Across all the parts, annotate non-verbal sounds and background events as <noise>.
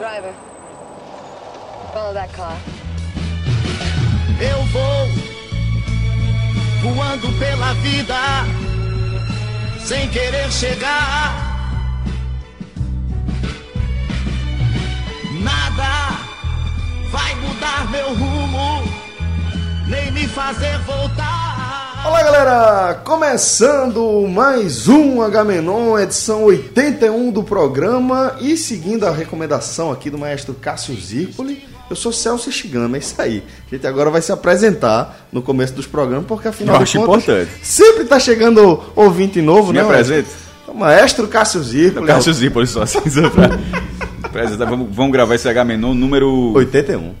Driver, follow that car. Eu vou voando pela vida sem querer chegar. Nada vai mudar meu rumo, nem me fazer voltar. Olá galera, começando mais um H-Menon, edição 81 do programa e seguindo a recomendação aqui do maestro Cássio Zirpoli, eu sou Celso Shigami, é isso aí. A gente agora vai se apresentar no começo dos programas, porque afinal Eu de acho contas, importante. sempre tá chegando ouvinte novo, Me né? apresente. O maestro Cássio Zirpoli, Cássio Zipoli só assim, só pra <laughs> apresentar. Vamos, vamos gravar esse H-Menon número... 81.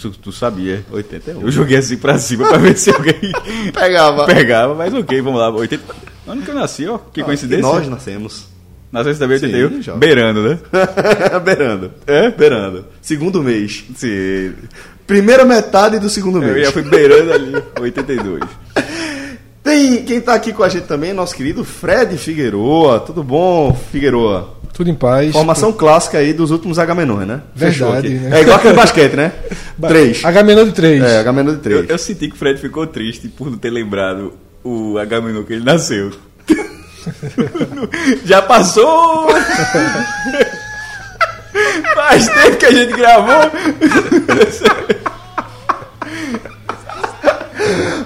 Tu, tu sabia. 81. Eu joguei assim pra cima pra ver se alguém <laughs> Pegava. pegava, mas ok, vamos lá. 80... Ano que eu nasci, ó. Que Ah, coincidência. Nós nascemos. Nasceu também em Sim, 81. jovem. beirando, né? <laughs> Beirando. É? Beirando. Segundo mês. Sim. Primeira metade do segundo Eu mês. já fui beirando ali, 82. Tem quem tá aqui com a gente também, nosso querido Fred Figueroa. Tudo bom, Figueroa? Tudo em paz. Formação clássica aí dos últimos H-Menor, né? Verdade, né? É igual aquele basquete, né? <laughs> Três. H-Menor de 3. É, H-Menor de Eu, três. eu senti que o Fred ficou triste por não ter lembrado o H-Menon que ele nasceu. <laughs> Já passou! <laughs> Faz tempo que a gente gravou.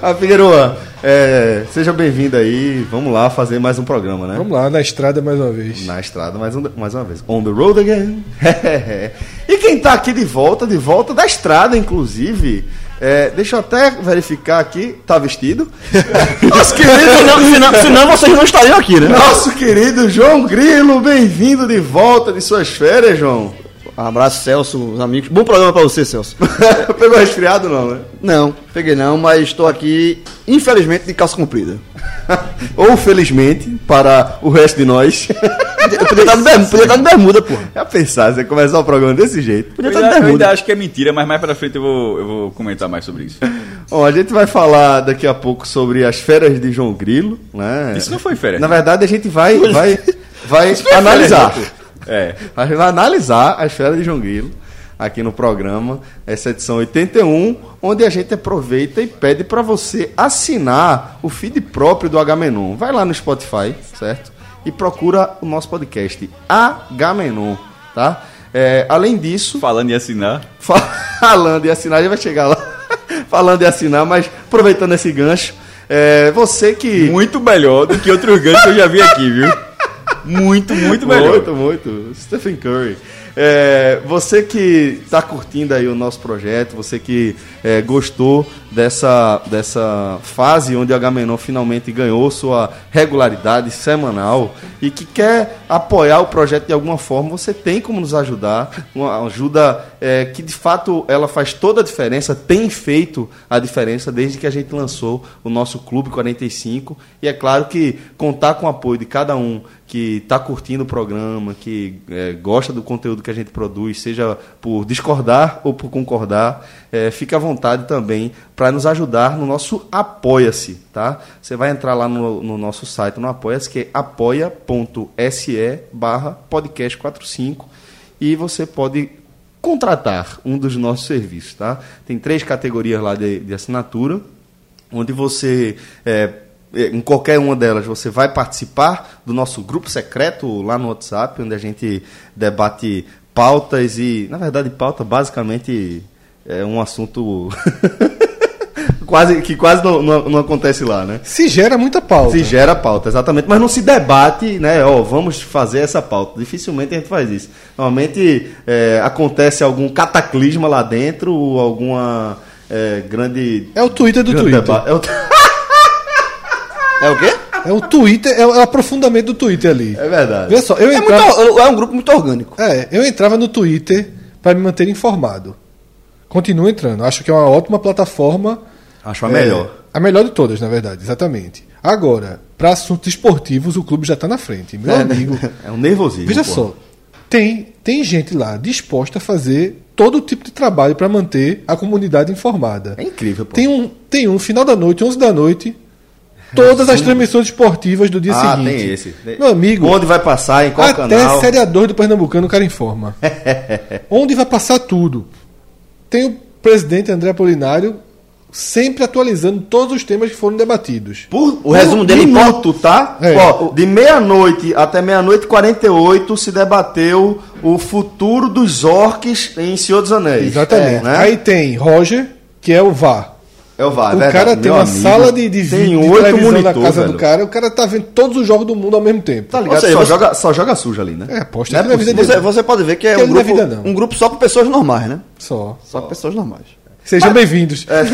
<laughs> Ah, Figueroa, é, seja bem-vindo aí. Vamos lá fazer mais um programa, né? Vamos lá, na estrada mais uma vez. Na estrada mais, um- mais uma vez. On the road again. <laughs> e quem tá aqui de volta, de volta da estrada, inclusive. é, deixa eu até verificar aqui. Tá vestido? <laughs> Nosso querido. Senão, senão, senão vocês não estariam aqui, né? Nosso querido João Grilo, bem-vindo de volta de suas férias, João. Um abraço, Celso, os amigos. Bom programa pra você, Celso. <laughs> Pegou resfriado não, né? Não, peguei não, mas estou aqui, infelizmente, de calça comprida. <laughs> Ou felizmente, para o resto de nós. Eu podia estar de bermuda, podia estar de bermuda pô. Já pensar, você começar o programa desse jeito. Podia Eu estar de ainda, eu bermuda. ainda acho que é mentira, mas mais pra frente eu vou, eu vou comentar mais sobre isso. <laughs> Bom, a gente vai falar daqui a pouco sobre as férias de João Grilo, né? Isso não foi férias. Na verdade, a gente vai, vai, vai é analisar. férias, pô. É. A gente vai analisar as férias de João Grilo aqui no programa, essa edição 81, onde a gente aproveita e pede para você assinar o feed próprio do H-Menon. Vai lá no Spotify, certo? E procura o nosso podcast H-Menon, tá? É, além disso, Falando em assinar. <laughs> falando em assinar, a gente vai chegar lá <laughs> falando em assinar, mas aproveitando esse gancho, é, você que... Muito melhor do que outros ganchos que eu já vi aqui, viu? Muito, muito melhor. Muito, muito. Stephen Curry. É, você que está curtindo aí o nosso projeto, você que é, gostou dessa, dessa fase onde Agamenon finalmente ganhou sua regularidade semanal e que quer apoiar o projeto de alguma forma, você tem como nos ajudar. Uma ajuda é, que de fato ela faz toda a diferença, tem feito a diferença desde que a gente lançou o nosso Clube 45. E é claro que contar com o apoio de cada um que está curtindo o programa, que é, gosta do conteúdo que a gente produz, seja por discordar ou por concordar, é, fique à vontade também para nos ajudar no nosso Apoia-se, tá? Você vai entrar lá no, no nosso site, no Apoia-se, que é apoia.se barra podcast45 e você pode contratar um dos nossos serviços, tá? Tem três categorias lá de, de assinatura, onde você é, em qualquer uma delas você vai participar do nosso grupo secreto lá no WhatsApp, onde a gente debate pautas e, na verdade, pauta basicamente é um assunto <laughs> quase que quase não, não, não acontece lá, né? Se gera muita pauta. Se gera pauta, exatamente, mas não se debate, né? Ó, vamos fazer essa pauta. Dificilmente a gente faz isso. Normalmente é, acontece algum cataclisma lá dentro, ou alguma é, grande. É o Twitter do Twitter. É o- <laughs> É o quê? É o Twitter, é o aprofundamento do Twitter ali. É verdade. Veja só, eu É, entrava, muito, é um grupo muito orgânico. é, eu entrava no Twitter para me manter informado. Continuo entrando. Acho que é uma ótima plataforma. Acho a melhor. É, a melhor de todas, na verdade, exatamente. Agora, para assuntos esportivos, o clube já está na frente. Meu amigo, <laughs> É um nervosismo. veja pô. só. Tem, tem gente lá disposta a fazer todo tipo de trabalho para manter a comunidade informada. É incrível, pô. Tem um, tem um final da noite, 11 da noite, todas as transmissões esportivas do dia Ah, seguinte. tem esse. Meu amigo, Onde vai passar, em qual até canal? Série A2 do Pernambucano o cara informa. <laughs> Onde vai passar tudo. Tem o presidente André Apolinário sempre atualizando todos os temas que foram debatidos. Por, O resumo dele minuto, tá? É. Ó, de meia-noite até meia-noite e 48 se debateu o futuro dos orques em Senhor dos Anéis. Exatamente. É, né? Aí tem Roger, que é o VAR. é o VAR, o verdade. cara tem uma amigo, sala de, de, tem de oito televisão monitor, na casa velho. do cara. O cara tá vendo todos os jogos do mundo ao mesmo tempo. Tá ligado? Seja, só, você- joga, só joga sujo ali, né? É, aposta Não é é. Você, você pode ver que é Que um é grupo, vida, um grupo só para pessoas normais, né? Só. Só para pessoas normais. Sejam bem-vindos. É.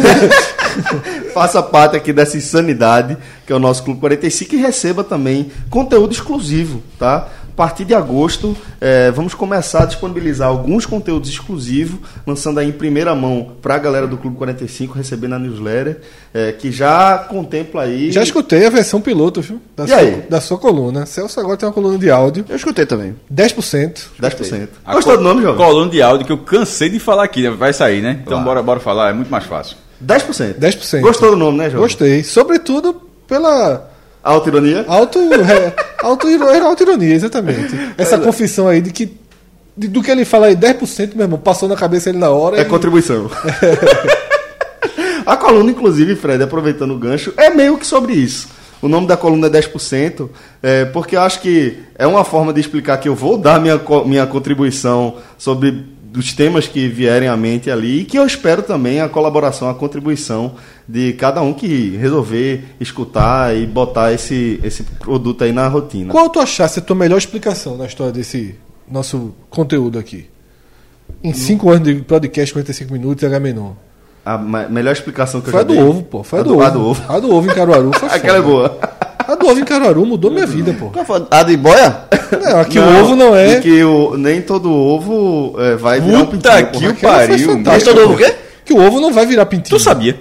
<laughs> Faça parte aqui dessa insanidade que é o nosso Clube 45 e receba também conteúdo exclusivo, tá? A partir de agosto, eh, vamos começar a disponibilizar alguns conteúdos exclusivos, lançando aí em primeira mão para a galera do Clube 45 receber na newsletter, eh, que já contempla aí. Já escutei a versão piloto, viu? Da, E sua, aí? da sua coluna. Celso agora tem uma coluna de áudio. Eu escutei também. 10%. 10%. A Gostou do nome, Jovem? Coluna de áudio que eu cansei de falar aqui, né? vai sair, né? Então Claro. bora, bora falar, é muito mais fácil. 10%. 10%. Gostou do nome, né, Jovem? Gostei. Sobretudo pela Autoironia? auto, é, auto, auto-ironia, exatamente. Essa confissão aí de que de- do que ele fala aí, 10%, meu irmão, passou na cabeça ele na hora. É e- contribuição. <laughs> a coluna, inclusive, Fred, aproveitando o gancho, é meio que sobre isso. O nome da coluna é 10%, é, porque eu acho que é uma forma de explicar que eu vou dar minha, minha contribuição sobre os temas que vierem à mente ali e que eu espero também a colaboração, a contribuição de cada um que resolver escutar e botar esse, esse produto aí na rotina. Qual tu achasse a tua melhor explicação na história desse nosso conteúdo aqui? Em 5 anos de podcast, 45 minutos, H Menon. A melhor explicação que Foi eu já do dei. ovo, pô. Foi a, do, do- ovo. a do ovo. A do ovo em Caruaru foi <laughs> Aquela é boa. A do ovo em Caruaru mudou minha vida, pô. A de boia? Não, aqui o ovo não é. Que o, nem todo ovo é, vai virar um Puta pintinho, que porra. o pariu. fantástica, Mas todo ovo o quê? Que o ovo não vai virar pintinho. Tu sabia?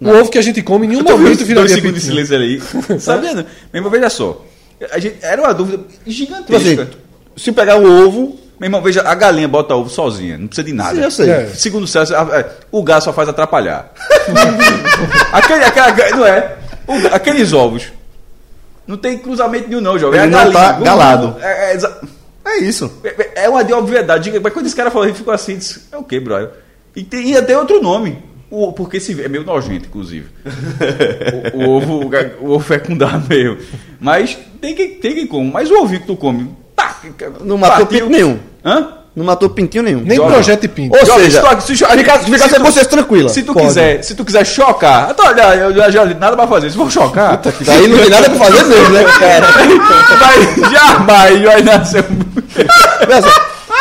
O ovo que a gente come em nenhum tô momento viraria dois segundos de pintinho. silêncio ali. <laughs> Sabia? não? Meu irmão, veja só. A gente, era uma dúvida Tipo gigantesca. assim, se pegar um ovo, Meu irmão, veja, a galinha bota ovo sozinha, não precisa de nada. Sim, eu sei. É. Segundo o Celso, é, o gás só faz atrapalhar. <laughs> Aquele, aquela, não é? O aqueles ovos. Não tem cruzamento nenhum, não, jovem. Ele não tá galado. É, é, É isso. é- é uma de obviedade. Mas quando esse cara falou, ele ficou assim, disse, é o quê, brother? E tem e até outro nome. O, porque esse, é meio nojento, inclusive. <laughs> o, o ovo, o, o ovo fecundar meio. Mas tem que, tem que comer. Mas o ovinho que tu come, tá, não matou pinto nenhum. Hã? Não matou pintinho nenhum. Nem Joga. projeto de pinto. Ou Joga, seja, se tu- se- se- fica, fica se sem consciência tranquila. Se tu Pode. quiser, se tu quiser chocar, então, olha, eu já, já nada pra fazer. Se for chocar, Daí não tem nada pra fazer mesmo, né, cara? <laughs> vai jamais vai nascer um.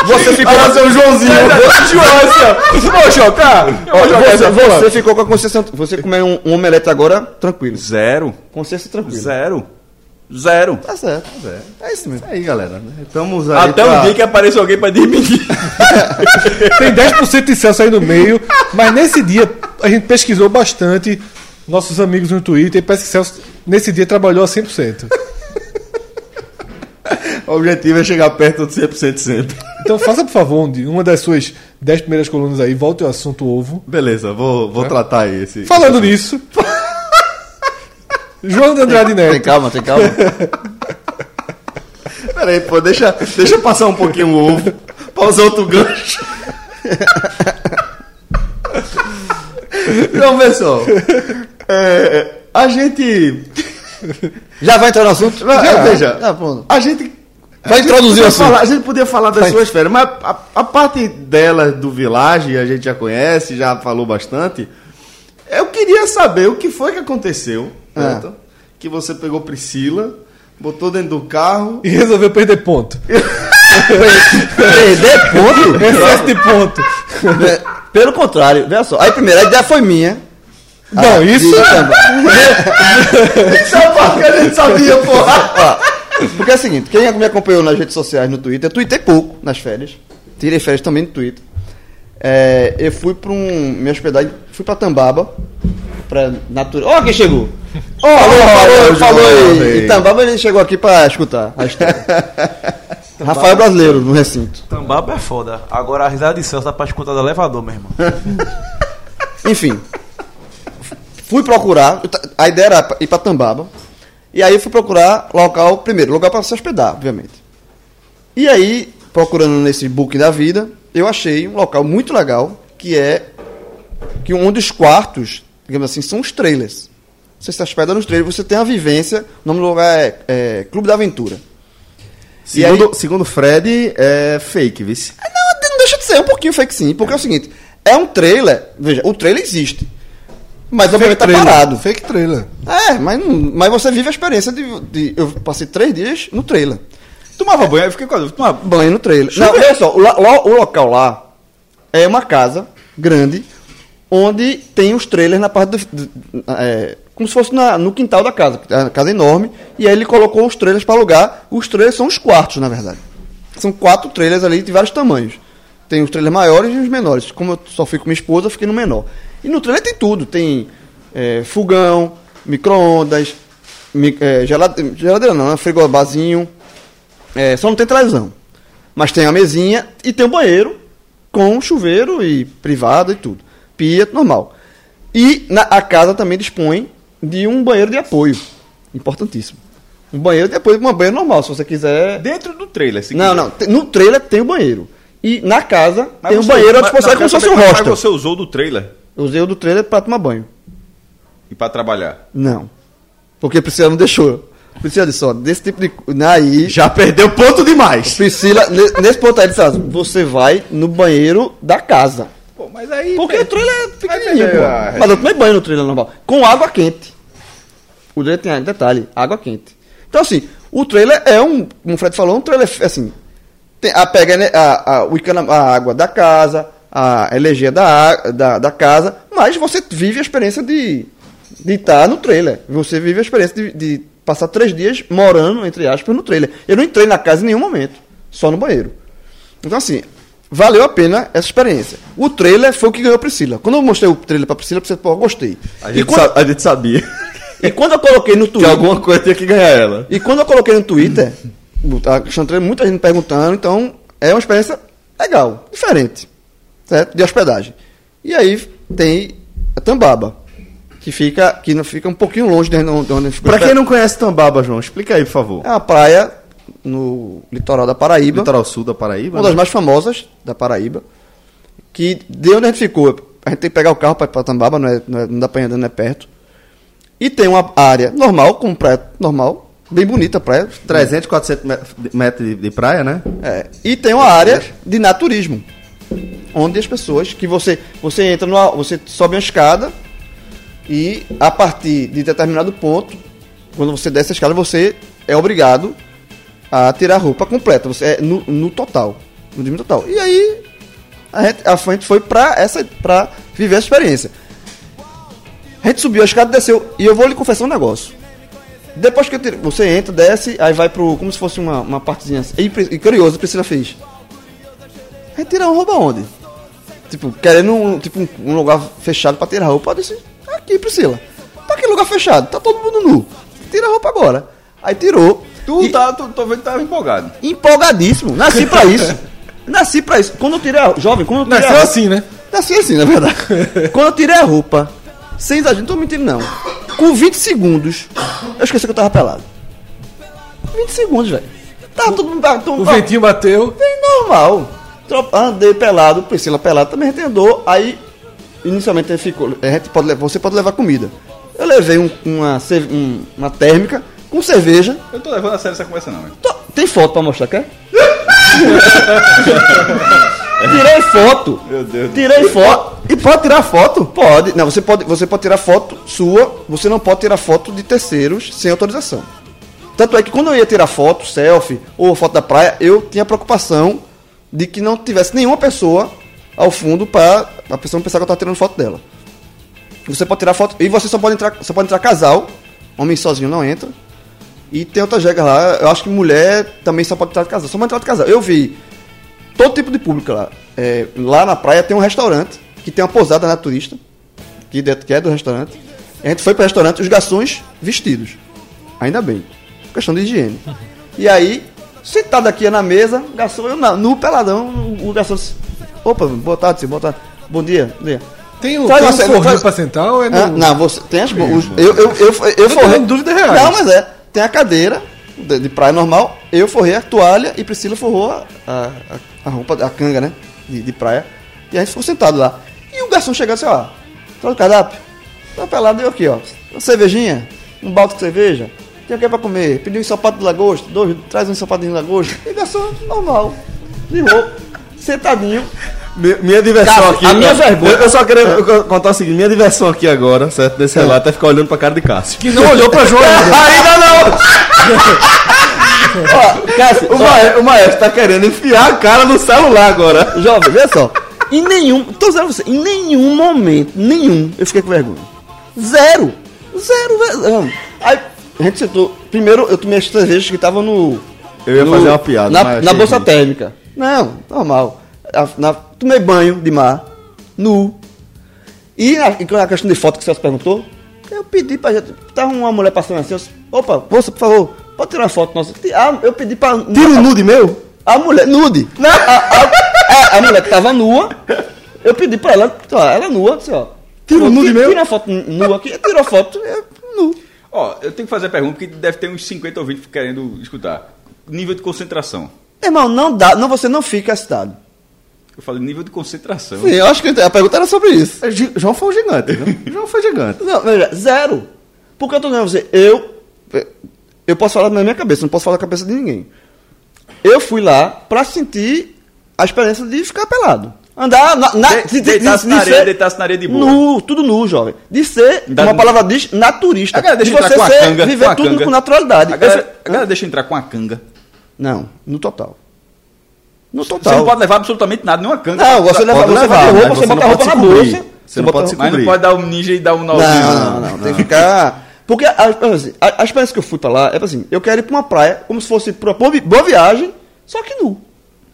Você ficou, Vai nascer um Joãozinho. João, for chocar, eu vou jogar você, você ficou com a consciência. Você comeu um, um omelete agora, tranquilo. Zero. Consciência tranquila. Zero. Zero. Tá certo. É isso mesmo. Aí, galera. né? Estamos aí Até pra- o dia que apareça alguém pra desmentir. <laughs> Tem 10% de Celso aí no meio, mas nesse dia a gente pesquisou bastante nossos amigos no Twitter e parece que Celso nesse dia trabalhou a 100%. <laughs> O objetivo é chegar perto do 100% sempre. Então faça, por favor, um de- uma das suas 10 primeiras colunas aí, volte ao assunto ovo. Beleza, vou, vou tratar aí esse. Falando nisso, <laughs> João de Andrade Tem Neto. calma, tem calma. <laughs> Pera aí, pô, deixa, deixa eu passar um pouquinho o ovo pra usar outro gancho. Então, pessoal, é, a gente. Já vai entrar no assunto? Já, veja, Já, pronto. a gente. Vai a gente introduzir o assunto. falar- A gente podia falar das suas férias, mas a, a parte dela, do Village, a gente já conhece, já falou bastante. Eu queria saber o que foi que aconteceu, Ah. Que você pegou Priscila, botou dentro do carro. E resolveu perder ponto. <laughs> Perder ponto? <laughs> Excesso de ponto. É, Pelo contrário, veja só. Aí primeiro, a ideia foi minha. Não, isso. De- <laughs> Isso é uma parte que a gente sabia, porra! Porque é o seguinte, quem me acompanhou nas redes sociais, no Twitter, eu tuitei pouco nas férias. Tirei férias também no Twitter. É, eu fui para um. Me hospedar, em- fui para Tambaba. Pra natureza. Ó, quem chegou! Ó, falou, falou, falou. E Tambaba ele chegou aqui para escutar a história. <laughs> Rafael Brasileiro, no recinto. Tambaba é foda. Agora a risada de Celso dá pra escutar do elevador, meu irmão. <laughs> Enfim. Fui procurar. a ideia era ir pra Tambaba. E aí eu fui procurar local, primeiro, lugar para se hospedar, obviamente. E aí, procurando nesse book da vida, eu achei um local muito legal, que é que um dos quartos, digamos assim, são os trailers. Você se hospeda nos trailers, você tem a vivência, o nome do lugar é, é Clube da Aventura. Segundo, segundo Fred, é fake, vice. Não, não deixa de ser um pouquinho fake sim, porque é o seguinte, é um trailer, veja, o trailer existe. Mas obviamente tá trailer, parado. Fake trailer. É, mas, mas você vive a experiência de, de- Eu passei três dias no trailer. Tomava banho, eu fiquei com a dúvida. Tomava... Banho no trailer. Não, olha só, o, o local lá é uma casa grande onde tem os trailers na parte do. é, como se fosse na- no quintal da casa. É uma casa enorme. E aí ele colocou os trailers para alugar. Os trailers são os quartos, na verdade. São quatro trailers ali de vários tamanhos. Tem os trailers maiores e os menores. Como eu só fui com minha esposa, eu fiquei no menor. E no trailer tem tudo. Tem é, fogão, micro-ondas, mi- é, gelade- geladeira não, né? frigobarzinho. É, só não tem televisão. Mas tem a mesinha e tem um banheiro com chuveiro e privado e tudo. Pia, normal. E na, a casa também dispõe de um banheiro de apoio. Importantíssimo. Um banheiro de apoio, um banheiro normal, se você quiser. Dentro do trailer, se Não, quiser. não. No trailer tem o banheiro. E na casa Mas tem um banheiro à disposição, é como se fosse um hostel. Mas você usou do trailer usei o do trailer pra tomar banho. e pra trabalhar. Não. Porque Priscila não deixou. Priscila disse, ó, desse tipo de. co- Aí. Já perdeu ponto demais. Priscila, ne- nesse ponto aí, disse, ó, você vai no banheiro da casa. Pô, mas aí. Porque o trailer é pequenininho, pô. Mas eu tomei banho no trailer normal. Com água quente. O trailer tem detalhe, água quente. Então, assim, o trailer é um, como o Fred falou, um trailer, assim, tem, a, pega né, a, a, o encana- a água da casa, a energia da, da, da casa, mas você vive a experiência de de estar no trailer. Você vive a experiência de, de passar três dias morando, entre aspas, no trailer. Eu não entrei na casa em nenhum momento, só no banheiro. Então, assim, valeu a pena essa experiência. O trailer foi o que ganhou a Priscila. Quando eu mostrei o trailer pra Priscila, Priscila, pô, eu gostei. A gente, quando, a gente sabia e quando eu coloquei no <laughs> que Twitter... alguma coisa tinha que ganhar ela. E quando eu coloquei no Twitter, a questão trailer, muita gente perguntando, então é uma experiência legal, diferente, certo? De hospedagem. E aí tem a Tambaba, que fica, que não fica um pouquinho longe de onde, de onde ficou. Pra quem não conhece Tambaba, João, explica aí, por favor. É uma praia no litoral da Paraíba, Litoral sul da Paraíba. uma das né? mais famosas da Paraíba, que de onde a gente ficou, a gente tem que pegar o carro para ir pra Tambaba, não, é, não, é- não dá andando, não é perto. E tem uma área normal, com praia normal, bem bonita a praia, 300, 400 met- metros de, de praia, né? É, e tem uma área de naturismo, onde as pessoas que você você entra numa, você sobe uma escada e a partir de determinado ponto, quando você desce a escada, você é obrigado a tirar a roupa completa, você é no, no total, no nível total. E aí a gente, a gente foi pra essa para viver a experiência. A gente subiu a escada, desceu e eu vou lhe confessar um negócio. Depois que você entra, desce, aí vai pro. como se fosse uma, uma partezinha assim. E, e curioso, a Priscila fez. Aí tirar roupa onde? Tipo, querendo um, tipo, um, um lugar fechado pra tirar roupa. Eu disse, aqui, Priscila. Tá aqui lugar fechado, tá todo mundo nu. Tira a roupa agora. Aí tirou. Tu e- tá, tu, tô vendo que tava empolgado. empolgadíssimo. Nasci pra isso. Nasci pra isso. Quando eu tirei a jovem, quando eu tirei a Nasceu roupa, assim, né? Nasci assim, na verdade. <laughs> Quando eu tirei a roupa, sem exagero, não tô mentindo não. Com 20 segundos, eu esqueci que eu tava pelado. 20 segundos, velho. Tava todo mundo. Todo, O ventinho bateu. bem normal. Andei pelado, Priscila pelado, também a gente andou. Aí, inicialmente a ficou. A gente pode, levar- você pode levar comida. Eu levei um- uma, um- uma térmica com cerveja. Eu tô levando a sério essa conversa, não, velho. Tô- Tem foto pra mostrar, quer? <laughs> Tirei foto. Meu Deus Tirei foto. E pode tirar foto? Pode. Não, você pode, você pode tirar foto sua, você não pode tirar foto de terceiros sem autorização. Tanto é que quando eu ia tirar foto, selfie ou foto da praia, eu tinha preocupação de que não tivesse nenhuma pessoa ao fundo para a pessoa não pensar que eu estava tirando foto dela. Você pode tirar foto e você só pode entrar, só pode entrar casal, homem sozinho não entra. E tem outras regras lá. Eu acho que mulher também só pode entrar de casal. Só pode entrar de casal. Eu vi todo tipo de público lá. É, lá na praia tem um restaurante que tem uma pousada naturista, que, que é do restaurante. A gente foi para o restaurante, os garçons vestidos. Ainda bem. Questão de higiene. E aí, sentado aqui na mesa, garçom, eu na- nu, peladão, o garçom disse, opa, boa tarde, senhor, boa tarde. Bom dia, bom dia. Tem o, tem uma um forrinho pra sentar ou é no... Ah, não, você tem as. os- eu, eu, eu, eu, eu dúvida real. Não, mas é. Tem a cadeira de, de praia normal. Eu forrei a toalha e Priscila forrou a, a, a roupa, a canga, né? De, de praia. E a gente ficou sentado lá. E o garçom chegou assim: ó, traz o cardápio. Tá pelado, eu aqui, ó. Uma cervejinha, um balde de cerveja. Tem o que pra comer? Pediu um ensopado de lagosta, dois, traz um ensopadinho de lagosta. E garçom, normal. De roupa, sentadinho. Mi- Minha diversão Cara, aqui. a minha vergonha- Eu, eu só queria contar o seguinte: minha diversão aqui agora, certo? Desse relato é ficar olhando pra cara de Cássio. Que não olhou pra João <laughs> ainda. Ainda não! <laughs> Ó, Cássio, O, maestro, o maestro tá querendo enfiar a cara no celular agora. Jovem, vê só. Em nenhum. Tô dizendo você, em nenhum momento, nenhum, eu fiquei com vergonha. Zero. Zero, zero. Aí, a gente sentou. Primeiro, eu tomei as cervejas que estavam no. Eu ia no- fazer uma piada, Na, na bolsa térmica. Não, normal. Na- tomei banho de mar, nu. E a, e a questão de foto que o Celso perguntou, eu pedi pra gente. Tava uma mulher passando assim, eu disse, opa, moça, por favor, pode tirar uma foto nossa. Ah, eu pedi pra. Tira um nude meu? A mulher, nude. A, a- a- a mulher que tava nua, eu pedi pra ela, ó, ela nua, assim, ó. Tira o nude tira, meu? Tira a foto nua aqui, tirou a foto, eu, nu. Ó, eu tenho que fazer a pergunta porque deve ter uns 50 ouvintes querendo escutar. Nível de concentração. Irmão, não dá, não, você não fica excitado. Eu falei nível de concentração. Sim, eu acho que a pergunta era sobre isso. É, João foi um gigante, viu? <laughs> João foi gigante. Não, veja, zero. Porque eu tô dizendo a você, eu. Eu posso falar na minha cabeça, não posso falar na cabeça de ninguém. Eu fui lá pra sentir a experiência de ficar pelado. Andar na. na De- na areia, deitasse na areia de boa. Nu, tudo nu, jovem. De ser, Dá- uma palavra diz, naturista. A galera deixa de entrar você com a ser, canga. viver com a tudo canga. com naturalidade. A galera, Eu- a galera deixa entrar com a canga. Não, no total. No Você total. não pode levar absolutamente nada, nenhuma canga. Não, você leva, Pode você levar, roupa, você você bota não a roupa na cobrir. bolsa. Você não pode se roupa- Mas não cobrir. pode dar um ninja e dar um Não, nozinho. não, não, tem que ficar. Porque a, assim, a, experiência que eu fui pra lá é assim: eu quero ir pra uma praia como se fosse pra boa, vi- boa viagem, só que nu.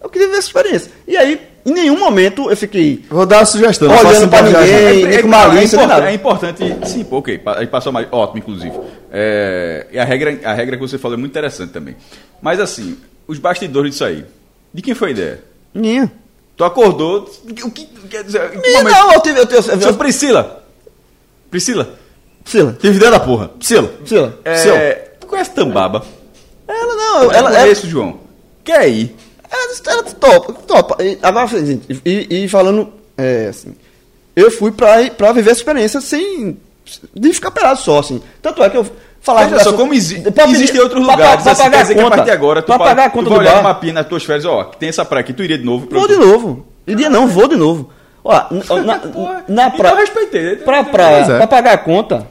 Eu queria ver essa experiência. E aí, em nenhum momento eu fiquei. Vou dar uma sugestão. não Olhando embora ninguém. viajar. nem com não, malícia, nem import- nada. é importante. Sim, pô, ok. Aí passou mais. Ótimo, inclusive. É, e a regra, a regra que você falou é muito interessante também. Mas assim, os bastidores disso aí. De quem foi a ideia? Minha. Tu acordou. O que quer dizer? Minha não, eu tive. Eu tive eu, Seu eu, Priscila. Priscila. Priscila, Tive ideia da porra. Priscila. Priscila. É, tu conhece Tambaba? Ela não, Ela, ela. ela ela, conheço, João. Quer ir? ela, ela topa, topa. E, agora, assim, e, e falando. É, assim. Eu fui pra, pra viver essa experiência sem. de ficar pelado só, assim. Tanto é que eu. Falava Veja só, como exi pra pedir- existem outros pra- lugares. Pra, assim, pagar a que conta. partir de agora tu, pra pa- pagar a tu conta vai do olhar bar. mapinha nas tuas férias, ó, que tem essa praia aqui, tu iria de novo. Vou de novo. Iria não, vou de novo. Ó, na, <laughs> Porra, na então praia. eu respeitei, né? Pra Então, praia, é. pra pagar a conta.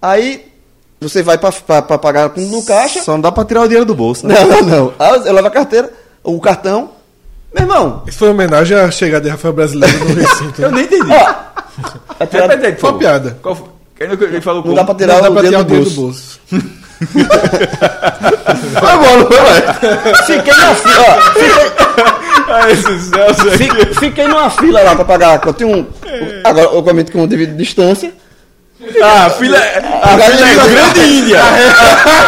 Aí você vai pra, pra, pra pagar com- no caixa. Só não dá pra tirar o dinheiro do bolso, né? Não, não, não. Aí eu levo a carteira, o cartão. Meu irmão, Isso foi uma homenagem à chegada de Rafael Brasileiro no <laughs> recinto. Eu nem entendi. ó. é Repete aí, por Foi uma piada. Qual foi? Ele falou não como? dá pra tirar Não dá o pra dedo tirar do o dinheiro do bolso. bolso. Foi bom, não foi, ué? Fiquei na fila, ó. Fiquei, <laughs> fi- fiquei numa fila lá pra pagar. Eu tinha um. Agora, obviamente, com devido distância. Ah, a fila, a Agora fila é grande Índia. <laughs>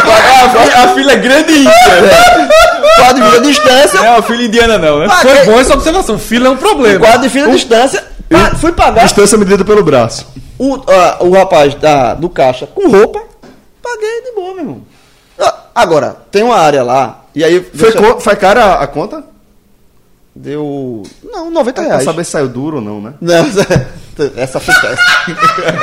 A fila- A fila é grande Índia. Quadro de fila distância. Não é uma fila indiana, não, né? Foi boa essa observação. Fila é um problema. Quadro de fila distância. fui pagar. Distância medida pelo braço. O, ah, o rapaz da, do caixa com roupa, paguei de boa, meu irmão. Ah, Agora, tem uma área lá, e aí. Foi, deixa- co- foi cara a, a conta? Deu. Não, 90 Pra reais. saber se saiu duro ou não, né? Não, <laughs> essa foi essa.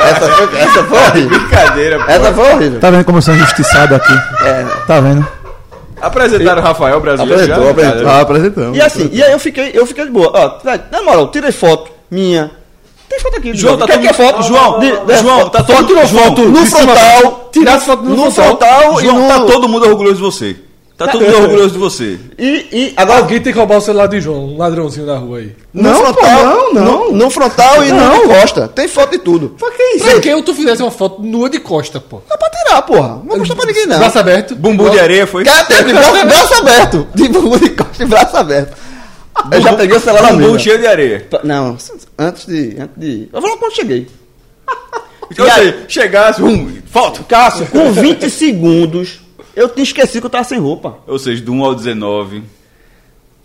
essa foi, essa foi horrível. Brincadeira, pô. Essa foi horrível. Tá vendo como eu sou injustiçado aqui? É, Tá vendo? Apresentaram o Rafael brasileiro Apresentou, já? apresentou. Ah, apresentamos. e assim, e aí eu fiquei, eu fiquei de boa. Ó, na moral, tirei foto minha. Tem foto aqui. João, tá é foto? João, João, tá todo tirou João, foto no frontal. Tirar foto no no frontal. e João, tá todo mundo orgulhoso de você. Tá todo mundo orgulhoso de você. E, e agora. Alguém tem que roubar o celular de João, um ladrãozinho na rua aí. No Não, frontal, pô, não, não. No, no frontal e no de costa. Tem foto de tudo. Pra que isso? Pra que tu fizesse uma foto nua de costa, pô? Dá pra tirar, porra. Não vou mostrar pra ninguém, não. Braço aberto. Bumbum de areia foi? Cara, <laughs> de braço, braço aberto. De bumbum de costa e braço aberto. Eu já peguei o celular na mesa. cheio de areia. Não, antes de. Antes de. Eu vou lá quando cheguei. <laughs> Então, seja, chegasse, um, foto. Cássio, com 20 segundos, eu tinha esquecido que eu tava sem roupa. Ou seja, do 1 ao 19.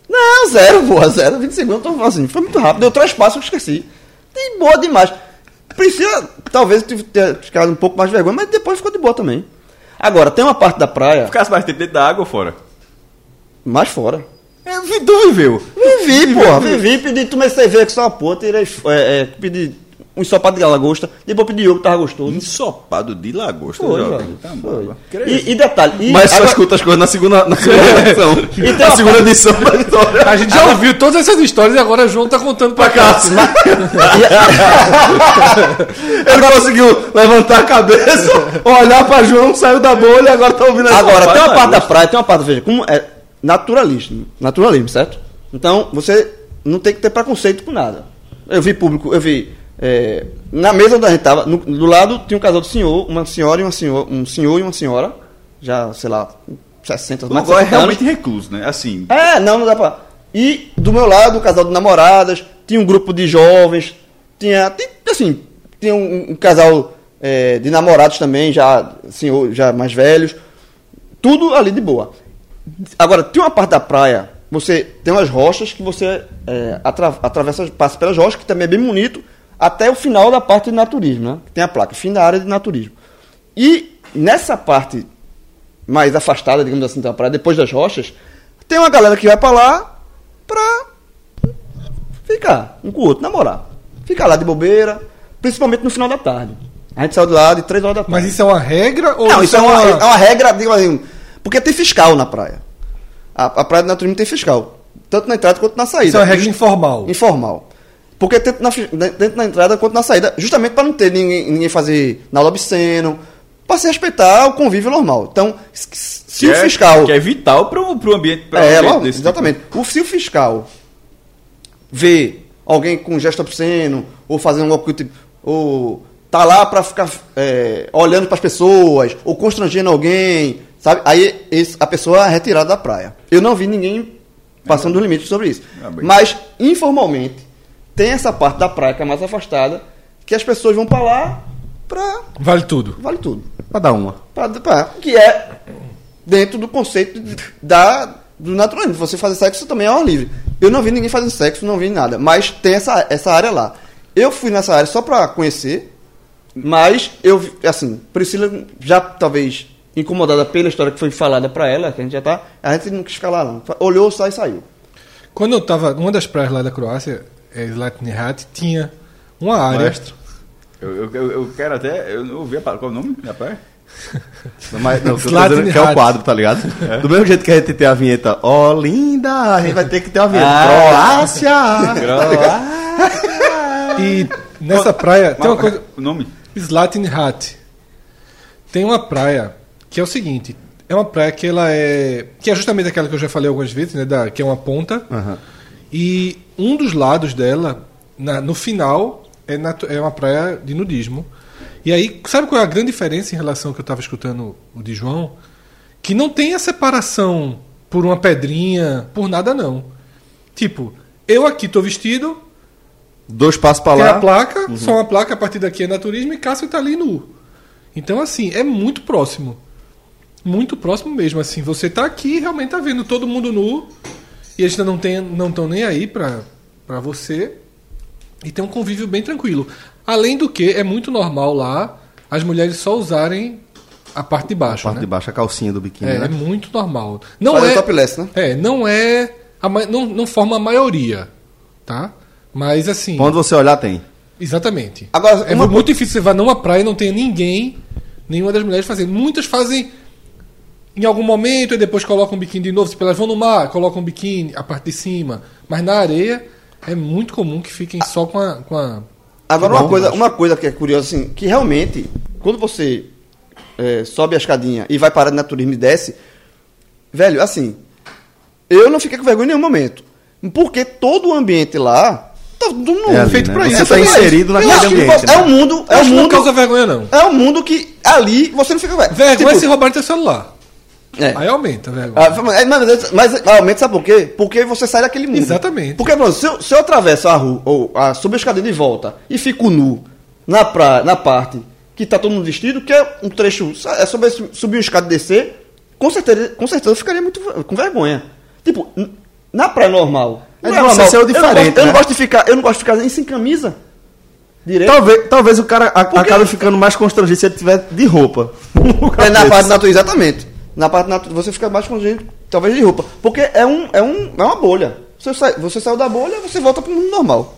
Não, zero, porra, zero. 20 segundos, eu tô assim, foi muito rápido. Deu três passos, eu esqueci. Tem boa demais. Precisa, talvez, ter ficado um pouco mais de vergonha, mas depois ficou de boa também. Agora, tem uma parte da praia Ficasse mais tempo dentro da água ou fora? mais fora. É, vi- tu viveu. Vivi, porra, vivi, pedi, tomei cerveja com só uma porra, tirei, é, é, pedi um ensopado de lagosta, depois pedi yoga, tava gostoso. Ensopado de lagosta, Foi, jovem. Tá bom. E, e detalhe, e Mas só agora- escuta as coisas na segunda, na segunda edição. tem na segunda edição da história. A gente já ouviu todas essas histórias e agora o João tá contando pra cá. Cássio. <laughs> Ele conseguiu levantar a cabeça, olhar pra João, saiu da bolha e agora tá ouvindo Agora, tem uma parte da praia, tem uma parte, veja, como é naturalismo, naturalismo, certo? Então, você não tem que ter preconceito com nada. Eu vi público, eu vi, é, na mesa onde a gente tava, no- do lado tinha um casal de senhor, uma senhora e uma senhora, um senhor e uma senhora, já, sei lá, 60, O mais Gó é 60 anos. realmente recluso, né? Assim, É, não, não dá pra. E do meu lado, um casal de namoradas, tinha um grupo de jovens, tinha, assim, tinha um, um casal é, de namorados também, já, senhor, já mais velhos, tudo ali de boa. Agora, tem uma parte da praia, você tem umas rochas que você é, atra- atravessa, passa pelas rochas, que também é bem bonito, até o final da parte de naturismo, né? Tem a placa, fim da área de naturismo. E nessa parte mais afastada, digamos assim, da praia, depois das rochas, tem uma galera que vai pra lá pra ficar um com o outro, namorar. Ficar lá de bobeira, principalmente no final da tarde. A gente saiu de lá de 3 horas da tarde. Mas isso é uma regra ou Não, isso é uma, é uma regra, digo assim, porque tem fiscal na praia. A, a praia de naturismo tem fiscal. Tanto na entrada quanto na saída. Isso é uma regra informal. Informal. Porque tanto na, tanto na entrada quanto na saída, justamente para não ter ninguém, ninguém fazer nada obsceno, para se respeitar o convívio normal. Então, se, que o é- fiscal. Que é vital pro, pro ambiente. Pro É, ambiente logo, tipo. exatamente. O, se o fiscal vê alguém com gesto obsceno, ou fazendo coisa, tipo, ou tá lá para ficar é, olhando para as pessoas, ou constrangendo alguém, sabe? Aí esse- a pessoa é retirada da praia. Eu não vi ninguém passando do limite sobre isso. Ah. Mas, informalmente, tem essa parte da praia que é mais afastada, que as pessoas vão para lá pra... Vale tudo. Vale tudo. Pra dar uma. Pra, pra- que é dentro do conceito de- da, do naturalismo. Você fazer sexo também é ao livre. Eu não vi ninguém fazendo sexo, não vi nada. Mas tem essa, essa área lá. Eu fui nessa área só pra conhecer, mas eu, vi- assim, Priscila já talvez incomodada pela história que foi falada pra ela, que a gente já tá, a gente não quis ficar lá não. Olhou, só e saiu. Quando eu tava numa das praias lá da Croácia, é Zlatni Hat, tinha uma área. Maestro. Eu, eu, eu- quero até. Eu não ouvi a palavra. Qual é o nome da praia? <laughs> Não, mas, não, dizendo que é o quadro, tá ligado? Do mesmo jeito que a gente tem a vinheta, ó, linda, a gente vai ter que ter uma vinheta. Ah. Croácia! <laughs> E nessa praia tem uma coisa. O nome? Zlatni Hat. Tem uma praia que é o seguinte. É uma praia que ela é. Que é justamente aquela que eu já falei algumas vezes, né? Da, que é uma ponta. Aham. E um dos lados dela, na- no final, é, natu- é uma praia de nudismo. E aí, sabe qual é a grande diferença em relação ao que eu estava escutando o de João? Que não tem a separação por uma pedrinha, por nada não. Tipo, eu aqui tô vestido, Dois passos tem lá. a placa, só uma placa, a partir daqui é naturismo e Cássio tá ali nu. Então, assim, é muito próximo. Muito próximo mesmo, assim. Você tá aqui e realmente tá vendo todo mundo nu e eles não estão não tão nem aí pra, pra você. E tem um convívio bem tranquilo. Além do que, é muito normal lá as mulheres só usarem a parte de A baixo. parte né? de baixo, a calcinha do biquíni, É, é né? muito normal. Não Fazer é, topless, né? é, não é. a não, não forma a maioria. Tá? Mas assim. Quando você olhar, tem. Exatamente. Agora, é muito difícil você vá numa praia e não tenha ninguém, nenhuma das mulheres fazendo. Muitas fazem em algum momento e depois colocam um biquíni de novo. Tipo, elas vão no mar, colocam um biquíni, a parte de cima. Mas na areia é muito comum que fiquem só com a. Com a Agora, uma coisa, uma coisa que é curiosa, assim, que realmente, quando você é, sobe a escadinha e vai parar de naturismo e desce, velho, assim, eu não fiquei com vergonha em nenhum momento. Porque todo o ambiente lá tá tudo nu. É ali, feito né? pra Você isso. tá também. inserido naquele ambiente. você- né? É um mundo, é um acho que não mundo, causa vergonha, não. é um mundo que ali você não fica velho. Vergonha Tipo, se roubarem teu celular. É. Aí aumenta vergonha. Ah, mas, mas, mas aumenta, sabe por quê? Porque você sai daquele mundo. Exatamente. Porque, pronto, se eu, se eu atravesso a rua, ou a, subo a escadinha de volta e fico nu na, pra, na parte que tá todo mundo vestido, que é um trecho, é sobre su- subir uma escada e descer, com certeza, com certeza eu ficaria muito com vergonha. Tipo, na praia normal. É de você ser o eu não gosto- diferente, Eu não, né? gosto de ficar, eu não gosto de ficar nem sem camisa. Direito. Talvez, talvez o cara a- acabe ficando mais constrangido se ele tiver de roupa. É na parte natural, exatamente. Na parte natural, você fica mais constrangido, talvez de roupa. Porque é, um, é, um, é uma bolha. Você, sai, você saiu da bolha, você volta pro mundo normal.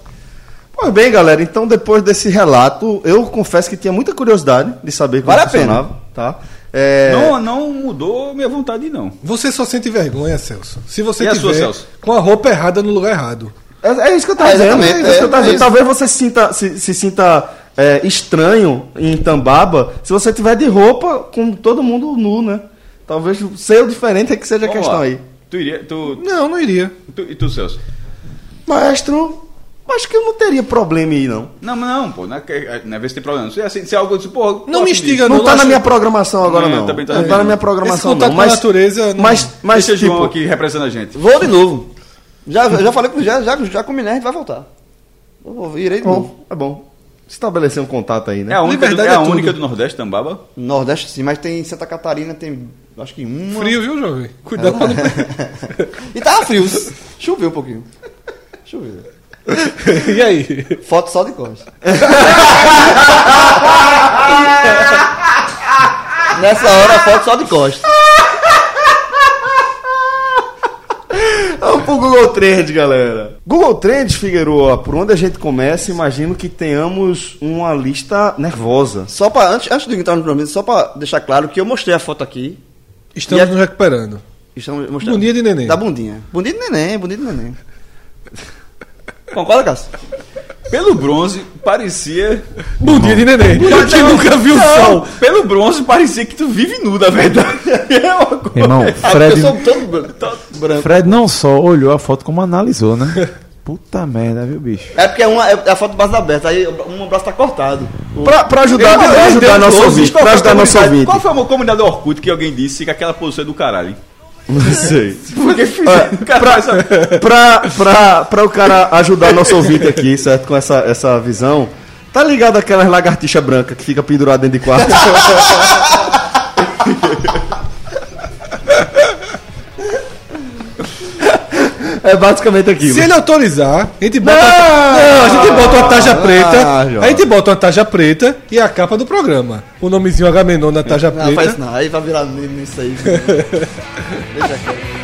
Pois bem, galera, então depois desse relato, eu confesso que tinha muita curiosidade de saber como Vale a pena. funcionava, tá? É, Não, não mudou minha vontade, não. Você só sente vergonha, Celso. Se você E a tiver sua, Celso? com a roupa errada no lugar errado. É, é isso que eu tava É, dizendo. É isso que eu é, tava é. Talvez você se sinta, se, se sinta é, estranho em Tambaba se você tiver de roupa com todo mundo nu, né? Talvez ser o diferente é que seja a Vamos questão lá. aí. Tu iria. Tu, Não, não iria. tu, e tu, Celso? Maestro, acho que eu não teria problema aí, não. Não, mas não, pô. Não é, que- não é ver se tem problema. Se é, assim, se é algo assim, pô. Não me instiga, Não, não. tá acho- na minha programação agora, Não, não. também tá não na tá na minha. Esse programação, contato não. com a Mas, natureza. não- mas, mas Deixa João tipo, aqui representando a gente. Vou de novo. Já, já falei com já, já, já combinei, a gente vai voltar. Eu vou, irei de novo. bom, é bom. Estabelecer um contato aí, né? É a única, do, Liberdade é a é única do Nordeste, Tambaba? Nordeste sim, mas tem Santa Catarina, tem acho que uma. Frio, viu, jovem? Cuidado pra não. <laughs> E tava frio. Choveu um pouquinho. Choveu. <laughs> E aí? Foto só de costas. <laughs> Nessa hora, foto só de costas. Vamos pro Google Trends, galera. Google Trends, Figueroa, por onde a gente começa, imagino que tenhamos uma lista nervosa. Só pra, antes, antes de entrar no programa, só pra deixar claro que eu mostrei a foto aqui. Estamos E a- nos recuperando. Estamos mostrando. Bundinha de neném. Da bundinha. Bundinha de neném, bundinha de neném. Concorda, Cássio? Pelo bronze, parecia. Bundinha de neném. Que nunca viu o sol. Pelo bronze, parecia que tu vive nu, na verdade. <laughs> É uma coisa. Irmão, Fred, sou todo branco. branco. Fred não só olhou a foto, como analisou, né? <laughs> Puta merda, viu, bicho? É porque é, uma, é a foto do braço aberto, aí um braço tá cortado. Pra, pra ajudar, pra ajudar deu nosso ouvinte. Pra ajudar nosso ouvinte. Qual foi a comunidade do Orkut que alguém disse que aquela posição é do caralho? Não <laughs> sei. Porque pra, pra o cara ajudar nosso ouvinte aqui, certo? Com essa, essa visão. Tá ligado aquelas lagartixa branca que fica pendurada dentro de quarto? <laughs> é basicamente aquilo. Se ele autorizar, a gente bota. Não! Não, a gente bota uma taja Ah, preta. João. a gente bota uma taja preta e a capa do programa. O nomezinho Agamenon na taja Não, faz preta. isso não. Aí vai virar nisso aí. <laughs> Deixa quieto.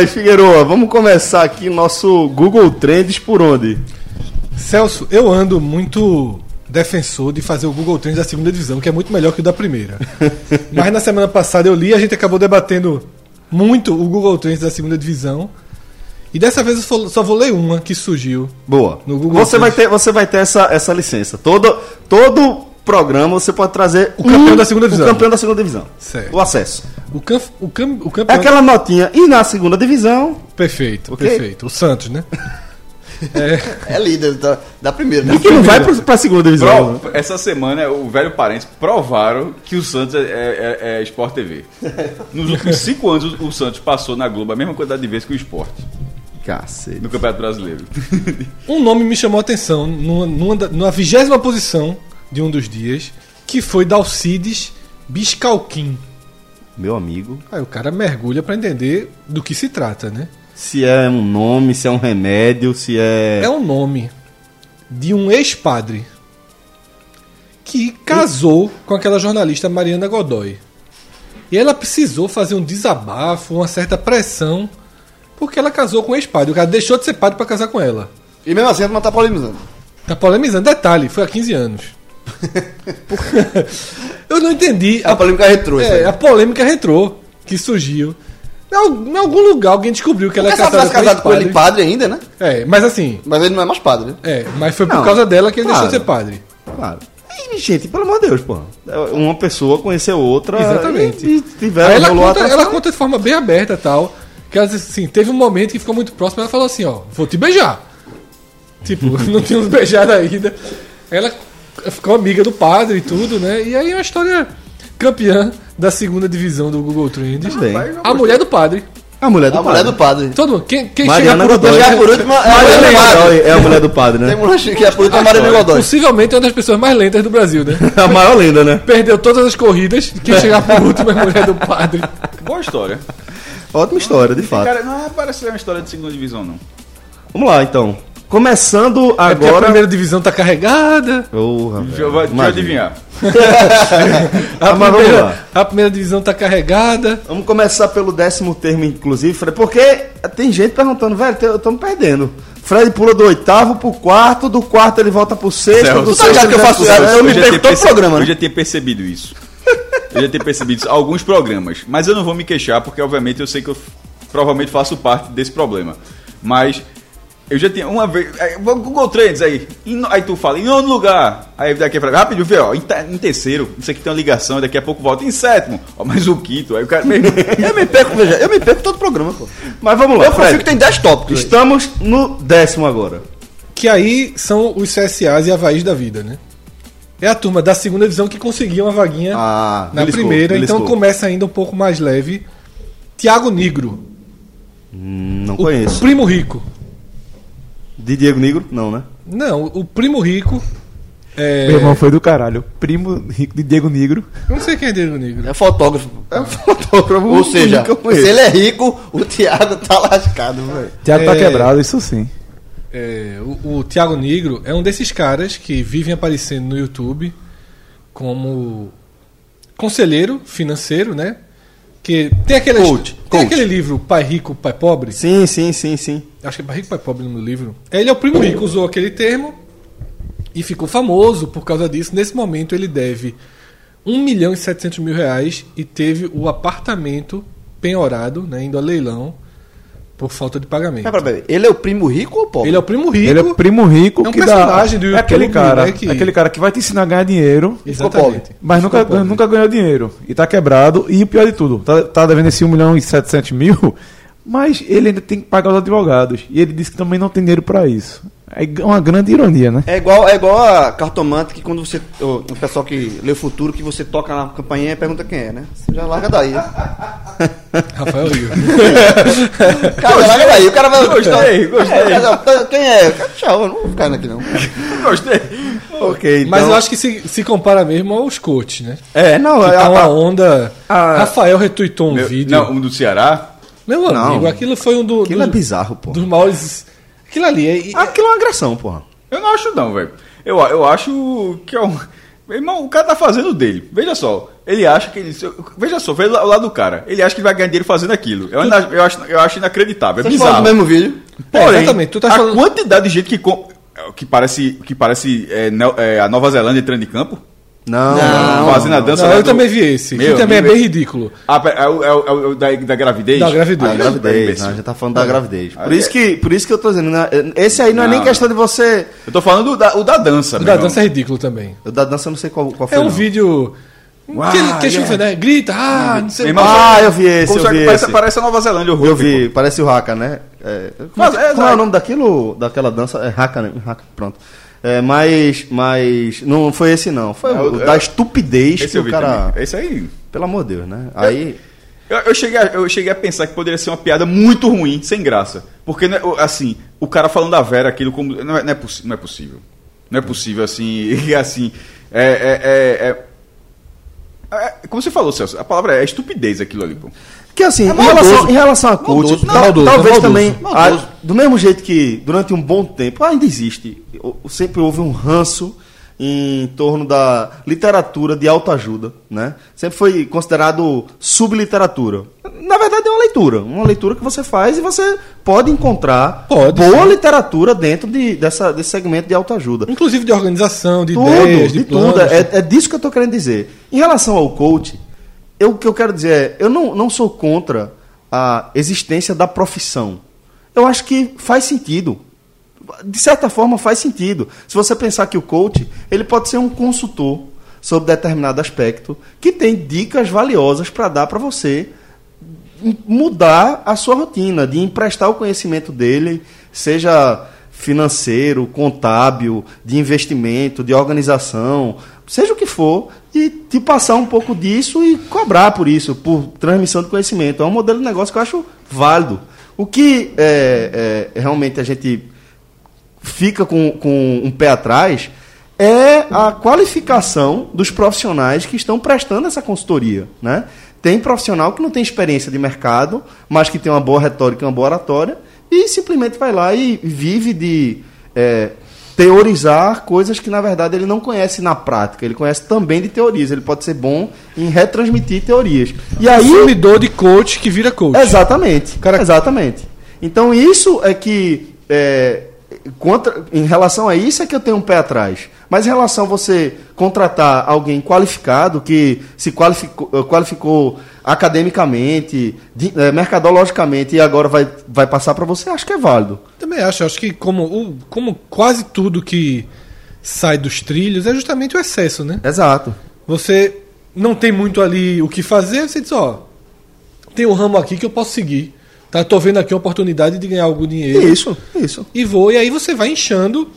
Mas Figueroa, vamos começar aqui o nosso Google Trends por onde? Celso, eu ando muito defensor de fazer o Google Trends da segunda divisão, que é muito melhor que o da primeira. <laughs> Mas na semana passada eu li e a gente acabou debatendo muito o Google Trends da segunda divisão. E dessa vez eu só- vou ler uma que surgiu. Boa. No Google você, vai Trends. ter, você vai ter essa, essa licença. Todo, todo programa você pode trazer O campeão da segunda divisão. O campeão da segunda divisão. Certo. O acesso. O, cam, o, cam, o É campeão. aquela notinha. E na segunda divisão. Perfeito, Ok? perfeito. O Santos, né? <laughs> É líder da, da primeira, né? E que não vai pro, pra segunda divisão. Pro- essa semana, o velho parente provaram que o Santos é, é, é Sport TV. <laughs> Nos últimos cinco anos, o, o Santos passou na Globo a mesma quantidade de vezes que o Sport Cacete. no Campeonato Brasileiro. Um nome me chamou a atenção. Numa, numa, numa vigésima posição de um dos dias, que foi Dalcides Biscalquim. Meu amigo. Aí o cara mergulha pra entender do que se trata, né? Se é um nome, se é um remédio, se é. É um nome de um ex-padre que casou com aquela jornalista Mariana Godoy. E ela precisou fazer um desabafo, uma certa pressão, porque ela casou com um ex-padre. O cara deixou de ser padre pra casar com ela. E mesmo assim, não tá polemizando. Tá polemizando. Detalhe, foi há 15 anos. Eu não entendi. A polêmica retrô, isso É, a polêmica retrô que surgiu. Em al- Em algum lugar alguém descobriu que ela é Porque casada casado com ele padre ainda, né? É, mas assim, Mas ele não é mais padre. né? é, mas foi por Não, causa dela que ele claro. deixou de ser padre. Claro. E, gente, pelo amor de Deus, pô. Uma pessoa conheceu outra. Exatamente. E, e tiveram, Aí ela conta, ela conta de forma bem aberta e tal. Que ela assim, teve um momento que ficou muito próximo, ela falou assim, ó, vou te beijar. Tipo, <laughs> não tínhamos <laughs> beijado ainda. Ela ficou amiga do padre e tudo, né? E aí é uma história campeã da segunda divisão do Google Trends. Bem. A mulher do padre. A mulher do A padre. mulher do padre. Todo mundo. Quem, quem Mariana chega por Godoy. Chegar por último, é a Mariana mulher do padre. Godoy é a mulher do padre, Tem né? mulher que é por último, é a Mariana Godoy. Possivelmente é uma das pessoas mais lentas do Brasil, né? <laughs> A maior lenda, né? Perdeu todas as corridas. Quem chegar por <laughs> último é a mulher do padre. Boa história. Ótima história, de fato. Cara, não parece ser uma história de segunda divisão, não. Vamos lá, então. Começando É porque a agora. primeira divisão tá carregada. Porra, Deixa eu, deixa eu adivinhar. A, <laughs> <laughs> Ah, mas primeira, a primeira divisão tá carregada. Vamos começar pelo décimo termo, inclusive, Fred, porque tem gente perguntando, velho, estamos perdendo. Fred pula do oitavo pro quarto, do quarto ele volta pro sexto, Celso, do sexto que eu faço isso? Eu me já perco todo perce- programa, né? Eu já tinha percebido isso. Eu já tinha percebido isso. Alguns programas. Mas eu não vou me queixar, porque obviamente eu sei que eu provavelmente faço parte desse problema. Mas eu já tinha uma vez. vou- Google Trends aí. Aí tu fala, em nono lugar. Aí daqui a pouco, rápido, vê, ó. Em, em terceiro, isso aqui tem uma ligação, daqui a pouco volta. Em sétimo, ó, mais o quinto. Aí o cara. Eu me perco, veja, eu me perco todo programa, pô. Mas vamos lá, Eu Fred. que tem 10 tópicos. Estamos no décimo agora. Que aí são os CSAs e Havaís da vida, né? É a turma da segunda divisão que conseguiu uma vaguinha Ah, na beliscou, primeira. Então beliscou. começa ainda um pouco mais leve. Tiago Negro, Hum, Não o conheço. primo rico. De Diego Negro? Não, né? Não, o primo rico. É... Meu irmão foi do caralho. Primo rico de Diego Negro. Eu não sei quem é Diego Negro. É fotógrafo. É um fotógrafo Ou seja, se ele é rico, o Thiago tá lascado, velho. Tiago tá É. quebrado, isso sim. É, o, o Tiago Negro é um desses caras que vivem aparecendo no YouTube como conselheiro financeiro, né? Que tem aquele, Coach, tem coach. aquele livro Pai Rico, Pai Pobre. Sim, sim, sim, sim. Acho que é Pai Rico, Pai Pobre no livro. Ele é o primo rico, usou aquele termo e ficou famoso por causa disso. Nesse momento ele deve 1 milhão e 700 mil reais e teve o apartamento penhorado, né, indo a leilão por falta de pagamento. Pera, pera, pera. Ele é o primo rico ou pobre? Ele é o primo rico. Ele é o primo rico É um que dá. personagem do é YouTube, aquele cara, né, que- aquele cara que vai te ensinar a ganhar dinheiro, Exatamente. mas nunca, pobre. nunca ganhou dinheiro. E tá quebrado. E o pior de tudo, tá, tá devendo esse 1 milhão e 700 mil, <laughs> mas ele ainda tem que pagar os advogados. E ele disse que também não tem dinheiro pra isso. É uma grande ironia, né? É igual, é igual a cartomante que quando você. O, pessoal que lê o futuro, que você toca na campainha e pergunta quem é, né? Você já larga daí. <laughs> Rafael Rio. <laughs> Cara, já larga daí. O cara vai. Gostei, gostei. É, mas, quem é? Tchau, eu não vou ficar aqui não. <laughs> Gostei. Ok, então... Mas eu acho que se, se compara mesmo aos coaches, né? É, não, Que é, tá a- uma onda. a- Rafael retuitou um Meu- vídeo. Não, um do Ceará. Meu amigo, Não. aquilo foi um do, aquilo é dos, bizarro, pô. dos maiores. Aquilo ali é. é- Aquilo é uma agressão, porra. Eu não acho não, velho. Eu, eu acho que é um... Meu irmão, o cara tá fazendo dele. Veja só. Ele acha que ele... Veja só, veja o lado do cara. Ele acha que ele vai ganhar dinheiro fazendo aquilo. Eu, ainda- eu, acho, eu acho inacreditável. É Vocês bizarro. mesmo vídeo. É, Porém, exatamente, tu tá a falando- quantidade de gente que... Com... Que parece, que parece é, é, a Nova Zelândia entrando em campo. Não, Não, fazendo a dança Não, eu do- também vi esse. Meu que também é bem ridículo. Ah, é, o- é é o da, da gravidez? Da gravidez. Da Ah, gravidez, imbecil. né? a gente tá falando da gravidez. Por Aí isso é- que, por isso que eu tô dizendo, né? esse aí não é nem Não. questão de você... Eu tô falando do da, o da dança, O da irmão. dança é ridículo também. O da dança eu não sei qual, qual foi, É um não. vídeo. que ele, que ele yeah. chama, né? Grita, ah, não sei irmão. Ah, eu vi esse, eu vi parece, esse. parece a Nova Zelândia, o Eu Hulk, vi, pô. parece o Haka, né? É, Mas, é, é, como é vai. o nome daquilo, daquela dança? É Haka, né? Haka, pronto. É, mas, mas não foi esse não. Foi É, o, da é- estupidez Esse que eu o cara... também. Esse aí... Pelo amor de Deus, né? Aí... Eu, eu cheguei a, eu cheguei a pensar que poderia ser uma piada muito ruim, sem graça. Porque, né, assim, o cara falando da Vera aquilo como. Não é, não é, possi- não é possível. Não é possível assim. <laughs> E assim. É, é, é, é- é- como você falou, Celso, a palavra é estupidez aquilo ali, pô. Que assim, em, maldoso. relação, em relação a coach, Maldoso. tal- Maldoso, talvez maldoso. também, ah, do mesmo jeito que durante um bom tempo, ainda existe, sempre houve um ranço em torno da literatura de autoajuda, né? Sempre foi considerado subliteratura. Na verdade é uma leitura, uma leitura que você faz e você pode encontrar Pode, boa sim. literatura dentro de, dessa, desse segmento de autoajuda. Inclusive de organização, de Tudo, ideias, de, de tudo. É, é disso que eu estou querendo dizer. Em relação ao coach, eu, o que eu quero dizer é, eu não, não sou contra a existência da profissão. Eu acho que faz sentido. De certa forma faz sentido. Se você pensar que o coach, ele pode ser um consultor sobre determinado aspecto que tem dicas valiosas para dar para você mudar a sua rotina, de emprestar o conhecimento dele, seja financeiro, contábil, de investimento, de organização, seja o que for, e te passar um pouco disso e cobrar por isso, por transmissão de conhecimento. É um modelo de negócio que eu acho válido. O que é, é, realmente a gente fica com, com um pé atrás é a qualificação dos profissionais que estão prestando essa consultoria. Né? Tem profissional que não tem experiência de mercado, mas que tem uma boa retórica uma boa oratória, e simplesmente vai lá e vive de é, teorizar coisas que, na verdade, ele não conhece na prática. Ele conhece também de teorias. Ele pode ser bom em retransmitir teorias. E aí, Consumidor de coach que vira coach. Exatamente. Cara- Exatamente. Então isso é que é, contra, em relação a isso é que eu tenho um pé atrás. Mas em relação a você contratar alguém qualificado que se qualificou, eh, qualificou academicamente, de- eh, mercadologicamente e agora vai, vai passar para você, acho que é válido. Também acho, acho que como, como quase tudo que sai dos trilhos é justamente o excesso, né? Exato. Você não tem muito ali o que fazer, você diz, ó, tem um ramo aqui que eu posso seguir. Tá, tô vendo aqui a oportunidade de ganhar algum dinheiro. Isso, isso. E vou, e aí você vai inchando.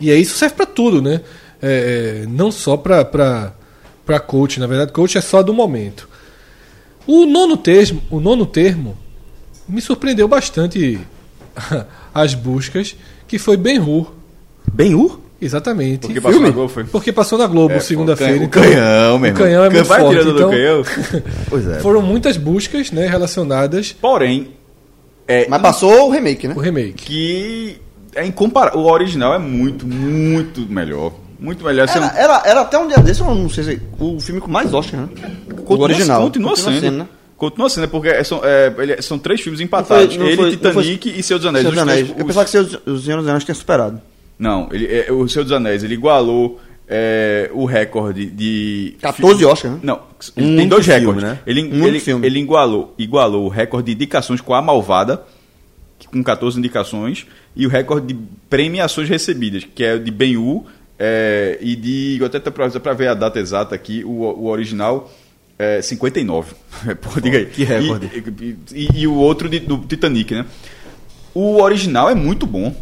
E aí isso serve para tudo, né? É, é, não só para para coach, na verdade, coach é só do momento. O nono termo, o nono termo me surpreendeu bastante <laughs> as buscas, que foi Ben-Hur. Ben-Hur? Exatamente. Porque passou na Globo, foi? Porque passou na Globo É, segunda-feira. O então- canhão, meu o canhão é muito Vai forte. então, canhão. <laughs> Pois é. Foram muitas buscas né, relacionadas Porém, é Mas passou o remake, né? ao remake. que é incomparável. O original é muito, muito melhor. Muito melhor. Era, era, era até um dia desse, eu não sei se o filme com mais Oscar, né? continua, o original. Continua, sendo. né? Continua sendo, porque é- são, é, ele- são três filmes empatados. Não foi- não ele, foi- Titanic e Senhor dos Anéis. Senhor dos três- Anéis. Eu os- pensava que dos- os Senhor dos Anéis tinha superado. Não, ele, é, o Senhor dos Anéis, ele igualou é, o recorde de... 14 Oscar, né? Não, ele Um tem dois filme, recordes. né? Ele, Um ele, filme. ele igualou, igualou o recorde de indicações com A Malvada, que- com 14 indicações, e o recorde de premiações recebidas, que é o de Ben-Hur, é, e de... Eu até pra, pra ver a data exata aqui, o, o original... É 59. <laughs> Pô, diga aí. que recorde. E, e- e o outro de- do Titanic, né? O original é muito bom.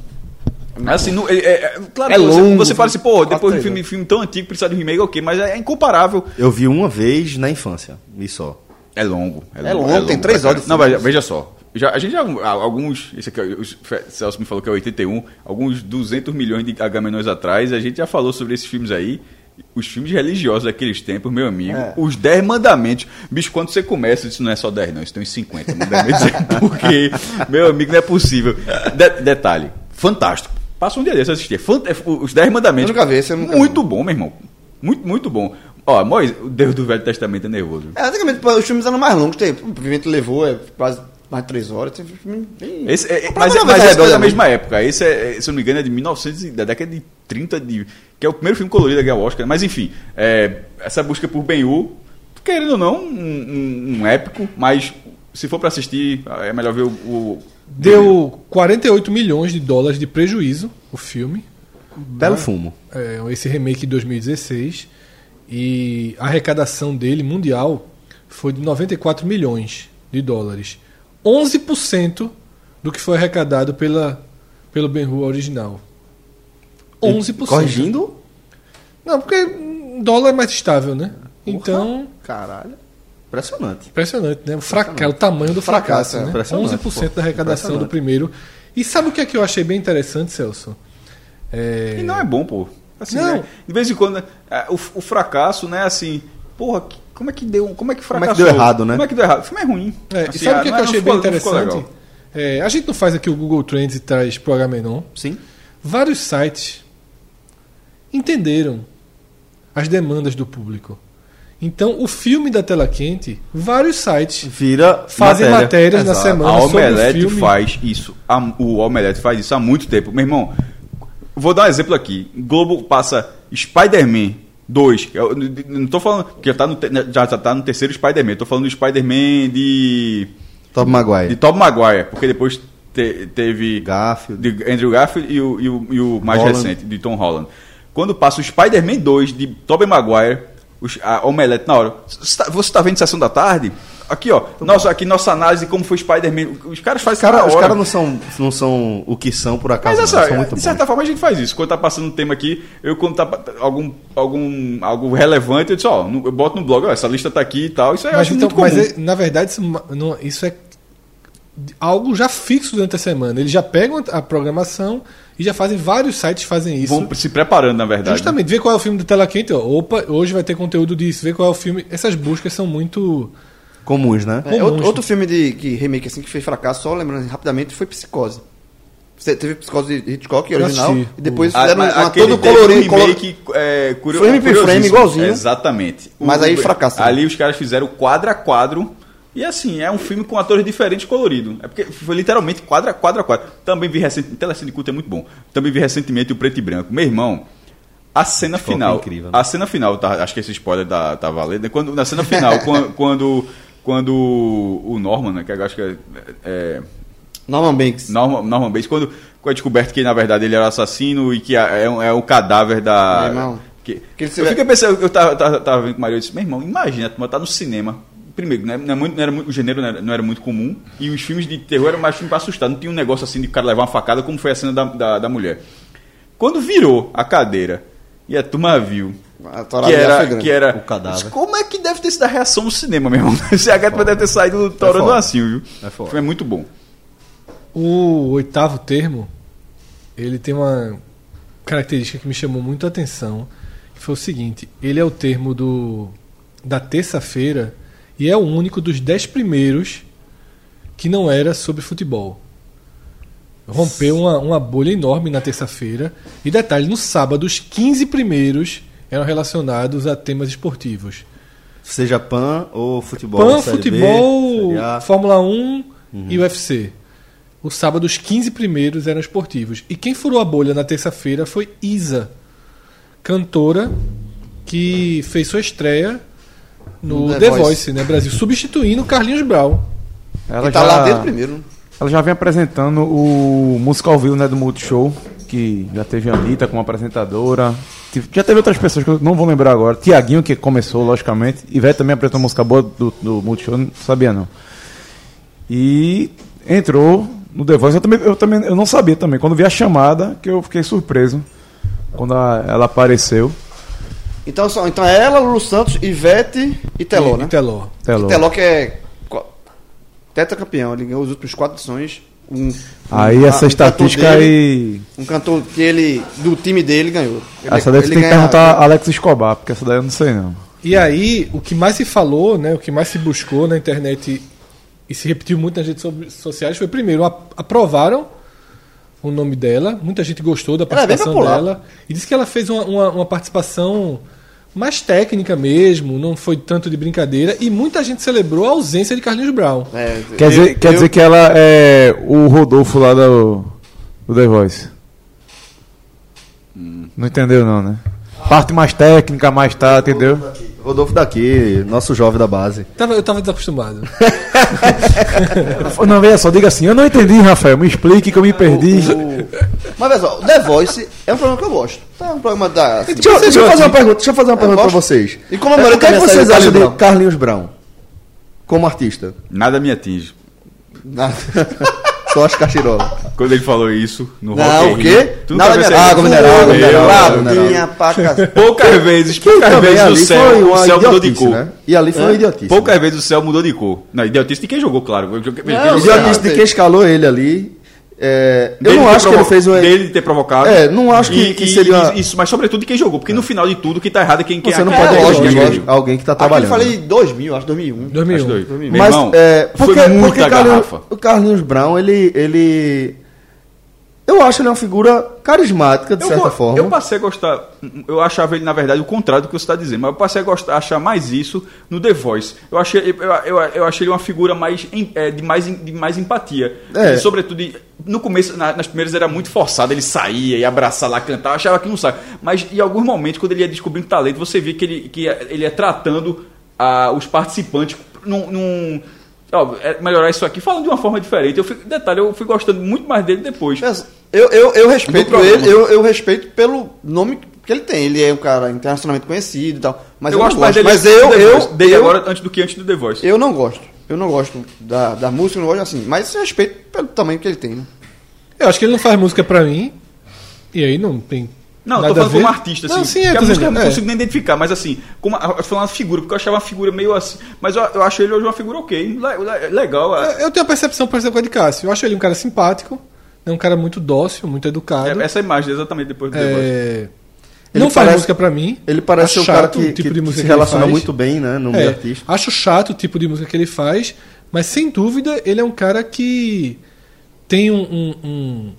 Assim, não- é, é- é- claro, É você, longo, você fala assim, pô, depois de um filme, filme tão antigo, precisar de um remake, ok, mas é incomparável. Eu vi uma vez na infância, e só. É longo. É longo, tem três horas de Não, veja só. Já, a gente já, alguns, esse aqui, o Celso me falou que é 81, alguns 200 milhões de Agamenões atrás, a gente já falou sobre esses filmes aí. Os filmes religiosos daqueles tempos, meu amigo, É. os 10 mandamentos. Bicho, quando você começa, isso não é só 10, não, isso tem uns 50 mandamentos. porque, meu amigo, não é possível. De- detalhe, fantástico. Passa um dia desse assistir. Fant- é, Os 10 mandamentos. Eu nunca vi, eu nunca Muito bom, meu irmão. Muito, muito bom. Ó, Moisés, o Deus do Velho Testamento é nervoso. É, antigamente os filmes eram mais longos. Tem, o Vivente levou é quase mais de três horas. Tem filme bem... Esse, é, é- mas uma mas vez esse é da mesma época. Esse, é, é, se eu não me engano, é de 1900, e- da década de 30, de, que é o primeiro filme colorido a ganhar o Oscar. Mas enfim, é, essa busca por Ben-Hur, querendo ou não, um, um- um épico, mas se for para assistir, é melhor ver o... o Deu 48 milhões de dólares de prejuízo o filme. Belo fumo. é, esse remake de 2016 e a arrecadação dele mundial foi de 94 milhões de dólares. 11% do que foi arrecadado pela, pelo Ben-Hur original. 11%. Corrigindo? Não, porque dólar é mais estável, né? Então, Caralho. Impressionante. impressionante, né? O, fraca, o tamanho do fracasso, Fracasso, né? Impressionante, 11% pô. da arrecadação do primeiro. E sabe o que é que eu achei bem interessante, Celso? É, E não é bom, pô. Assim, Não. né? De vez em quando, é, o, o fracasso, né, assim, porra, que- como é que deu, como é que Como é fracassou? que deu errado, né? Como é que deu errado? O filme é ruim. É, Assim, e sabe ah, o que, não que eu achei bem interessante? É, a gente não faz aqui o Google Trends e traz pro Agamenon. Sim. Vários sites entenderam as demandas do público. Então, o filme da tela quente, vários sites Vira fazem matéria. matérias na Exato. semana A sobre o Omelete filme. faz isso. há- o Omelete faz isso há muito tempo. Meu irmão, vou dar um exemplo aqui. Globo passa Spider-Man 2. Eu não tô falando. que Já tá no, te- já tá no terceiro Spider-Man. Tô falando do Spider-Man de. Tobey Maguire. De Tobey Maguire. Porque depois te- teve. Garfield. de Andrew Garfield e o, e o, e o mais Holland. recente, de Tom Holland. Quando passa o Spider-Man 2 de Tobey Maguire, os- a Omelete na hora. Você tá, você tá vendo Sessão da Tarde? Aqui, ó. Nossa, aqui nossa análise de como foi Spider-Man. Os caras fazem caras na os hora. cara não, são, não são o que são por acaso. Mas essa, são muito de certa bons. forma a gente faz isso. Quando tá passando um tema aqui, eu quando tá algum, algum algo relevante, eu disse, ó, no- eu boto no blog, ó, essa lista tá aqui e tal. Isso aí eu Mas, acho então, muito comum. mas é- na verdade, isso, não- isso é algo já fixo durante a semana. Eles já pegam a programação e já fazem vários sites fazem isso. Vão se preparando, na verdade. Justamente, ver qual é o filme do Tela Quente. ó. Opa, hoje vai ter conteúdo disso. Ver qual é o filme. Essas buscas são muito. Comuns, né? É, Comuns. outro, outro filme de que remake assim que fez fracasso, só lembrando rapidamente, foi Psicose. Você teve Psicose de Hitchcock, original, assisti. e depois Ah, fizeram aquele todo colorido, color- remake, é, curio- Frame por frame, igualzinho. Exatamente. Mas aí fracassa. Ali os caras fizeram quadro a quadro. E assim, é um filme com atores diferentes colorido. É porque foi literalmente quadro a quadro a quadro. Também vi recentemente. Telecine Culto é muito bom. Também vi recentemente o Preto e Branco. Meu irmão, a cena Ficou final. incrível, né? A cena final, tá, acho que esse spoiler tá, tá valendo. Quando, na cena final, <laughs> quando, quando, quando o Norman, né, que eu acho que é- é Norman Banks. Norman, Norman Bates, quando, quando é descoberto que na verdade ele era assassino e que é, é o cadáver da. Meu irmão. Que, Que eu fiquei pensando, eu tava, tava, tava vendo com o Maria e disse, meu irmão, imagina, tu tá no cinema. Primeiro, né, não, é muito- não era muito- o gênero não era, não era muito comum e os filmes de terror eram mais filmes pra assustar. Não tinha um negócio assim de o cara levar uma facada como foi a cena da, da, da mulher. Quando virou a cadeira e a turma viu A que torada era, que era. O cadáver. Como é que deve ter sido a reação no cinema, meu irmão? Esse H deve ter saído torando foda. assim, viu? É foda. O filme é muito bom. O oitavo termo, ele tem uma característica que me chamou muito a atenção, que foi o seguinte, ele é o termo do da terça-feira e é o único dos dez primeiros que não era sobre futebol. Rompeu uma, uma bolha enorme na terça-feira. E detalhe, no sábado, os 15 primeiros eram relacionados a temas esportivos. Seja PAN ou futebol. PAN, Série B, futebol, Série A. Fórmula 1 e UFC. O sábado, os 15 primeiros eram esportivos. E quem furou a bolha na terça-feira foi Isa, cantora que fez sua estreia no The The, Voice. Voice, né, Brasil, substituindo Carlinhos Brown. Ela Que tá já, lá desde o primeiro. ela já vem apresentando o Musical View né, do Multishow, que já teve a Anitta como apresentadora. Já teve outras pessoas que eu não vou lembrar agora. Tiaguinho, que começou, logicamente. Ivete também apresentou música boa do, do Multishow, não sabia não. E entrou no The Voice. Eu também, eu também eu não sabia também. Quando vi a chamada, que eu fiquei surpreso. Quando a- ela apareceu. Então, só, então é ela, Lulu Santos, Ivete e Teló, E- né? e Teló. Teló. E Teló que é tetracampeão, ele ganhou os últimos quatro edições. Um, Aí um- essa um estatística aí. Um cantor que ele, do time dele, ganhou. Ele- Essa daí você ele tem que perguntar a Alex Escobar, porque essa daí eu não sei não. E aí, o que mais se falou, né, o que mais se buscou na internet e se repetiu muito nas redes so- sociais foi, primeiro, a- aprovaram o nome dela, muita gente gostou da é participação dela, e disse que ela fez uma, uma- uma participação mais técnica mesmo, não foi tanto de brincadeira, e muita gente celebrou a ausência de Carlinhos Brown. É, Quer, eu- dizer, quer eu- dizer que ela é o Rodolfo lá do, do The Voice. Não entendeu não, né? Parte mais técnica, mais tá, entendeu? Rodolfo daqui, nosso jovem da base. Tava, eu tava desacostumado. <laughs> <laughs> Não, veja só, diga assim, eu não entendi, Rafael, me explique que eu me perdi. Mas veja só, o The Voice é um programa que eu gosto. É um programa da. assim, Deixa, eu- deixa eu fazer uma pergunta, deixa eu fazer uma pergunta pra vocês. E comemorei o que, é que vocês acham de Carlinhos Brown? Como artista? Nada me atinge. Nada. <laughs> Só as cachirolas. Quando ele falou isso no Não, Rock in o quê? Tu nunca Nada percebeu? mineral, água mineral, água mineral, Deus. água mineral. mineral. Paca... <laughs> Poucas vezes, poucas Também vezes o ali céu, o uma céu mudou de idiotice, cor. né? E ali foi uma idiotice. Poucas vezes o céu mudou de cor. Não, idiotice de quem jogou, claro. Eu Não, quem jogou- idiota- Idiotice de quem escalou ele ali. É, eu não acho que ele fez o. Dele ter provocado. É, não acho que- E- que seria- e Isso, mas sobretudo de quem jogou. Porque no final de tudo, quem tá errado é quem, quem Você não é- pode é, lógico, alguém, alguém que tá Aqui eu trabalhando. falei 2000, acho 2001. 2001. Acho doido. Meu Mas irmão, é, porque, foi muita porque Carlinhos- garrafa. o Carlinhos Brown, ele, ele. Eu acho ele uma figura carismática, de Eu, certa forma. eu passei a gostar. Eu achava ele, na verdade, o contrário do que você está dizendo, mas eu passei a gostar, a achar mais isso no The Voice. Eu achei, eu, eu, eu achei ele uma figura mais, é, de, mais de mais empatia. É. E, sobretudo, no começo, na- nas primeiras era muito forçado, ele saía e abraçar lá, cantar, eu achava que não sai. Mas em alguns momentos, quando ele ia descobrindo talento, você via que ele, que ele ia tratando ah, os participantes num. num ó, é melhorar isso aqui, falando de uma forma diferente. Eu fui, detalhe, eu fui gostando muito mais dele depois. Eu, eu, eu respeito ele, eu, eu respeito pelo nome que ele tem. Ele é um cara internacionalmente conhecido e tal. Mas eu, gosto não mais gosto. dele, Mas eu, eu, Voice, dele eu, agora antes do que antes do The Voice. eu não gosto. Eu não gosto da, da música, eu não gosto assim. Mas eu respeito pelo tamanho que ele tem. Né? Eu acho que ele não faz música pra mim. E aí não tem. Não, nada tô falando como artista, assim. Não, sim, que é, a música eu não é. consigo nem identificar, mas assim, como eu falando uma figura, porque eu achava uma figura meio assim. Mas eu, eu acho ele hoje uma figura ok, le- le- legal. é. Eu tenho a percepção parecida com a de Cássio. Eu acho ele um cara simpático, é um cara muito dócil, muito educado. É, essa imagem exatamente depois do. É, Ele não faz parece- música pra mim. Ele parece um cara que, tipo que de música se que ele relaciona faz. muito bem, né, no meio É, artístico. acho chato o tipo de música que ele faz, mas sem dúvida ele é um cara que tem um, um, um,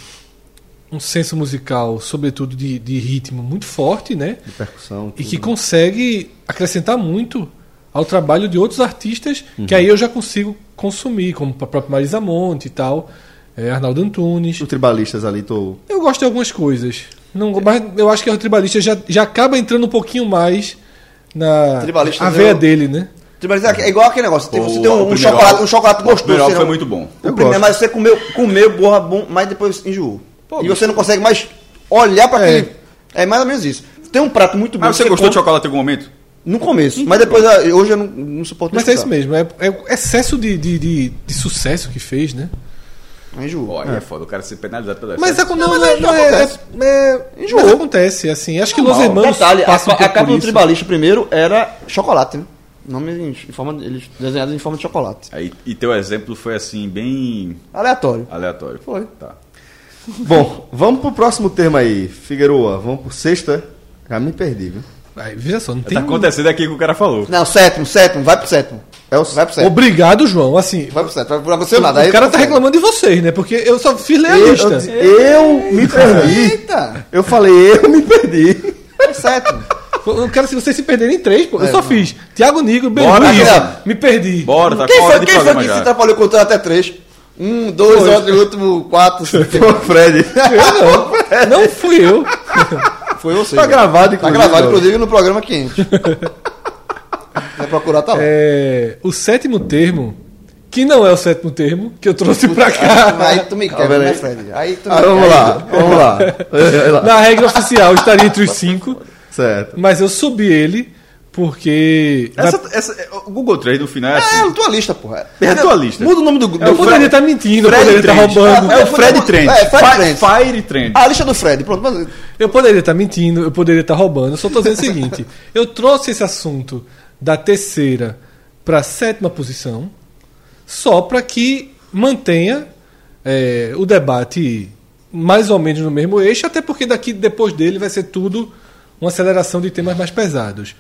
um senso musical, sobretudo de, de ritmo, muito forte, né? De percussão. E tudo, que né? consegue acrescentar muito ao trabalho de outros artistas Uhum. que aí eu já consigo consumir, como a própria Marisa Monte e tal, é, Arnaldo Antunes. Os tribalistas ali, tô. Eu gosto de algumas coisas. Não, mas eu acho que o tribalista já, já acaba entrando um pouquinho mais na Tribalista a veia eu- dele, né? Tipo, mas É igual aquele negócio. Tem, você O- tem o um, um primeiro chocolate, um chocolate O gostoso. primeiro álbum você foi não- muito bom. O primeiro, mas você comeu, comeu borra bom, mas depois enjoou. Pô, e você não consegue mais olhar pra É. aquele. É mais ou menos isso. Tem um prato muito bom. Mas você gostou de chocolate em algum momento? No começo. Mas depois, ah, hoje eu não, não suporto Mas mais é isso mesmo, é, é o excesso de, de, de, de sucesso que fez, né? Mas enjoou. Olha, é. foda o cara ser penalizado pelo Mas, é, não, mas não, é, aí não é, acontece. é, é- Enjoou. mas acontece, assim. Acho que Los Normal. Hermanos Detalhe, a, passam um a capa por do tribalista primeiro era chocolate, né? Nome em, em forma, de- eles desenhados em forma de chocolate. Aí, e teu exemplo foi assim, bem Aleatório. aleatório. Foi. Tá. Bom, vamos pro próximo tema aí. Figueroa, vamos pro sexta. Já me perdi, viu? Aí, veja só, não tem. Tá acontecendo aqui o que o cara falou. Não, sétimo, sétimo, vai pro sétimo. É o Vai pro sétimo. Obrigado, João. Assim, Vai pro sétimo, não aconteceu o, nada. o Aí cara vai tá pro reclamando de vocês, né? Porque eu só fiz ler a Eu, lista. eu me perdi. Eita, Eu falei, eu me perdi. vai sétimo. Eu não quero se vocês se perderem em três, pô. Eu É, só não. fiz Thiago Nigro, Bora. Me perdi. Bora, tá Quem foi, quem foi que se já. atrapalhou contando até três? Um, dois, Foi. outro, último, quatro. cinco. Foi o Fred. Eu não. Não fui eu. Foi você. Tá cara. gravado, Tá inclusive, gravado, ó. inclusive, no programa quente. <laughs> Vai procurar, tá lá. É, o sétimo termo, que não é o sétimo termo, que eu trouxe pra cá. <laughs> Aí tu me quebra, né, aí? Fred? Aí tu me Ah, vamos lá, vamos lá. <laughs> Na regra oficial estaria entre os cinco, Certo. mas eu subi ele porque. Essa, essa, o Google Trade no final é assim. É, a tua lista, porra. É a tua lista. Muda o nome do Google. Eu poderia estar mentindo, eu Fred poderia estar Trend. roubando. Ah, É o Fred Fred- Trend. é, Fred. Fire Trend. A lista do Fred, pronto. Mas, Eu poderia estar mentindo, eu poderia estar roubando. Eu só estou dizendo o seguinte: <laughs> eu trouxe esse assunto da terceira para a sétima posição, só para que mantenha é, o debate mais ou menos no mesmo eixo, até porque daqui depois dele vai ser tudo uma aceleração de temas mais pesados.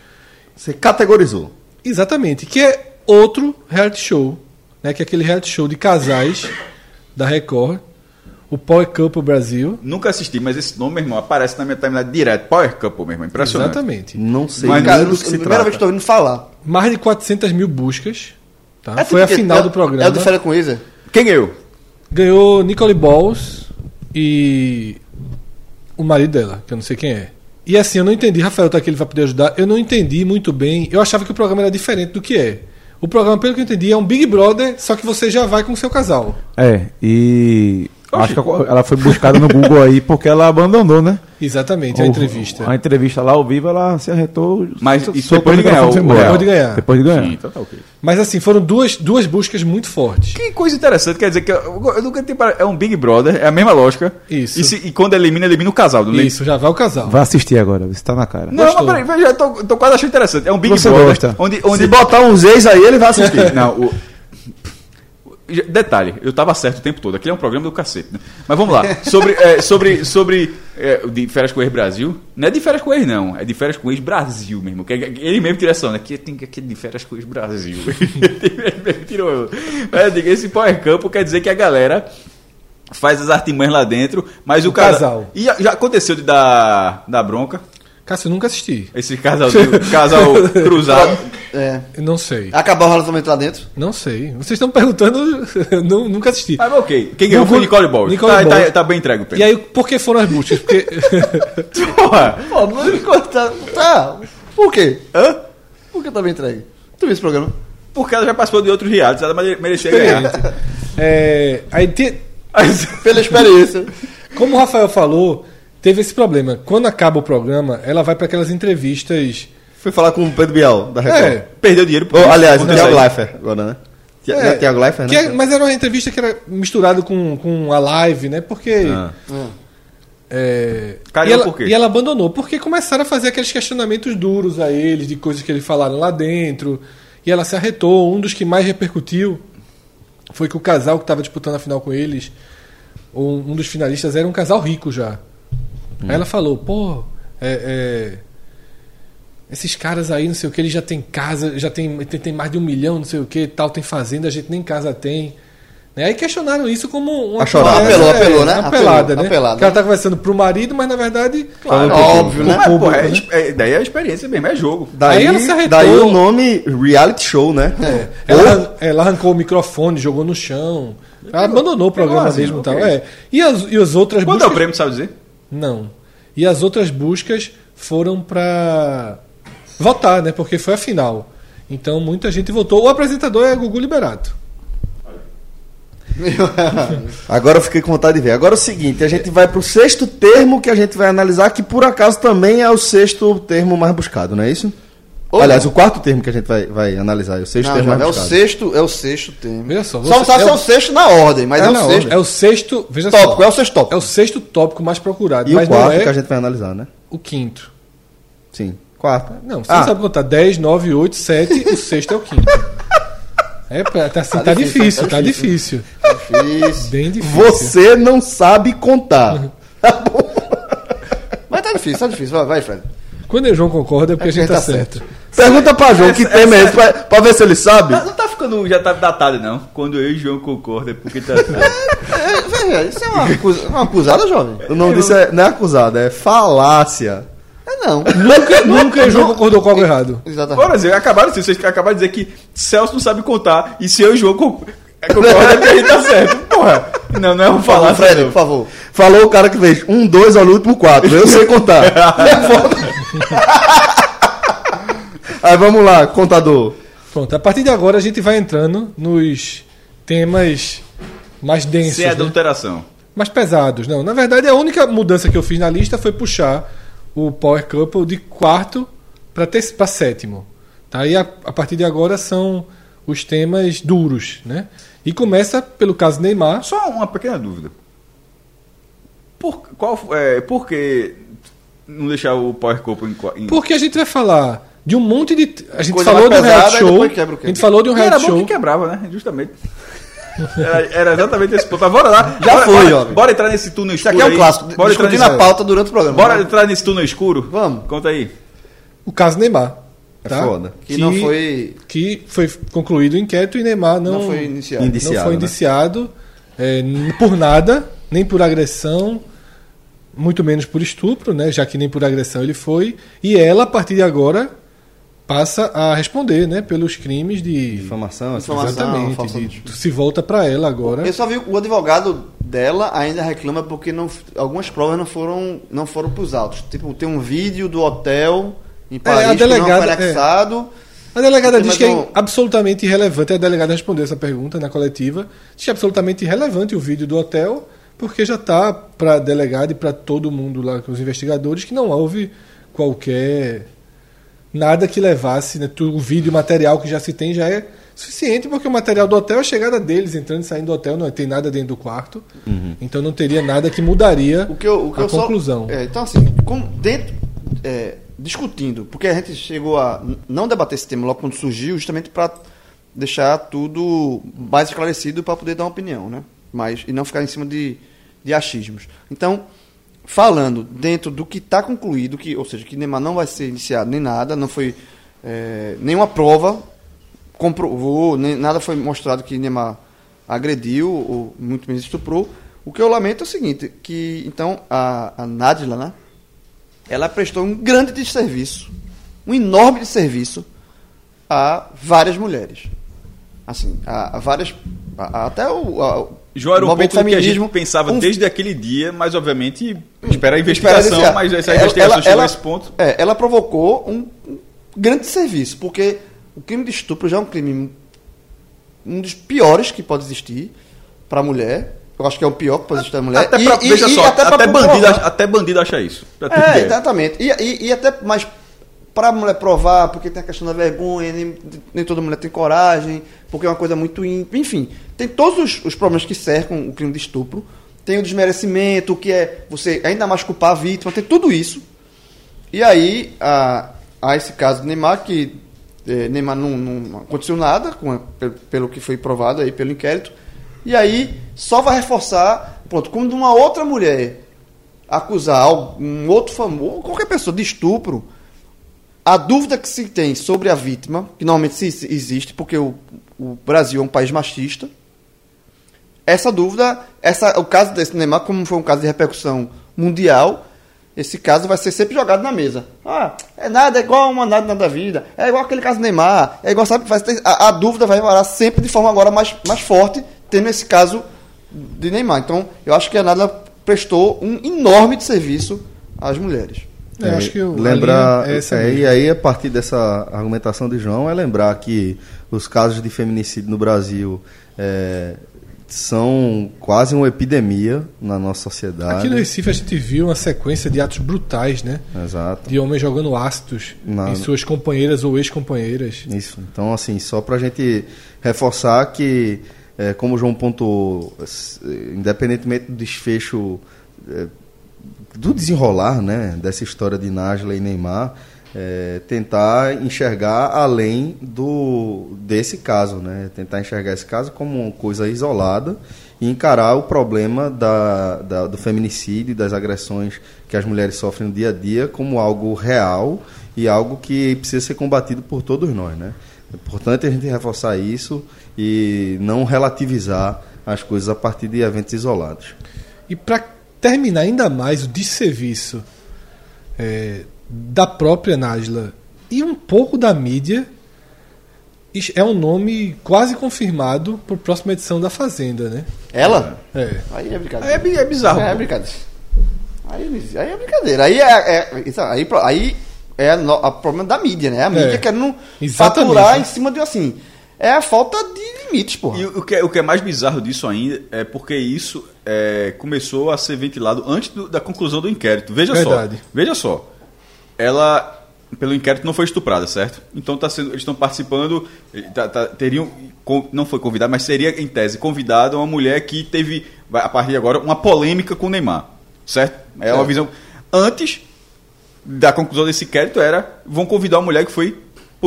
Você categorizou. Exatamente, que é outro reality show, né, que é aquele reality show de casais da Record, o Power Couple Brasil. Nunca assisti, mas esse nome, meu irmão, aparece na minha timeline direto. Power Couple, meu irmão. Impressionante. Exatamente. Não sei Mas, cara, que a se primeira trata. vez que tô ouvindo falar. Mais de 400 mil buscas. tá? É Foi a final é- do programa. É o do Férias com Isa. Quem ganhou? Ganhou Nicole Balls e o marido dela, que eu não sei quem é. E assim, eu não entendi, Rafael tá aqui, ele vai poder ajudar. Eu não entendi muito bem. Eu achava que o programa era diferente do que é. O programa, pelo que eu entendi, é um Big Brother, só que você já vai com o seu casal. É, e acho que ela foi buscada no Google aí porque ela abandonou, né? Exatamente, a O- entrevista. A entrevista lá ao vivo, ela se arretou. Mas so- isso depois de ganhar foi o embora. Depois de ganhar. Depois de ganhar. Sim, então tá ok. Mas assim, foram duas, duas buscas muito fortes. Que coisa interessante, quer dizer que eu, eu nunca tenho para- é um Big Brother, é a mesma lógica. Isso. E, se- e quando elimina, elimina o casal, não lembra? Isso, já vai o casal. Vai assistir agora, você tá na cara. Não, Gostou. mas peraí, veja, eu tô, tô quase achando interessante. É um Big Você Brother. gosta. Onde, Se onde botar uns ex aí, ele vai assistir. <laughs> Não, o- já- Detalhe, eu tava certo o tempo todo. Aqui é um programa do cacete, né? Mas vamos lá. Sobre, é, sobre, sobre é, de Férias com Ex Brasil. Não é de Férias com Ex, não. É de Férias com Ex Brasil mesmo. Que é- ele mesmo tira essa onda. Aqui tem que aquele de Férias com Ex Brasil. ele <laughs> mesmo tirou. Esse Power Campo quer dizer que a galera faz as artimanhas lá dentro, mas o, O cara- casal. E já, já aconteceu de dar, dar bronca? Cássio, eu nunca assisti. Esse casalzinho, casal cruzado. <laughs> É. Não sei. Acabar o relacionamento lá dentro? Não sei. Vocês estão perguntando, <laughs> eu nu- nunca assisti. Mas ok. Quem ganhou foi Nicole Ball. Nicole tá, Ball. tá, tá bem entregue o E prêmio. aí, por que foram as buscas? Porque <laughs> Porra. Pô, não me conta. Tá. Por quê? Hã? Por que tá bem entregue? Tu viu esse programa? Porque ela já participou de outros realities, ela mere- merecia ganhar. é, aí te- Pela experiência. como o Rafael falou, teve esse problema. Quando acaba o programa, ela vai para aquelas entrevistas. Fui falar com o Pedro Bial, da Record. É, Perdeu dinheiro por isso. aliás, o Thiago. Leifert agora, né? É, não é Thiago Leifert, que né? é- mas era uma entrevista que era misturado com, com a live, né? Porque. Ah. É, Caiu e, ela, por quê? e ela abandonou, porque começaram a fazer aqueles questionamentos duros a eles, de coisas que eles falaram lá dentro. E ela se arretou. Um dos que mais repercutiu foi que o casal que estava disputando a final com eles, um, um dos finalistas, era um casal rico já. Hum. Aí ela falou, pô, é, é, esses caras aí, não sei o que, eles já têm casa, já tem, tem, tem mais de um milhão, não sei o que, tal, tem fazenda, a gente nem casa tem. Né? Aí questionaram isso como uma A chorada. conversa, Apelou, apelou, né? Uma pelada, Apelou, né? apelada. Que ela tá conversando pro marido, mas na verdade. Claro, pro- óbvio, pro né? Público, porra, é, né? é, daí é a experiência mesmo, é jogo. Daí, Aí ela se arretou. daí o nome reality show, né? É, ela, ela arrancou o microfone, jogou no chão. Ela abandonou o programa mesmo e tal. É. E, as, e as outras Quando é o buscas. prêmio, sabe dizer? Não. E as outras buscas foram pra votar, né? Porque foi a final. Então muita gente votou. O apresentador é Gugu Liberato. <laughs> Agora eu fiquei com vontade de ver. Agora é o seguinte, a gente vai pro sexto termo que a gente vai analisar, que por acaso também é o sexto termo mais buscado, não é isso? Ou Aliás, não. o quarto termo que a gente vai, vai analisar, é o sexto Não, termo Jovem, é o mais buscado. sexto, é o sexto tema. Veja só, Só não você- sabe é se é o- o sexto na ordem, mas é, É o sexto. ordem. É o sexto. Veja Tópico, só. é o sexto tópico. É o sexto tópico mais procurado. E mas o quarto não é que a gente vai analisar, né? o quinto. Sim. Quarto. Não, você Ah. não sabe contar 10, 9, 8, 7, o sexto é o quinto. É, tá, assim, Tá tá, difícil, difícil, tá tá difícil. Difícil. Bem difícil. Você não sabe contar. <laughs> Mas tá difícil, tá difícil. Vai, vai Fred. Quando o João concorda é porque É a gente tá, tá certo. Pergunta pra João que tema é esse, pra, pra ver se ele sabe. Não, não tá ficando, já tá datado, não. Quando eu e o João concordam, é porque tá. É, velho, isso é uma, acusa- uma acusada, jovem? O nome disso é, não é acusado, é falácia. É não. Nunca, nunca o João concordou com algo errado. Exatamente. Por exemplo, acabaram de vocês acabaram de dizer que Celso não sabe contar e se eu e o João con- é, concordam, é porque a gente tá certo. Porra. Não, não é um favor, falar, Fred, por favor. Falou o cara que fez um, dois, olha o último quatro. Eu sei contar. É. <laughs> Aí vamos lá, contador. Pronto, a partir de agora a gente vai entrando nos temas mais densos, Sem né? adulteração. mais pesados. Não, na verdade a única mudança que eu fiz na lista foi puxar o Power Couple de quarto para sétimo. Tá? E a, a partir de agora são os temas duros, né? E começa pelo caso Neymar. Só uma pequena dúvida. Por, qual, é, por que não deixar o Power Couple em, em... Porque a gente vai falar de um monte de. A gente Coisa falou de um reality pesada, e show. A gente falou de um E era reality bom show. que quebrava, né? Justamente. <laughs> Era, era exatamente esse ponto. Bora lá. Já bora, foi, bora. Bora entrar nesse túnel Isso escuro. aqui é um aí. clássico. Bora entrar nesse, na pauta durante o programa. Bora né? entrar nesse túnel escuro? Vamos. Conta aí. O caso Neymar. É Tá? foda. Que não foi- Que foi concluído o inquérito e Neymar não, Não foi iniciado. Indi- não Indiciado, foi né? indiciado é, n- por nada, nem por agressão, muito menos por estupro, né? Já que nem por agressão ele foi. E ela, a partir de agora, passa a responder, né? Pelos crimes de. Difamação. Exatamente. falsa de- se volta para ela agora. Eu só vi o advogado dela ainda reclama porque não, algumas provas não foram não foram pros autos. Tipo, tem um vídeo do hotel em Paris É, a que não delegada- anexado. A delegada diz que é absolutamente irrelevante. A delegada respondeu essa pergunta na coletiva. Diz que é absolutamente irrelevante o vídeo do hotel, porque já está para a delegada e para todo mundo lá, com os investigadores, que não houve qualquer. nada que levasse. Né, o vídeo, o material que já se tem já é suficiente, porque o material do hotel é a chegada deles, entrando e saindo do hotel, não tem nada dentro do quarto. Então não teria nada que mudaria O que eu, o que a eu só- conclusão. é, então, assim, como dentro. é, discutindo, porque a gente chegou a não debater esse tema logo quando surgiu, justamente para deixar tudo mais esclarecido para poder dar uma opinião, né? Mas, e não ficar em cima de, de achismos. Então, falando dentro do que está concluído, que, ou seja, que Neymar não vai ser iniciado nem nada, não foi é, nenhuma prova comprovou, nem, nada foi mostrado que Neymar agrediu ou muito menos estuprou. O que eu lamento é o seguinte, que então a, a Nadila, né? Ela prestou um grande desserviço, um enorme desserviço a várias mulheres. Assim, a, a várias. a- a- até o. a- João era um pouco do que a gente feminismo, pensava um- desde aquele dia, mas obviamente espera a Espera investigação, desse- mas essa ela- investigação ela- chegou ela- a esse ponto. É, ela provocou um, um grande serviço, porque o crime de estupro já é um crime um dos piores que pode existir para a mulher. Eu acho que é o pior que pode existir a mulher. Até E- pra, e- veja e só, até, pra bandido, acha- até bandido acha isso. É, exatamente. E, e, e até mais para a mulher provar, porque tem a questão da vergonha, nem, nem toda mulher tem coragem, porque é uma coisa muito íntima. Enfim, tem todos os, os problemas que cercam o crime de estupro. Tem o desmerecimento, o que é você ainda mais culpar a vítima, tem tudo isso. E aí, há, há esse caso do Neymar, que eh, Neymar não, não aconteceu nada, a- pelo que foi provado aí pelo inquérito. E aí, só vai reforçar, pronto, quando uma outra mulher acusar um outro famoso, qualquer pessoa de estupro, a dúvida que se tem sobre a vítima, que normalmente existe, porque o, o Brasil é um país machista, essa dúvida, essa, o caso desse Neymar, como foi um caso de repercussão mundial, esse caso vai ser sempre jogado na mesa. Ah, é nada, é igual uma nada, nada da vida, é igual aquele caso do Neymar, é igual, sabe, a, a dúvida vai parar sempre de forma agora mais, mais forte, tendo esse caso de Neymar. Então, eu acho que a nada prestou um enorme de serviço às mulheres. É, acho que o- lembrar é essa é, e aí a partir dessa argumentação de João é lembrar que os casos de feminicídio no Brasil é, são quase uma epidemia na nossa sociedade. Aqui no Recife a gente viu uma sequência de atos brutais, né? Exato. De homens jogando ácidos Na- em suas companheiras ou ex-companheiras. Isso. Então, assim, só para a gente reforçar que, é, como o João pontuou, independentemente do desfecho é, do desenrolar né, dessa história de Nájila e Neymar, é, tentar enxergar além do desse caso, né? Tentar enxergar esse caso como uma coisa isolada e encarar o problema da, da- do feminicídio das agressões que as mulheres sofrem no dia a dia como algo real e algo que precisa ser combatido por todos nós, né? É importante a gente reforçar isso e não relativizar as coisas a partir de eventos isolados. E para terminar ainda mais o desserviço é, da própria Nájila e um pouco da mídia, é um nome quase confirmado para a próxima edição da Fazenda, né? Ela? É. Aí é brincadeira. Aí é, é bizarro. É, pô. brincadeira. Aí, aí é brincadeira. Aí é, é- isso aí, aí é a problema da mídia, né? A mídia É. querendo Exatamente. faturar em cima de assim. É a falta de limites, porra. E o que, é, o que é mais bizarro disso ainda é porque isso é, começou a ser ventilado antes do- da conclusão do inquérito. Veja Verdade. só. Veja só. Ela, pelo inquérito, não foi estuprada, certo? Então tá sendo, eles estão participando. eh, tá- tá- teriam. Não foi convidado, mas seria, em tese, convidada uma mulher que teve, a partir de agora, uma polêmica com o Neymar. Certo? É uma visão. Antes da conclusão desse inquérito era vão convidar uma mulher que foi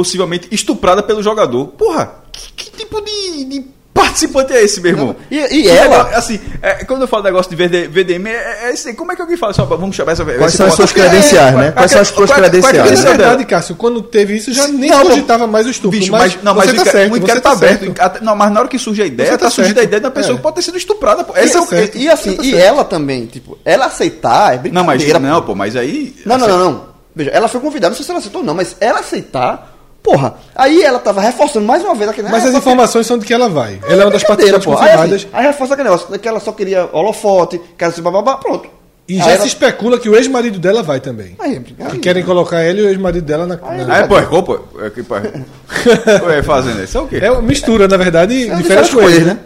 possivelmente estuprada pelo jogador. Porra, que, que tipo de, de participante é esse, meu irmão? E, e ela. negócio- assim, é, quando eu falo negócio de VD, VDM, é, é assim, como é que alguém fala assim, ó, vamos chamar essa Quais são as suas é- credenciais, né? qual- Quais são as suas credenciais? é Na verdade, Cássio, quando teve isso, já nem Não, cogitava mais o estupro. Bicho, mas, mas, não, você tá o inquérito, certo, o inquérito você tá tá aberto. certo. Não, mas na hora que surge a ideia, Você tá tá surgindo a ideia da pessoa É. que pode ter sido estuprada. Pô. E, é o e- e assim, e ela também, tipo, ela aceitar é Não, mas brincadeira. não, pô, mas aí. Não, não, não, não. Veja, ela foi convidada, não sei se ela aceitou ou não, mas ela aceitar, porra, aí ela tava reforçando mais uma vez aquele Mas ah, as informações são de que ela vai. Ela é uma das brincadeira, participantes. Aí, confirmadas. assim, aí reforça aquele negócio, que ela só queria holofote, que ela se bababá, pronto. E Aí já ela- se especula que o ex-marido dela vai também. Aí, Que aí- querem colocar ele e o ex-marido dela na. Aí- na- Ah, é, pô, é pô, pô. É, que, pô. <laughs> Pô, é fazendo isso. É o quê? É uma mistura, na verdade, É de diferentes coisas, coisas, né?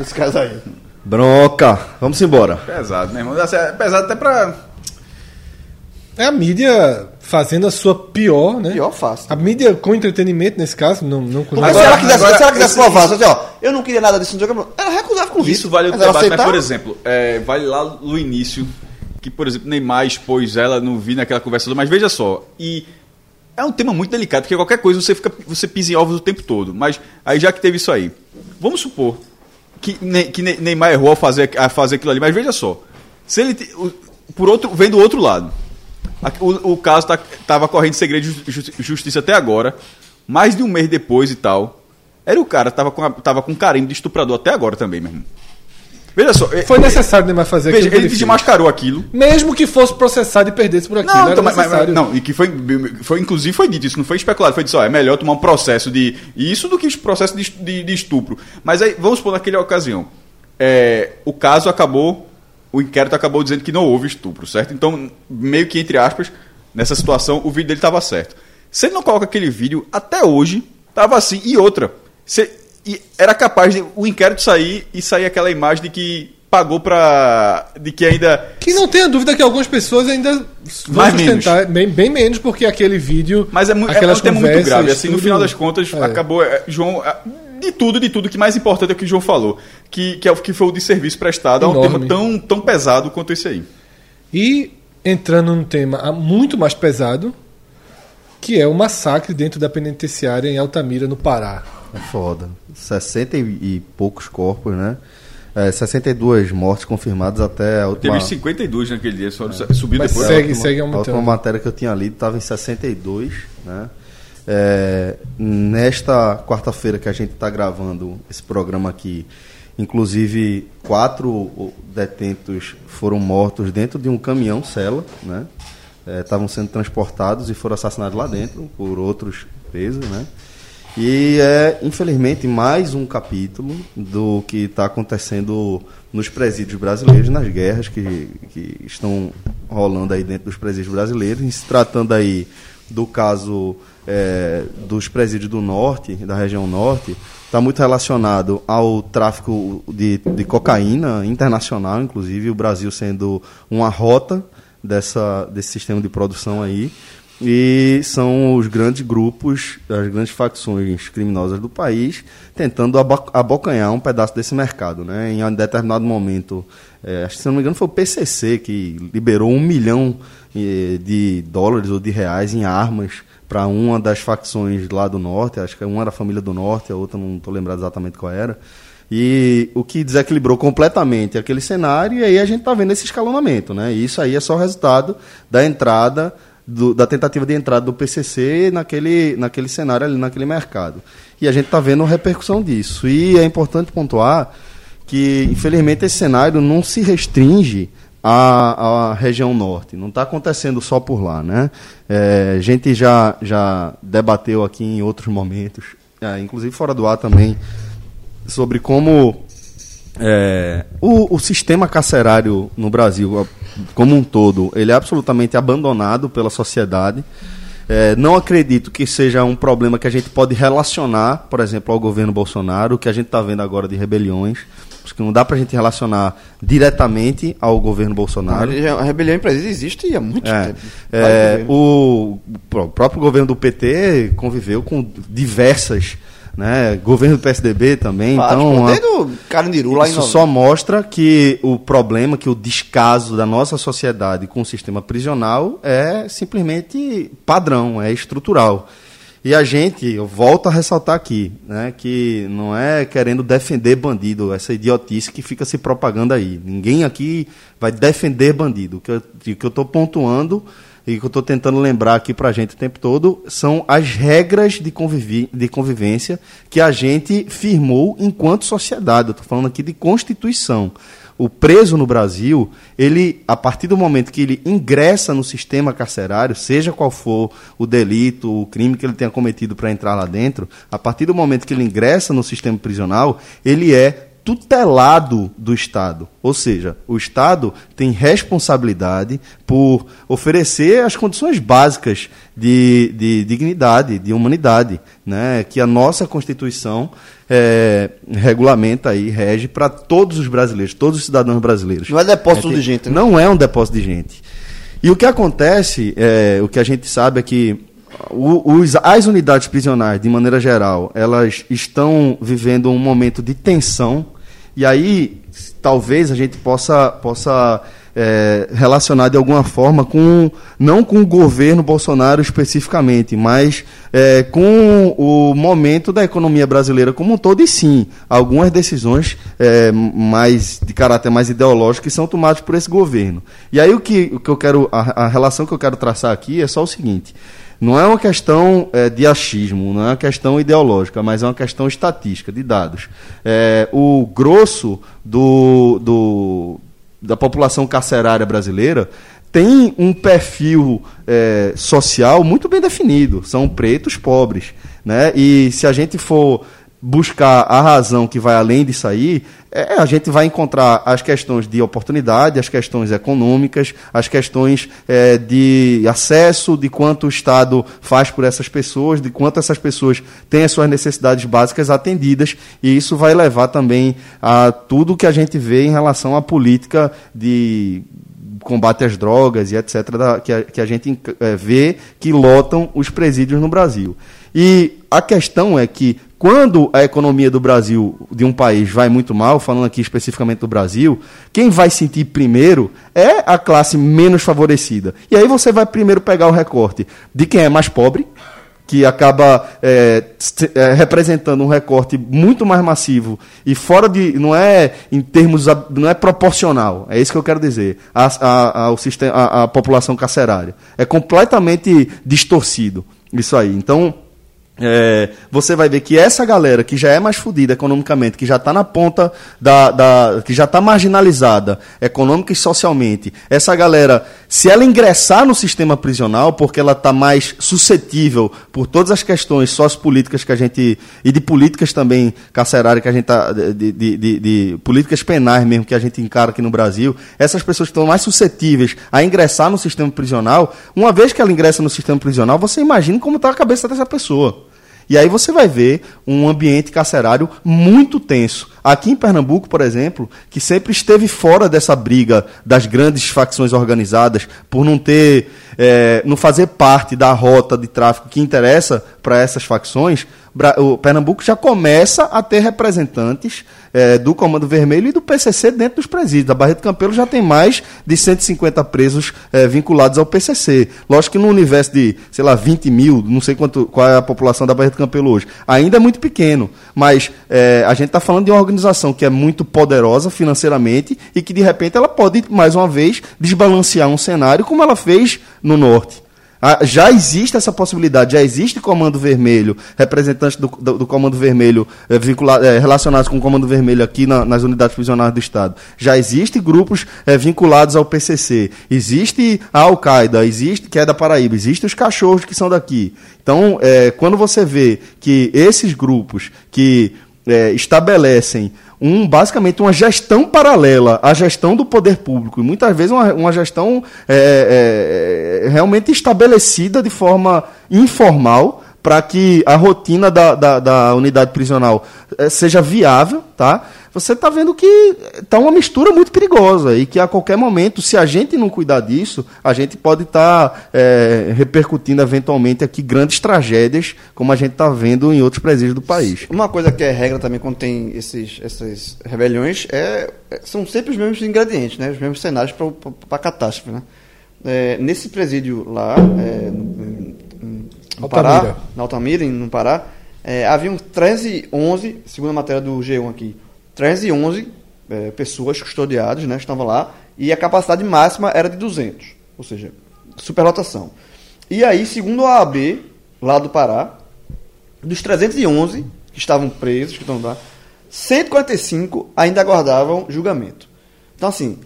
Esse caso aí. Bronca, vamos embora. Pesado, né, irmão? Assim, É pesado até pra. É a mídia fazendo a sua pior, né? Pior fácil. A mídia com entretenimento, nesse caso, não, não com Porque se ela quisesse, agora, se ela quisesse esse- provar, assim, ó, eu não queria nada disso no jogo, ela recusava com Isso vale o Mas debate, mas por exemplo, é, vale lá no início, que, por exemplo, Neymar expôs ela no vi naquela conversa, mas veja só, e É um tema muito delicado, porque qualquer coisa você fica você pisa em ovos o tempo todo. Mas aí já que teve isso aí, vamos supor que, Ne- que Ne- Neymar errou ao fazer, a fazer aquilo ali, mas veja só. Se ele por outro, vem do outro lado. O, o caso tá, tava correndo segredo de justi- justiça até agora, mais de um mês depois e tal. Era o cara, tava com, a- tava com carimbo de estuprador até agora também, meu irmão. Veja só. é- Foi necessário Neymar fazer Veja, aquilo. ele fez. desmascarou aquilo. Mesmo que fosse processado e perdesse por aquilo. Não, então, mas, mas- necessário. não, e que foi, foi, inclusive, foi dito, isso não foi especulado, foi dito, ó, é melhor tomar um processo de isso do que processo de, de, de estupro. Mas aí, vamos supor, naquela ocasião, é, o caso acabou, o inquérito acabou dizendo que não houve estupro, certo? Então, meio que, entre aspas, nessa situação, o vídeo dele estava certo. Se ele não coloca aquele vídeo, até hoje, tava assim, e outra, se- e era capaz de o inquérito sair e sair aquela imagem de que pagou pra. de que ainda. Que não tenha dúvida que algumas pessoas ainda vão Mais sustentar bem, bem menos, porque aquele vídeo. Mas é, mu- é aquelas um tema muito grave. Assim, no final das contas, É. acabou. é, João. É, De tudo, de tudo, o que mais importante é o que o João falou. Que, que, é que foi o de serviço prestado a um Enorme. tema tão, tão pesado quanto esse aí. E entrando num tema ah, muito mais pesado, que é o massacre dentro da penitenciária em Altamira, no Pará. É foda. 60 e, poucos corpos, né? É, 62 mortes confirmadas até a última... Teve 52 naquele dia, só subiu Mas depois. segue- a última- segue A aumentando. última matéria que eu tinha lido estava em 62, né? É, nesta quarta-feira que a gente está gravando esse programa aqui, inclusive quatro detentos foram mortos dentro de um caminhão cela, né? É, Estavam sendo transportados e foram assassinados lá dentro por outros presos, né? E é, infelizmente, mais um capítulo do que está acontecendo nos presídios brasileiros, nas guerras que, que estão rolando aí dentro dos presídios brasileiros, em se tratando aí do caso é, dos presídios do norte, da região norte, está muito relacionado ao tráfico de, de cocaína internacional, inclusive o Brasil sendo uma rota dessa, desse sistema de produção aí. E são os grandes grupos, as grandes facções criminosas do país tentando abo- abocanhar um pedaço desse mercado. Né? Em um determinado momento, eh, acho que se não me engano foi o PCC que liberou um milhão eh, de dólares ou de reais em armas para uma das facções lá do norte, acho que uma era a família do norte, a outra não estou lembrado exatamente qual era. E o que desequilibrou completamente aquele cenário, e aí a gente está vendo esse escalonamento. Né? E isso aí é só resultado da entrada, do- da tentativa de entrada do PCC naquele, naquele cenário ali, naquele mercado. E a gente está vendo a repercussão disso. E é importante pontuar que, infelizmente, esse cenário não se restringe à, à região norte. Não está acontecendo só por lá. Né? É, a gente já, já debateu aqui em outros momentos, é, inclusive fora do ar também, sobre como é, o, o sistema carcerário no Brasil, a- como um todo, ele é absolutamente abandonado pela sociedade. É, não acredito que seja um problema que a gente pode relacionar, por exemplo, ao governo Bolsonaro, o que a gente está vendo agora de rebeliões. Acho que não dá para a gente relacionar diretamente ao governo Bolsonaro. A rebelião em presídio existe há muito É, tempo. é, o, o próprio governo do PT conviveu com diversas, né, governo do PSDB também, Claro, então a- Carandiru lá isso só mostra que o problema, que o descaso da nossa sociedade com o sistema prisional é simplesmente padrão, é estrutural. E a gente, eu volto a ressaltar aqui, né, que não é querendo defender bandido, essa idiotice que fica se propagando aí. Ninguém aqui vai defender bandido. O que eu estou pontuando e que eu estou tentando lembrar aqui para a gente o tempo todo são as regras de, de convivência que a gente firmou enquanto sociedade. Eu estou falando aqui de Constituição. O preso no Brasil, ele, a partir do momento que ele ingressa no sistema carcerário, seja qual for o delito, o crime que ele tenha cometido para entrar lá dentro, a partir do momento que ele ingressa no sistema prisional, ele é tutelado do Estado. Ou seja, o Estado tem responsabilidade por oferecer as condições básicas de, de dignidade, de humanidade, né, que a nossa Constituição eh, regulamenta e rege para todos os brasileiros, todos os cidadãos brasileiros. Não é depósito tem- de gente, né? Não é um depósito de gente. E o que acontece, é, o que a gente sabe é que os- as unidades prisionais, de maneira geral, elas estão vivendo um momento de tensão. E aí, talvez a gente possa, possa é, relacionado de alguma forma com não com o governo Bolsonaro especificamente, mas é, com o momento da economia brasileira como um todo e sim algumas decisões é, mais de caráter mais ideológico que são tomadas por esse governo. E aí o que, o que eu quero a, a relação que eu quero traçar aqui é só o seguinte. Não é uma questão eh, de achismo, não é uma questão ideológica, mas é uma questão estatística, de dados. Eh, o grosso do, do- da população carcerária brasileira tem um perfil eh, social muito bem definido. São pretos pobres. Né? E se a gente for buscar a razão que vai além disso aí, é, a gente vai encontrar as questões de oportunidade, as questões econômicas, as questões é, de acesso, de quanto o Estado faz por essas pessoas, de quanto essas pessoas têm as suas necessidades básicas atendidas, e isso vai levar também a tudo que a gente vê em relação à política de combate às drogas e etc., da- que, a, que a gente eh, vê que lotam os presídios no Brasil. E a questão é que quando a economia do Brasil, de um país, vai muito mal, falando aqui especificamente do Brasil, quem vai sentir primeiro é a classe menos favorecida. E aí você vai primeiro pegar o recorte de quem é mais pobre, que acaba é, é, representando um recorte muito mais massivo e fora de não é em termos não é proporcional é isso que eu quero dizer a, a, sistema, a, a população carcerária é completamente distorcido isso aí então é, você vai ver que essa galera que já é mais fodida economicamente, que já está na ponta da, da- que já está marginalizada econômica e socialmente, essa galera, se ela ingressar no sistema prisional, porque ela está mais suscetível por todas as questões sociopolíticas que a gente e de políticas também carcerárias que a gente tá, de, de- de- de políticas penais mesmo que a gente encara aqui no Brasil, essas pessoas estão mais suscetíveis a ingressar no sistema prisional, uma vez que ela ingressa no sistema prisional, você imagina como está a cabeça dessa pessoa. E aí você vai ver um ambiente carcerário muito tenso. Aqui em Pernambuco, por exemplo, que sempre esteve fora dessa briga das grandes facções organizadas por não ter, eh, não fazer parte da rota de tráfico que interessa para essas facções, o Pernambuco já começa a ter representantes eh, do Comando Vermelho e do PCC dentro dos presídios. A Barreto Campelo já tem mais de 150 presos eh, vinculados ao PCC. Lógico que no universo de, sei lá, 20 mil, não sei quanto, qual é a população da Barreto Campelo hoje, ainda é muito pequeno. Mas eh, a gente está falando de uma organização que é muito poderosa financeiramente e que, de repente, ela pode, mais uma vez, desbalancear um cenário como ela fez no Norte. Ah, Já existe essa possibilidade, já existe Comando Vermelho, representantes do, do, do Comando Vermelho vincula- eh, relacionados com o Comando Vermelho aqui na- nas unidades prisionais do Estado. Já existe grupos eh, vinculados ao PCC. Existe a Al-Qaeda, existe, que é da Paraíba, existem os cachorros que são daqui. Então, eh, quando você vê que esses grupos que estabelecem um, basicamente uma gestão paralela à gestão do poder público, e muitas vezes uma, uma gestão é, é, é, realmente estabelecida de forma informal para que a rotina da, da, da unidade prisional eh, seja viável, tá? Você está vendo que está uma mistura muito perigosa e que a qualquer momento, se a gente não cuidar disso, a gente pode estar repercutindo eventualmente aqui grandes tragédias, como a gente está vendo em outros presídios do país. Uma coisa que é regra também quando tem esses, essas rebeliões é, é- são sempre os mesmos ingredientes, né? Os mesmos cenários para a catástrofe, né? É, nesse presídio lá, é, no, no-. Pará, na Altamira, em- no Pará, é, haviam 311, segundo a matéria do G1 aqui, 311 é, pessoas custodiadas, né? Estavam lá, e a capacidade máxima era de 200, ou seja, superlotação. E aí, segundo a AB, lá do Pará, dos 311 que estavam presos, que estão lá, 145 ainda aguardavam julgamento. Então, assim,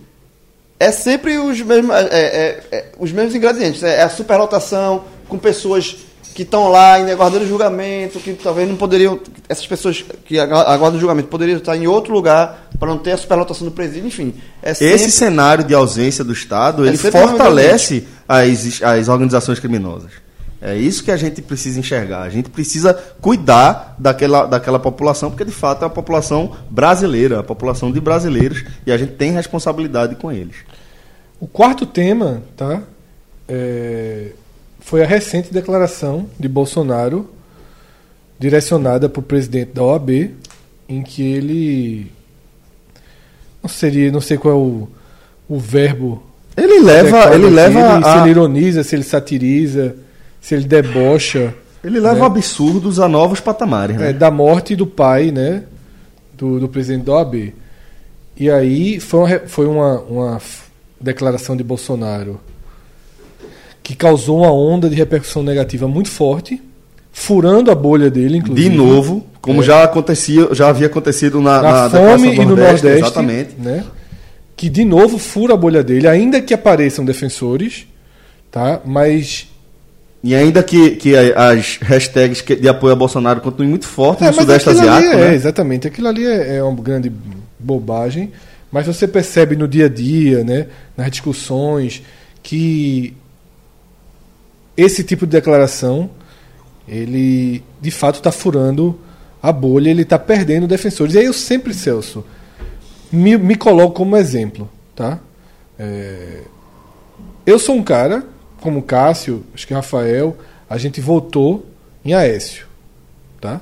é sempre os mesmos, é, é- é- os mesmos ingredientes. É a superlotação, com pessoas que estão lá ainda aguardando julgamento, que talvez não poderiam. Essas pessoas que agu- aguardam julgamento poderiam estar em outro lugar para não ter a superlotação do presídio, enfim. É sempre, Esse cenário de ausência do Estado, É ele fortalece as, as organizações criminosas. É isso que a gente precisa enxergar. A gente precisa cuidar daquela, daquela população, porque de fato é uma população brasileira, a população de brasileiros, e a gente tem responsabilidade com eles. O quarto tema, tá? É, foi a recente declaração de Bolsonaro direcionada para o presidente da OAB, em que ele não seria, não sei qual é o, o verbo. Ele leva, ele leva, ele- se a- ele ironiza, se ele satiriza, se ele debocha ele leva né? absurdos a novos patamares, né? é, da morte do pai, né? Do, do presidente da OAB. E aí foi uma, foi uma, uma declaração de Bolsonaro que causou uma onda de repercussão negativa muito forte, furando a bolha dele, inclusive. De novo, como É. já acontecia, já havia acontecido na, na, na fome e no Nordeste, exatamente. né? Que de novo fura a bolha dele, ainda que apareçam defensores, tá? Mas E ainda que, que as hashtags de apoio a Bolsonaro continuem muito fortes É, no Sudeste Asiático, é, né? exatamente. Aquilo ali é, é uma grande bobagem, mas você percebe no dia a dia, né, nas discussões, que esse tipo de declaração, ele de fato está furando a bolha, ele está perdendo defensores. E aí eu sempre, Celso, me, me coloco como exemplo, tá? É, eu sou um cara, como Cássio, acho que Rafael, a gente votou em Aécio, tá?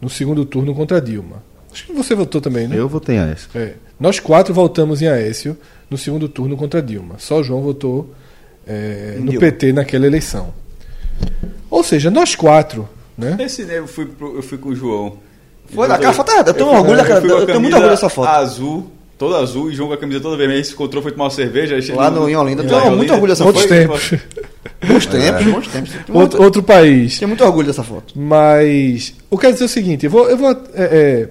No segundo turno contra Dilma. Acho que você votou também, né? Eu votei a essa. É. Nós quatro votamos em Aécio no segundo turno contra Dilma. Só João votou é, no. PT naquela eleição. Ou seja, nós quatro, né? Esse né, eu fui, pro- eu fui com o João. Foi daquela foto, é, eu tenho fui- orgulho daquela- a eu tenho muito orgulho dessa foto. Azul, toda azul, e João com a camisa toda vermelha. Se encontrou, foi tomar uma cerveja. Lá no- em Olinda, eu tenho muito orgulho dessa Outros foto. tempos. Bons tempos, bons tempos. Outro, outro país. tenho muito orgulho dessa foto. Mas eu quero dizer o seguinte, eu vou, eu vou é, é,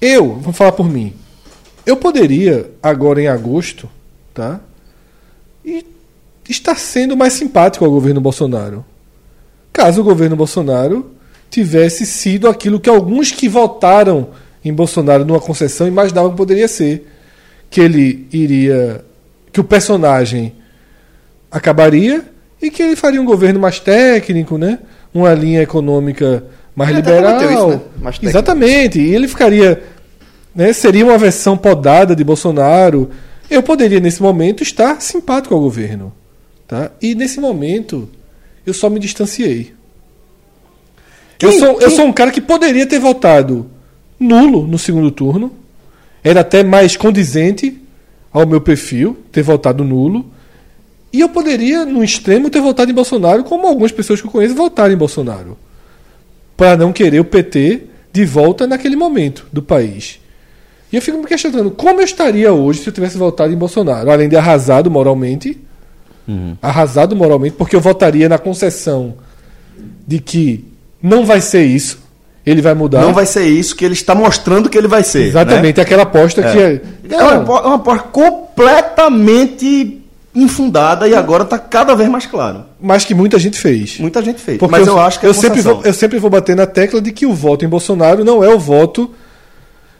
eu vou falar por mim. Eu poderia agora em agosto, tá? E estar sendo mais simpático ao governo Bolsonaro. Caso o governo Bolsonaro tivesse sido aquilo que alguns que votaram em Bolsonaro numa concessão imaginavam que poderia ser, que ele iria que o personagem acabaria e que ele faria um governo mais técnico, né? Uma linha econômica mais Ele até liberal. isso, né? Mais. Exatamente. E ele ficaria, né? Seria uma versão podada de Bolsonaro. Eu poderia nesse momento estar simpático ao governo, tá? E nesse momento eu só me distanciei. eu, Quem- sou, eu quem- sou um cara que poderia ter votado nulo no segundo turno. Era até mais condizente ao meu perfil ter votado nulo. E eu poderia, no extremo, ter votado em Bolsonaro, como algumas pessoas que eu conheço votaram em Bolsonaro. Para não querer o PT de volta naquele momento do país. E eu fico me questionando como eu estaria hoje se eu tivesse votado em Bolsonaro, além de arrasado moralmente. Arrasado moralmente, porque eu votaria na concessão de que não vai ser isso, ele vai mudar. Não vai ser isso que ele está mostrando que ele vai ser. Exatamente, aquela aposta que é. Né? É uma, apo- uma aposta completamente infundada e agora está cada vez mais claro. Mas que muita gente fez. Muita gente fez. Porque Mas eu, acho que é eu sempre, vou, eu sempre vou bater na tecla de que o voto em Bolsonaro não é o voto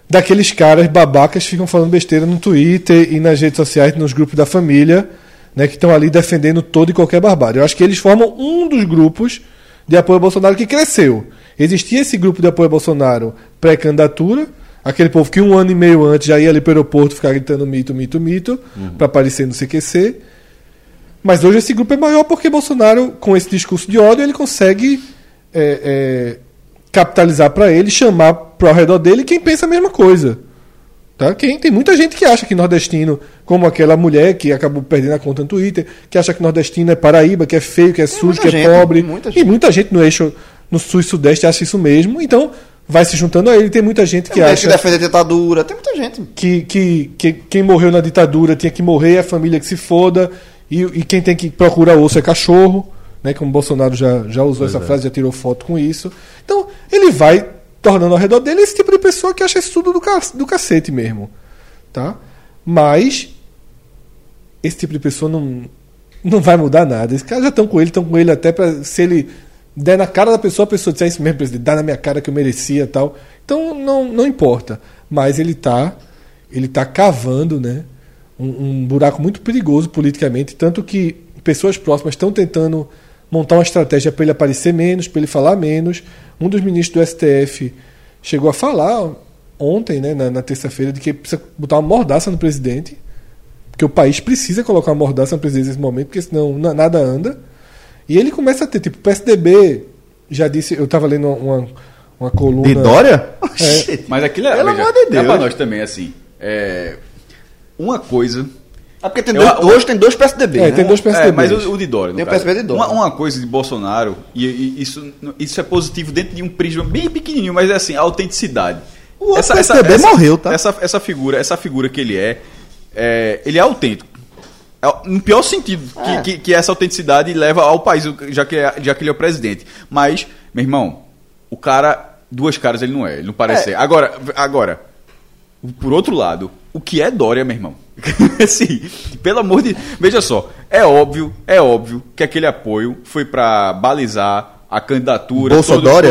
daqueles caras babacas que ficam falando besteira no Twitter e nas redes sociais, nos grupos da família, né, que estão ali defendendo todo e qualquer barbárie. Eu acho que eles formam um dos grupos de apoio ao Bolsonaro que cresceu. Existia esse grupo de apoio ao Bolsonaro pré-candidatura, aquele povo que um ano e meio antes já ia ali para o aeroporto ficar gritando mito, mito, mito, para aparecer no CQC. Mas hoje esse grupo é maior porque Bolsonaro, com esse discurso de ódio, ele consegue é, é, capitalizar para ele, chamar para ao redor dele quem pensa a mesma coisa. Tá? Quem, tem muita gente que acha que nordestino, como aquela mulher que acabou perdendo a conta no Twitter, que acha que nordestino é Paraíba, que é feio, que é sujo, muita que é gente, pobre. muita E muita gente no eixo, no sul e sudeste acha isso mesmo. Então, vai se juntando a ele. Tem muita gente que Tem gente acha que defende a ditadura, tem muita gente. que, que, que quem morreu na ditadura tinha que morrer, a família que se foda, e, e quem tem que procurar osso é cachorro, né? Como o Bolsonaro já, já usou essa frase, já tirou foto com isso. Então, ele vai tornando ao redor dele esse tipo de pessoa que acha isso tudo do, ca- do cacete mesmo. Tá? Mas esse tipo de pessoa não, não vai mudar nada. Esses caras já estão com ele, estão com ele até para se ele der na cara da pessoa, a pessoa disser isso mesmo, presidente, dá na minha cara que eu merecia tal. Então não, não importa. Mas ele tá, ele tá cavando né, um, um buraco muito perigoso politicamente, tanto que pessoas próximas estão tentando montar uma estratégia para ele aparecer menos, para ele falar menos. Um dos ministros do STF chegou a falar ontem, né, na, na terça-feira, de que precisa botar uma mordaça no presidente, porque o país precisa colocar uma mordaça no presidente nesse momento, porque senão na- nada anda. E ele começa a ter, tipo, o PSDB já disse, eu estava lendo uma, uma coluna. De Dória? É. Mas aquilo é. Pelo amor de É Deus. pra nós também, assim. é, Uma coisa. É porque tem Eu- dois, hoje tem dois PSDB. É, né? tem dois PSDB. É, mas o, o de Dória. Tem o. PSDB de Dória. Uma, uma coisa de Bolsonaro, e, e isso, isso é positivo dentro de um prisma bem pequenininho, mas é assim, a autenticidade. O PSDB morreu, tá? Essa, essa figura, essa figura que ele é, é, ele é autêntico. É, no pior sentido, É. que, que, que essa autenticidade leva ao país, já que, é- já que ele é o presidente. Mas, meu irmão, o cara, duas caras ele não é, ele não parece É. ser. Agora, agora, por outro lado, o que é Dória, meu irmão? <laughs> assim, pelo amor de. Veja só, é óbvio, é óbvio que aquele apoio foi pra balizar a candidatura.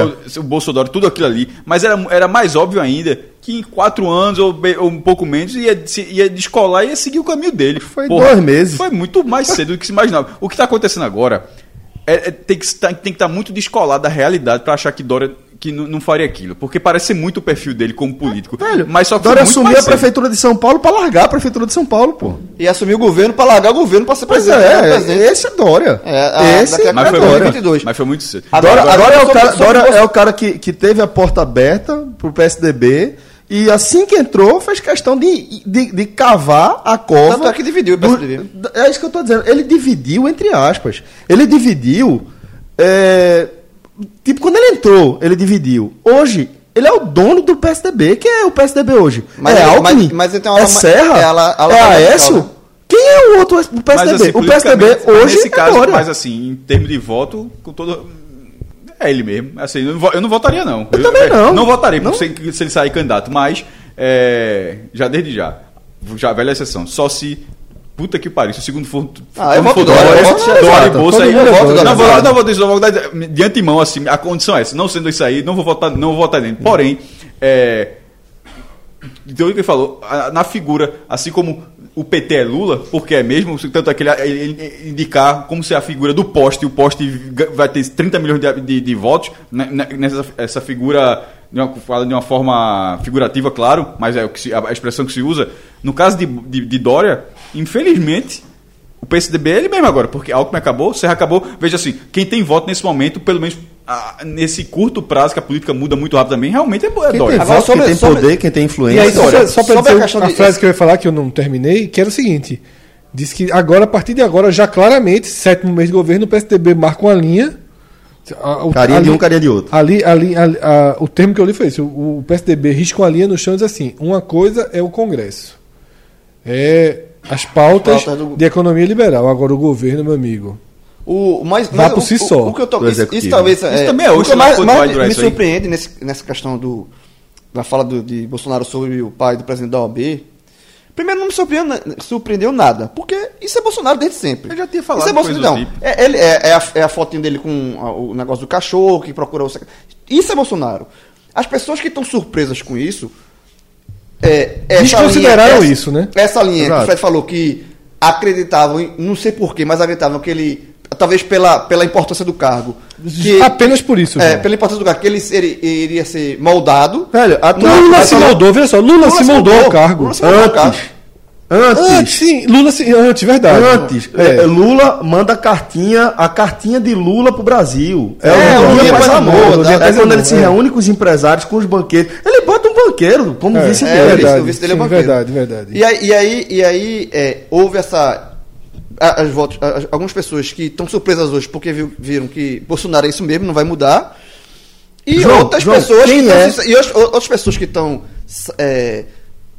Todo- o Bolsonaro, tudo aquilo ali. Mas era, era mais óbvio ainda que em quatro anos ou, ou um pouco menos ia, ia descolar e ia seguir o caminho dele. Foi dois meses. Foi muito mais cedo do que se imaginava. O que está acontecendo agora é, é- tem que estar tem que estar muito descolado da realidade para achar que Dória que não, faria aquilo. Porque parece muito o perfil dele como político. Velho, mas só que Dória assumiu a prefeitura de São Paulo pra largar a prefeitura de São Paulo, pô. E assumir o governo pra largar o governo pra ser Pois presidente. né, é, presidente. esse é Dória. É, a- esse daqui a Mas é foi, Dória. muito, 2022. mas foi muito cedo. Dória, Agora- Dória é o cara, Dória é o cara que, que teve a porta aberta pro PSDB e assim que entrou fez questão de, de, de cavar a cova. Tanto é que dividiu o do- PSDB. é isso que eu tô dizendo. Ele dividiu, entre aspas. Ele dividiu. é, tipo, quando ele entrou, ele dividiu. Hoje, ele é o dono do PSDB. Quem é o PSDB hoje? Mas é Alckmin? mas- mas ele tem uma é ala- Serra? é ala- ala- é Aécio? Quem é o outro do PSDB? Mas, assim, o PSDB hoje nesse é caso, Dória. mas assim, em termos de voto, com todo é ele mesmo. Assim, eu não, eu não votaria não. Eu também não. Não votaria Não. Se, se ele sair candidato, mas é, já desde já, já velha exceção. Só se puta que pariu, se o segundo for Ah, eu voto Dória, Dória, Dória, e Bolsa aí, Dória. não, vou, não vou dizer, dar de antemão assim, a condição é essa, não sendo isso aí, não vou votar, não vou votar nele. Porém, é, então, o que ele falou, na figura, assim como o PT é Lula, porque é mesmo, tanto é que ele, ele- indicar como se a figura do poste, o poste vai ter 30 milhões de, de- de votos, né, né, nessa essa figura, de uma, fala de uma forma figurativa, claro, mas é a expressão que se usa. No caso de, de, de Dória, infelizmente, o PSDB é ele mesmo agora, porque Alckmin acabou, Serra acabou. Veja assim, quem tem voto nesse momento, pelo menos ah, nesse curto prazo que a política muda muito rapidamente, realmente é, é Quem Dória. tem Agora, voto, sobre- quem tem sobre- poder, quem tem E influência. aí, só, Olha, pra- só pra sobre a dizer questão a de- frase que eu ia falar, que eu não terminei, que era o seguinte: diz que agora, a partir de agora, já claramente, sétimo mês de governo, o PSDB marca uma linha. a- o- Carinha de um, carinha de outro. Ali, ali, ali- a- o termo que eu li foi esse: o, o PSDB risca uma linha no chão e diz assim: uma coisa é o Congresso. É as pautas Pautas do- de economia liberal. Agora, o governo, meu amigo. O, mas, Vá mas por o- si o- só, O, que eu tô, do isso, isso talvez Isso também é o hoje, que lá mais, vai me, aí. surpreende nesse, nessa questão do da fala do, de Bolsonaro sobre o pai do presidente da OAB. Primeiro, não me surpreendeu, surpreendeu nada, porque isso é Bolsonaro desde sempre. Eu já tinha falado Isso é Bolsonaro. Não, tipo. é, ele, é, é a, é a fotinho dele com a- o negócio do cachorro que procura o. sec- Isso é Bolsonaro. As pessoas que estão surpresas com isso. É, essa Desconsideraram linha- essa- isso, né? Essa linha que Exato. o Fred falou que acreditavam, não sei porquê, mas acreditavam que ele. Talvez pela, pela importância do cargo. Que, <laughs> Apenas por isso. é, pela importância do cargo, que ele seria, iria ser moldado. Velho, a Lula a se moldou, veja só, Lula, se moldou ao cargo. Lula se moldou ao cargo. Antes. Antes. Sim, Lula se, antes, verdade. Antes, É. é, Lula manda a cartinha, a cartinha de Lula pro Brasil. É, o o paz paz amor. dia É quando amor, ele se é. reúne com os empresários, com os banqueiros. Ele bota um banqueiro como É, vice É, dele. verdade, o vice dele é banqueiro. verdade, verdade. E aí, e aí, e aí é, houve essa. As votos, as- algumas pessoas que estão surpresas hoje porque viram que Bolsonaro é isso mesmo, não vai mudar. E João, outras João, pessoas que tão é? se- e outras, pessoas que estão. é,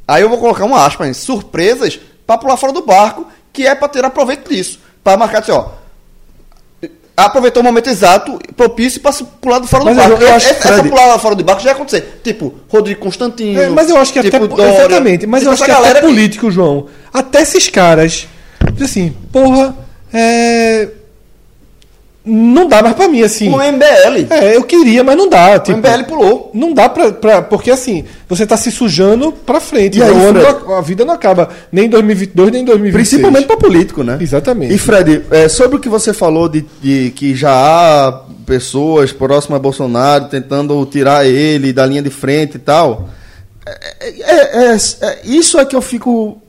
aí eu vou colocar uma aspa, hein, surpresas para pular fora do barco, que é para ter aproveito disso. Para marcar assim, ó. Aproveitou o momento exato, propício para pular do fora Mas do eu- barco. eu acho, essa, essa Fred- pular fora do barco já ia acontecer. Tipo, Rodrigo Constantino. É, mas eu acho que tipo até. Dória, exatamente, mas tipo eu acho essa que até político, João. Até esses caras. Diz Assim, porra, é. Não dá mais pra mim, assim. O MBL. É, eu queria, mas não dá. O Tipo, MBL pulou. Não dá pra, pra. Porque assim, você tá se sujando pra frente. E aí, o não- a vida não acaba nem em 2022, nem em 2026. Principalmente para político, né? Exatamente. E Fred, é, sobre o que você falou de, de que já há pessoas próximas a Bolsonaro tentando tirar ele da linha de frente e tal, é, é- é- é- isso é que eu fico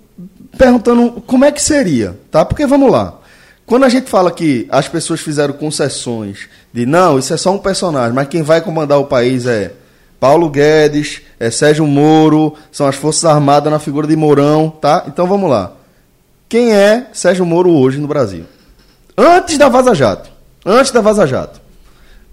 perguntando como é que seria, tá? Porque vamos lá. Quando a gente fala que as pessoas fizeram concessões de não, isso é só um personagem, mas quem vai comandar o país é Paulo Guedes, é Sérgio Moro, são as Forças Armadas na figura de Mourão, tá? Então vamos lá. Quem é Sérgio Moro hoje no Brasil? Antes da Vaza Jato. Antes da Vaza Jato.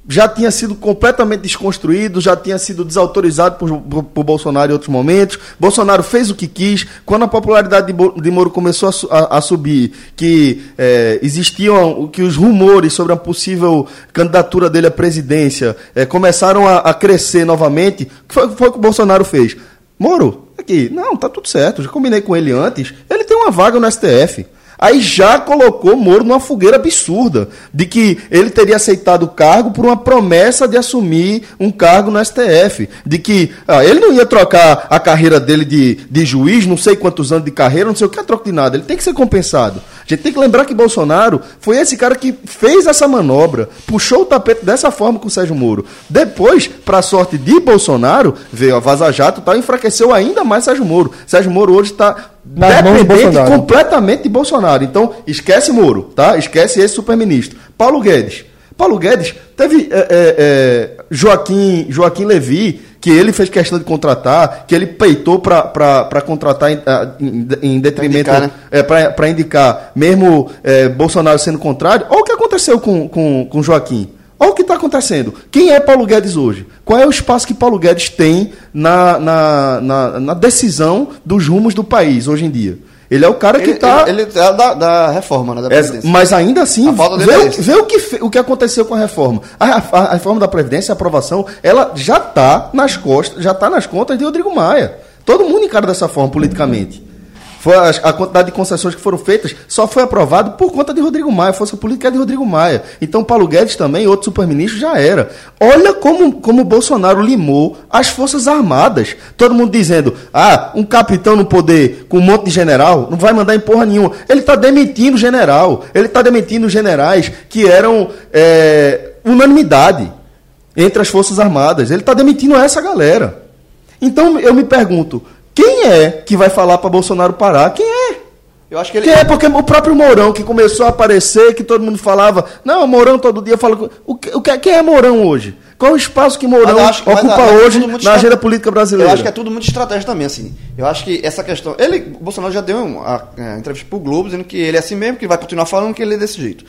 Já tinha sido completamente desconstruído, já tinha sido desautorizado por, por- por Bolsonaro em outros momentos. Bolsonaro fez o que quis. Quando a popularidade de, de Moro começou a, a- a subir, que eh, existiam que os rumores sobre a possível candidatura dele à presidência eh, começaram a, a crescer novamente, foi, foi o que o Bolsonaro fez? Moro, aqui, não, tá tudo certo, já combinei com ele antes. Ele tem uma vaga no STF. Aí já colocou Moro numa fogueira absurda de que ele teria aceitado o cargo por uma promessa de assumir um cargo no STF. De que ah, ele não ia trocar a carreira dele de, de juiz, não sei quantos anos de carreira, não sei o que troca de nada. Ele tem que ser compensado. A gente tem que lembrar que Bolsonaro foi esse cara que fez essa manobra, puxou o tapete dessa forma com o Sérgio Moro. Depois, para sorte de Bolsonaro, veio a Vaza Jato e tal, enfraqueceu ainda mais Sérgio Moro. Sérgio Moro hoje está de dependente Bolsonaro. completamente de Bolsonaro. Então, esquece Moro, tá? Esquece esse super-ministro. Paulo Guedes. Paulo Guedes teve é, é, é, Joaquim, Joaquim Levi, que ele fez questão de contratar, que ele peitou para contratar em, ah, em- em detrimento. indicar, né? é, para indicar, mesmo é, Bolsonaro sendo contrário. Olha o que aconteceu com, com, com Joaquim. Olha o que está acontecendo. Quem é Paulo Guedes hoje? Qual é o espaço que Paulo Guedes tem na, na, na, na decisão dos rumos do país hoje em dia? Ele é o cara que está. ele, ele é da, da reforma, né? Da É, Previdência. mas ainda assim, vê, é vê o, que, o que aconteceu com a reforma. A, a- a reforma da Previdência, a aprovação, ela já está nas costas, já está nas contas de Rodrigo Maia. Todo mundo encara dessa forma politicamente. Foi a, a quantidade de concessões que foram feitas só foi aprovado por conta de Rodrigo Maia, força política é de Rodrigo Maia. Então Paulo Guedes também, outro superministro, já era. Olha como, como Bolsonaro limou as Forças Armadas. Todo mundo dizendo, ah, um capitão no poder com um monte de general, não vai mandar em porra nenhuma. Ele está demitindo general, ele está demitindo generais que eram é, unanimidade entre as Forças Armadas. Ele está demitindo essa galera. Então eu me pergunto, quem é que vai falar para Bolsonaro parar? Quem é? Eu acho que ele. Quem é? Porque o próprio Mourão, que começou a aparecer, que todo mundo falava, não, Mourão todo dia fala. com-" O que, o que- quem é Mourão hoje? Qual é o espaço que Mourão acho que- mas ocupa é- é hoje na agenda política brasileira? Eu acho que é tudo muito estratégia também, assim. Eu acho que essa questão. Ele, o Bolsonaro já deu uma é, entrevista pro Globo dizendo que ele é assim mesmo, que vai continuar falando que ele é desse jeito.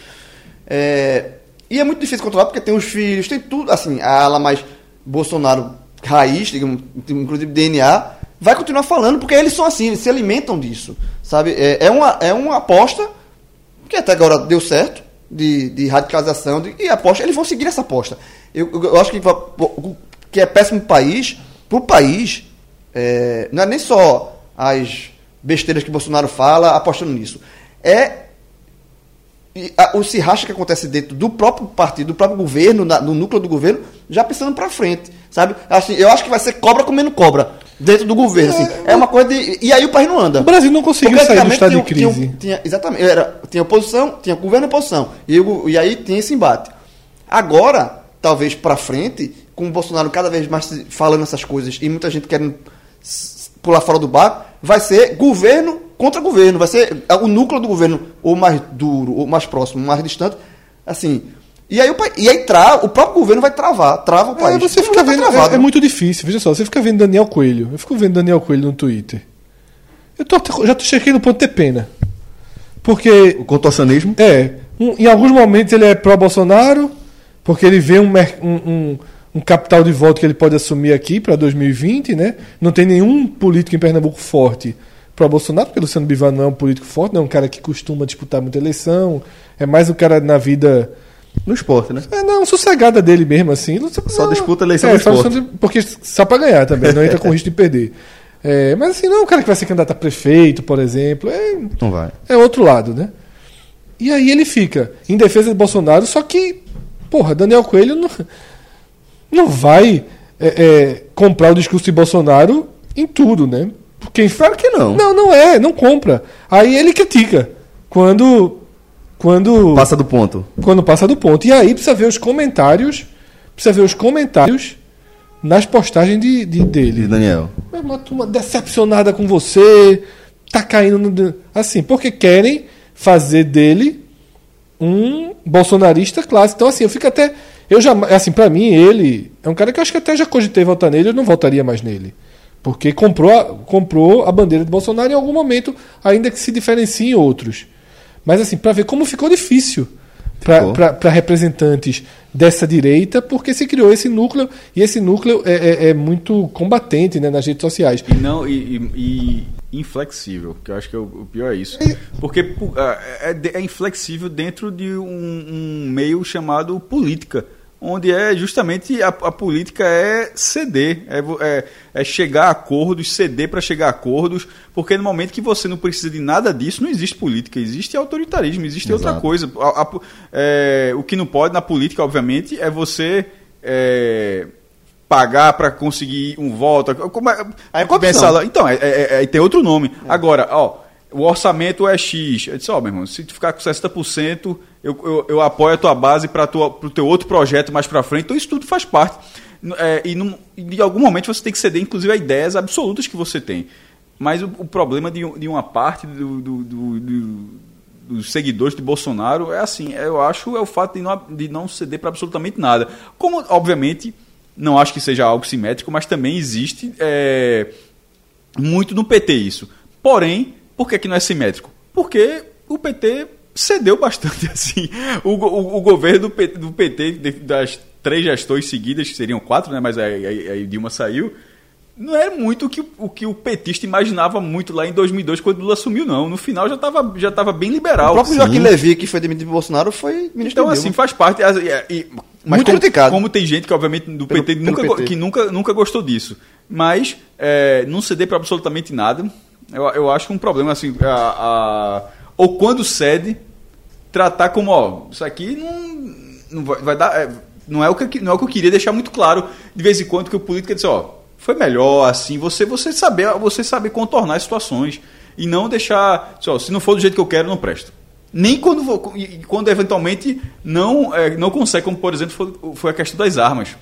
É, e é muito difícil controlar porque tem os filhos, tem tudo, assim, a ala mais Bolsonaro raiz, digamos, inclusive DNA, vai continuar falando porque eles são assim, eles se alimentam disso, sabe? É, é uma, é uma aposta que até agora deu certo, de, de radicalização, de, e aposta, eles vão seguir essa aposta. Eu, eu- eu acho que, o- que é péssimo pro país, pro país, é, não é nem só as besteiras que Bolsonaro fala apostando nisso. É e a- o que acontece dentro do próprio partido, do próprio governo, na- no núcleo do governo, já pensando pra frente, sabe? Assim, eu acho que vai ser cobra comendo cobra dentro do governo, assim. É uma coisa de... E aí o país não anda. O Brasil não conseguiu Porque sair do estado de tinha- crise. tinha- tinha- exatamente. Era, tinha oposição, tinha governo e oposição. E, e aí tinha esse embate. Agora, talvez pra frente, com o Bolsonaro cada vez mais falando essas coisas e muita gente querendo pular fora do barco, vai ser governo contra governo. Vai ser o núcleo do governo, ou mais duro, ou mais próximo, mais distante. Assim. E aí, o, e aí tra, o próprio governo vai travar, trava o É, país. você Todo fica mundo tá vendo, é, é muito difícil. Veja só, você fica vendo Daniel Coelho. Eu fico vendo Daniel Coelho no Twitter. Eu tô, já tô cheguei no ponto de ter pena. Porque O contorcionismo. É, um- em alguns momentos ele é pró-Bolsonaro, porque ele vê um, um, um- um capital de voto que ele pode assumir aqui para 2020, né? Não tem nenhum político em Pernambuco forte pró-Bolsonaro, porque Luciano Bivar não é um político forte, não é um cara que costuma disputar muita eleição, é mais um cara na vida. No esporte, né? É, não, sossegada dele mesmo, assim. Só disputa a eleição é, só, esporte. só- porque só para ganhar também, não entra com <laughs> risco de perder. É, mas assim, não é um cara que vai ser candidato a prefeito, por exemplo. É, Não vai. é outro lado, né? E aí ele fica em defesa de Bolsonaro, só que, porra, Daniel Coelho não, não vai é, é, comprar o discurso de Bolsonaro em tudo, né? Porque Claro que não. não, não é, não compra. Aí ele critica quando quando Passa do ponto. quando passa do ponto. E aí precisa ver os comentários, precisa ver os comentários nas postagens de, de- dele. De Daniel. É uma turma decepcionada com você, tá caindo no. Assim, porque querem fazer dele um bolsonarista clássico. Então, assim, eu fico até. Eu já, assim, para mim, ele é um cara que eu acho que até já cogitei votar nele, eu não votaria mais nele. Porque comprou a, comprou a bandeira de Bolsonaro em algum momento, ainda que se diferencie em outros. Mas assim, para ver como ficou difícil para representantes dessa direita, porque se criou esse núcleo, e esse núcleo é, é- é muito combatente né, nas redes sociais. E não e, e- e inflexível, que eu acho que é o, o pior é isso. Porque pu- ah, é, é inflexível dentro de um, um meio chamado política, onde é justamente a, a política é ceder, é, é- é chegar a acordos, ceder para chegar a acordos, porque no momento que você não precisa de nada disso, não existe política, existe autoritarismo, existe outra Exato. coisa. A- a- é, o que não pode na política, obviamente, é você é, pagar para conseguir um voto. Como é, Aí é então, é, é- é- tem outro nome. Agora, ó, o orçamento é X. Eu disse, ó, meu irmão, se tu ficar com 60%, eu, eu, eu apoio a tua base para o teu outro projeto mais para frente. Então, isso tudo faz parte. É, e, num, algum momento você tem que ceder, inclusive, a ideias absolutas que você tem. Mas o, o problema de, de uma parte do- do- do- do, dos seguidores de Bolsonaro é assim, eu acho é o fato de não, de não ceder para absolutamente nada. Como, obviamente, não acho que seja algo simétrico, mas também existe é, muito no PT isso. Porém, por que, que não é simétrico? Porque o PT cedeu bastante <laughs> assim. O, o, o governo do PT, do PT, de- das três gestões seguidas, que seriam quatro, né? mas aí, aí, aí Dilma saiu, não era muito o que, o que o petista imaginava muito lá em 2002, quando Lula assumiu, não. No final já estava já tava bem liberal. O próprio Sim. Joaquim Levy, que foi demitido por Bolsonaro, foi ministro Então, de assim, faz parte. as- e- e- mas Muito como, criticado. Como tem gente que, obviamente, do Pelo- PT, pelo nunca, PT. que nunca, nunca gostou disso. Mas é, não ceder para absolutamente nada, eu, eu acho um problema, assim. A, a- ou quando cede, tratar como, ó, isso aqui não, não vai, vai dar. é, não, é o que, não é o que eu queria deixar muito claro de vez em quando que o político diz, ó, foi melhor assim, você, você, saber, você saber contornar as situações e não deixar, assim, ó, se não for do jeito que eu quero, não presto. Nem quando, quando eventualmente não, é, não consegue, como por exemplo foi, foi a questão das armas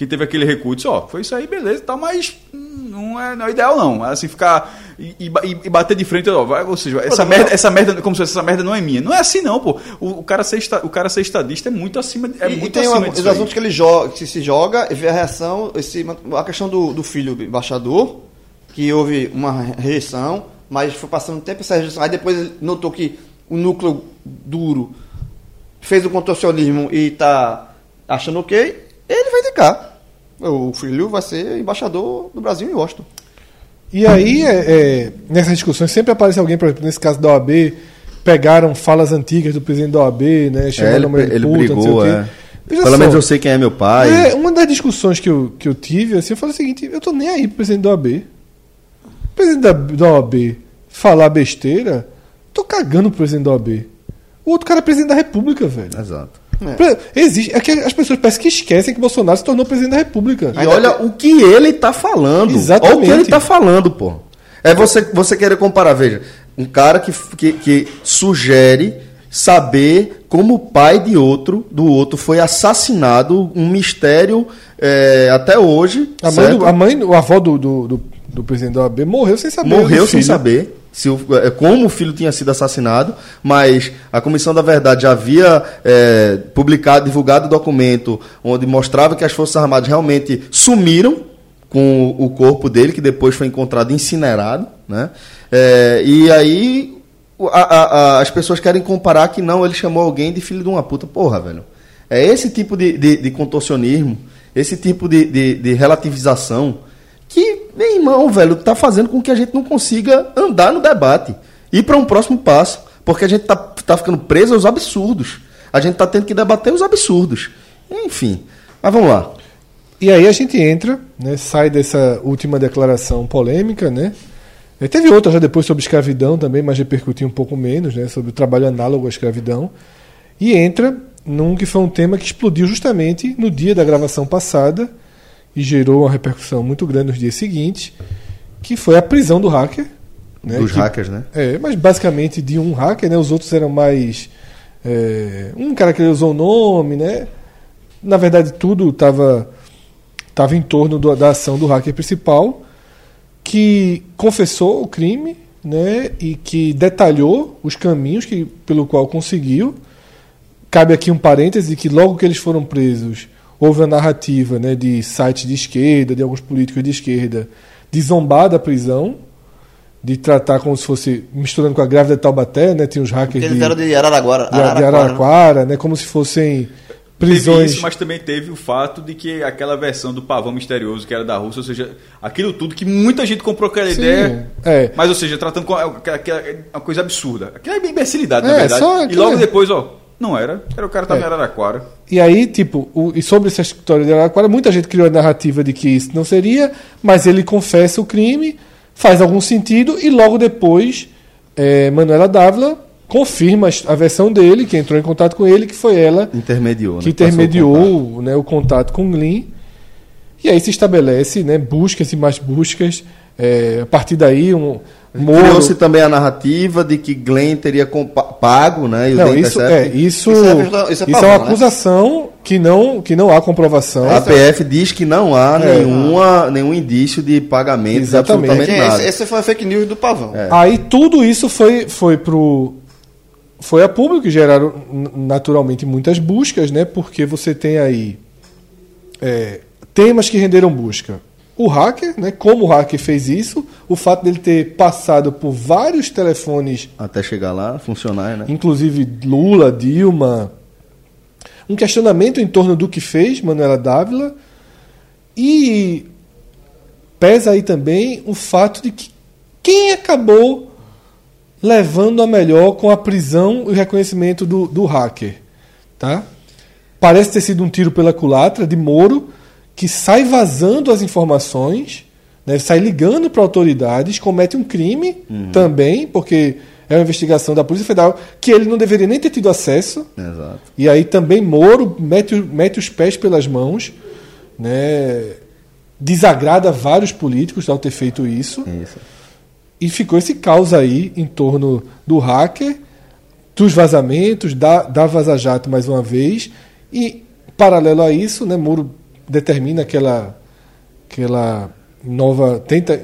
que teve aquele recuo, disse, ó, foi isso aí, beleza, tá, mas não é, não é ideal não, assim, ficar e, e e bater de frente, ó, vai, ou seja, essa merda, essa merda, como se fosse, essa merda não é minha, não é assim não, pô, o, o cara ser, esta- o cara ser estadista é muito acima, de- é e, e muito tem acima uma, os assuntos que ele joga, que se joga e vê a reação, esse, a questão do, do filho do embaixador, que houve uma rejeição, mas foi passando tempo essa rejeição, aí depois ele notou que o núcleo duro fez o contorcionismo e está achando ok, ele vai indicar. O filho vai ser embaixador do Brasil em Washington. E aí, é, é, nessas discussões, sempre aparece alguém, por exemplo, nesse caso da OAB, pegaram falas antigas do presidente da OAB, né? É, Chamando ele, de ele puta, não sei o brigou, é. Pelo só, menos eu sei quem é meu pai. É, uma das discussões que eu, que eu tive, assim, eu falei o seguinte, eu tô nem aí pro presidente da OAB. O presidente da, da OAB falar besteira, tô cagando pro presidente da OAB. O outro cara é presidente da República, velho. Exato. Pre- Existe. É que as pessoas parecem que esquecem que Bolsonaro se tornou presidente da República. E olha o que ele tá falando. Exatamente. Olha o que ele tá falando, pô. É você, você querer comparar, veja, um cara que, que, que sugere saber como o pai de outro, do outro, foi assassinado, um mistério é, até hoje. A mãe, do, a mãe, o avó do, do, do, do presidente da OAB morreu sem saber. morreu do sem saber se o- é, como o filho tinha sido assassinado, mas a Comissão da Verdade já havia é, publicado, divulgado o documento onde mostrava que as Forças Armadas realmente sumiram com o corpo dele, que depois foi encontrado incinerado, né? É, e aí a- a- a- as pessoas querem comparar que não, ele chamou alguém de filho de uma puta. Porra, velho. É esse tipo de, de, de contorcionismo, esse tipo de, de relativização que, meu irmão, velho, tá fazendo com que a gente não consiga andar no debate. Ir para um próximo passo. Porque a gente tá, tá ficando preso aos absurdos. A gente tá tendo que debater os absurdos. Enfim. Mas vamos lá. E aí a gente entra, né, sai dessa última declaração polêmica, né? Eh, Teve outra já depois sobre escravidão também, mas repercutiu um pouco menos, né, sobre o trabalho análogo à escravidão. E entra num que foi um tema que explodiu justamente no dia da gravação passada e gerou uma repercussão muito grande nos dias seguintes, que foi a prisão do hacker. Né, Dos que- hackers, né? É, mas basicamente de um hacker, né? Os outros eram mais. é, um cara que usou o nome, né? Na verdade, tudo estava tava em torno do- da ação do hacker principal, que confessou o crime, né? E que detalhou os caminhos que, pelo qual conseguiu. Cabe aqui um parêntese que logo que eles foram presos, houve a narrativa né, de sites de esquerda, de alguns políticos de esquerda, de zombar da prisão, de tratar como se fosse misturando com a grávida de Taubaté, né? Tinha os hackers Eles de, eram de Araraquara. de- de Araraquara, né? Araraquara, né? Como se fossem Teve prisões. isso, mas também teve o fato de que aquela versão do pavão misterioso que era da Rússia, ou seja, aquilo tudo que muita gente comprou aquela Sim, ideia. é. Mas, ou seja, tratando com aquela, aquela- uma coisa absurda. Aquela é imbecilidade, É, na verdade. só E logo é. depois, ó, não era. Era o cara que tava É. em Araraquara. E aí, tipo, o- e sobre essa história de Araraquara, muita gente criou a narrativa de que isso não seria, mas ele confessa o crime, faz algum sentido, e logo depois, é, Manuela Dávila confirma a versão dele, que entrou em contato com ele, que foi ela Intermediou, né? que Passou o contato. intermediou né, o contato com Glyn. E aí se estabelece né, buscas e mais buscas. é, a partir daí, um. Criou-se também a narrativa de que Glenn teria pago, né? E o Não, isso, Intercept- é, isso, Isso é- isso é isso é, uma né? acusação que, não, que não há comprovação. A PF diz que não há É. nenhuma, nenhum indício de pagamento Exatamente. absolutamente nada. esse, esse foi a fake news do pavão. É. Aí tudo isso foi, foi pro. Foi a público que geraram naturalmente muitas buscas, né? Porque você tem aí é, temas que renderam busca. O hacker, né? Como o hacker fez isso, o fato dele ter passado por vários telefones, Até chegar lá, funcionar, né? inclusive Lula, Dilma, um questionamento em torno do que fez Manuela Dávila e pesa aí também o fato de que quem acabou levando a melhor com a prisão e o reconhecimento do, do hacker, tá? Parece ter sido um tiro pela culatra de Moro que sai vazando as informações, né, sai ligando para autoridades, comete um crime também, porque é uma investigação da Polícia Federal que ele não deveria nem ter tido acesso. Exato. E aí também Moro mete, mete os pés pelas mãos, né? desagrada vários políticos ao ter feito isso. Isso. E ficou esse caos aí em torno do hacker, dos vazamentos, da, da Vaza Jato mais uma vez. E, paralelo a isso, né, Moro determina aquela, aquela nova. tenta.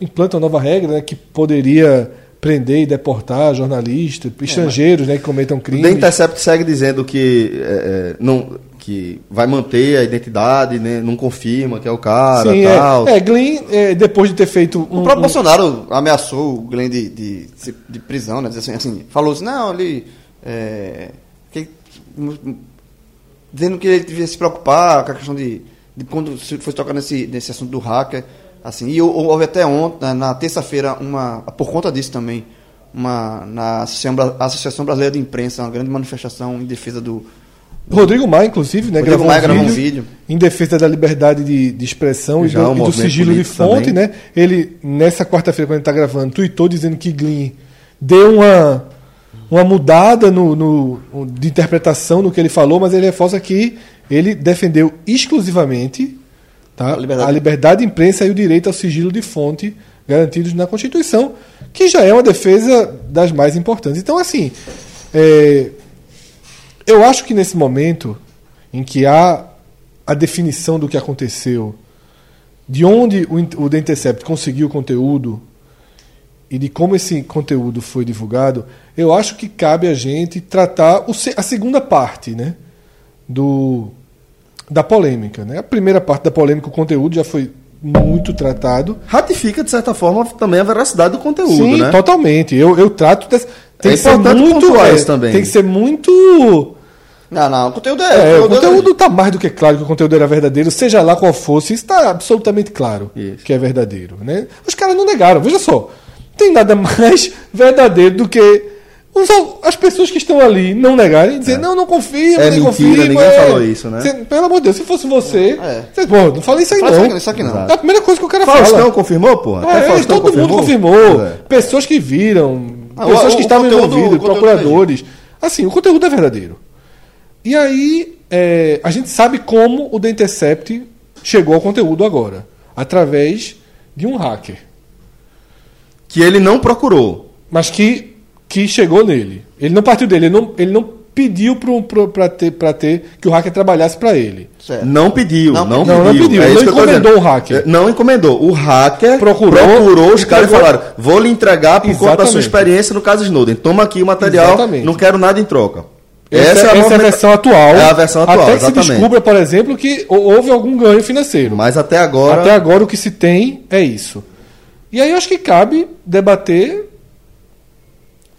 implanta uma nova regra né, que poderia prender e deportar jornalistas, estrangeiros né, que cometam O The crimes. Intercept segue dizendo que, é, é, não, que vai manter a identidade, né? não confirma que é o cara Sim, tal. é, é, Glenn, é, depois de ter feito um, O próprio um- Bolsonaro ameaçou o Glenn de, de, de prisão, né? Assim, assim, falou assim, não, ele. É, que- dizendo que ele devia se preocupar com a questão de, de quando se fosse tocar nesse, nesse assunto do hacker. Assim, e hou- houve até ontem, na- terça-feira, uma. Por conta disso também, uma, na Associação, Bra- Associação Brasileira de Imprensa, uma grande manifestação em defesa do. Rodrigo Maia, inclusive, né, Rodrigo gravou, Maia um gravou um vídeo em defesa da liberdade de, de expressão e Já do, um e do sigilo de fonte, também. né? Ele, nessa quarta-feira, quando a gente está gravando, tweetou dizendo que Glyn deu uma, uma mudada no, no- de interpretação no que ele falou, mas ele reforça que ele defendeu exclusivamente tá, A liberdade. a liberdade de imprensa e o direito ao sigilo de fonte garantidos na Constituição, que já é uma defesa das mais importantes. Então, assim, é, eu acho que nesse momento em que há a definição do que aconteceu, de onde o, o The Intercept conseguiu o conteúdo e de como esse conteúdo foi divulgado, eu acho que cabe a gente tratar o a segunda parte né, do, da polêmica. Né? A primeira parte da polêmica, o conteúdo já foi muito tratado. Ratifica, de certa forma, também a veracidade do conteúdo, Sim, né? totalmente. Eu, eu trato. Desse, tem É que ser muito. é, isso também. Tem que ser muito. Não, não, o conteúdo é. É, o conteúdo está mais do que claro que o conteúdo era verdadeiro, seja lá qual fosse, está absolutamente claro Isso. que é verdadeiro. Né? Os caras não negaram, veja só. Tem nada mais verdadeiro do que as pessoas que estão ali não negarem e dizer, não, não confio, É nem mentira, confio. ninguém falou isso, né? Você- pelo amor de Deus, se fosse você, É. você pô, não falei isso aí não. isso aqui- não. É a primeira coisa que o cara Faustão fala. confirmou, porra? É, Faustão todo mundo confirmou. É. Pessoas que viram, Ah, pessoas o- que estavam envolvidas, conteúdo procuradores. Assim, o conteúdo é verdadeiro. E aí, é, a gente sabe como o The Intercept chegou ao conteúdo agora. Através de um hacker. Que ele não procurou. Mas que, que chegou nele. Ele não partiu dele, ele não, ele não pediu para ter, pra ter que o hacker trabalhasse para ele. Certo. Não pediu, Não não, pediu. Não, não pediu, É não encomendou o hacker. É, Não encomendou. O hacker Procurou, procurou, os caras e falaram: vou lhe entregar por conta da sua Exatamente. experiência no caso Snowden. Toma aqui o material, Exatamente. não quero nada em troca. Essa, essa é a movimenta- versão atual. É a versão atual, Até que se exatamente. descubra, por exemplo, que hou- houve algum ganho financeiro. Mas até agora. Até agora o que se tem é isso. E aí eu acho que cabe debater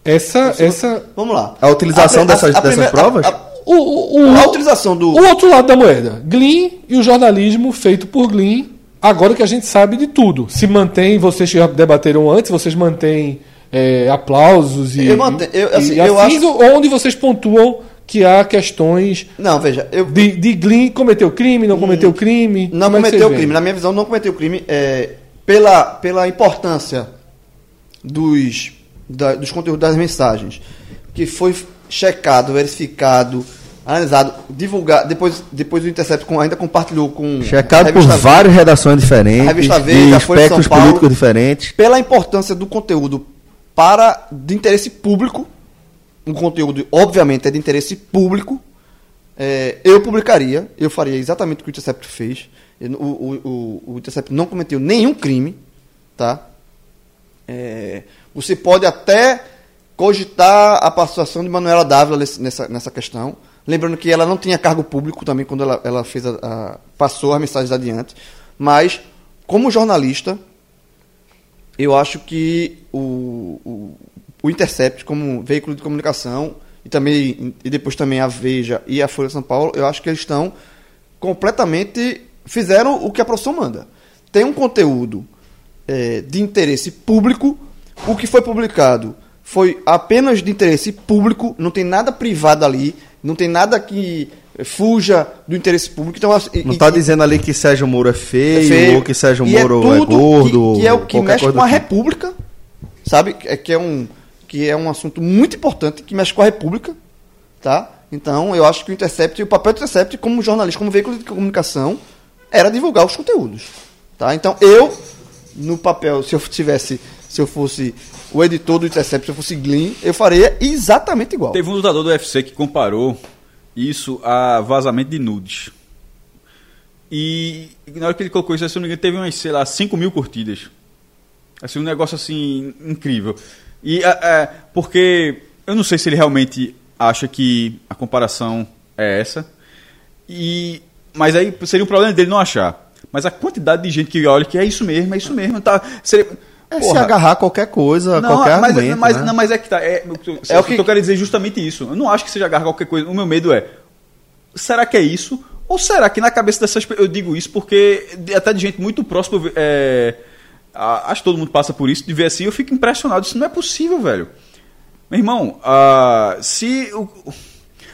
essa. essa Vamos lá. A utilização A pre- a- dessas, a dessas primeira- provas? a- a- o, o, o, A utilização do. o outro lado da moeda. Glean e o jornalismo feito por Glean, agora que a gente sabe de tudo. Se mantém, vocês já debateram antes, vocês mantêm é, aplausos e, Eu mantenho- eu, assim, e eu afins, acho- onde vocês pontuam que há questões Não, veja, eu. de, de Glean cometeu crime, não cometeu crime. Não é cometeu crime. Na minha visão, não cometeu crime é, pela, pela importância dos, da- dos conteúdos das mensagens, que foi checado, verificado, analisado, divulgado. Depois, depois o Intercept com- ainda compartilhou com Checado por várias redações diferentes, A revista de Veja, a Folha de São espectros Paulo. políticos diferentes. pela importância do conteúdo para de interesse público, um conteúdo obviamente é de interesse público, é, eu publicaria, eu faria exatamente o que o Intercept fez. O, o, o, Intercept não cometeu nenhum crime, tá? É, você pode até cogitar a participação de Manuela Dávila nessa, nessa questão. Lembrando que ela não tinha cargo público também quando ela, ela fez a, a- passou as mensagens adiante. Mas, como jornalista, eu acho que o, o, o Intercept, como veículo de comunicação, e também e depois também a Veja e a Folha de São Paulo, eu acho que eles estão completamente fizeram o que a profissão manda. Tem um conteúdo eh, de interesse público, o que foi publicado foi apenas de interesse público, não tem nada privado ali, não tem nada que fuja do interesse público. Então, assim, Não está dizendo ali que Sérgio Moro é feio, feio. ou que Sérgio E Moro é, tudo gordo. Que, que é o que mexe com a tipo. República, sabe? É, que, é um, que é um assunto muito importante, que mexe com a República, tá? Então, eu acho que o Intercept, o papel do Intercept como jornalista, como veículo de comunicação, era divulgar os conteúdos, tá? Então, eu, no papel, se eu tivesse, se eu fosse o editor do Intercept, se eu fosse Glean, eu faria exatamente igual. Teve um lutador do UFC que comparou isso a vazamento de nudes. E na hora que ele colocou isso, se teve umas, sei lá, 5 mil curtidas. Assim, um negócio assim, incrível. E é, é, porque eu não sei se ele realmente acha que a comparação é essa. E, mas aí seria um problema dele não achar. Mas a quantidade de gente que olha que é isso mesmo, é isso mesmo. Tá, seria, É se Porra, agarrar a qualquer coisa, não, qualquer mas, argumento. mas, né? não, mas é que tá. É, É o que- eu quero dizer justamente isso. Eu não acho que seja agarrar qualquer coisa. O meu medo é. Será que é isso? Ou será que na cabeça dessas pessoas. Eu digo isso porque até de gente muito próxima. É, acho que todo mundo passa por isso. De ver assim, eu fico impressionado. Isso não é possível, velho. Meu irmão, ah, se o,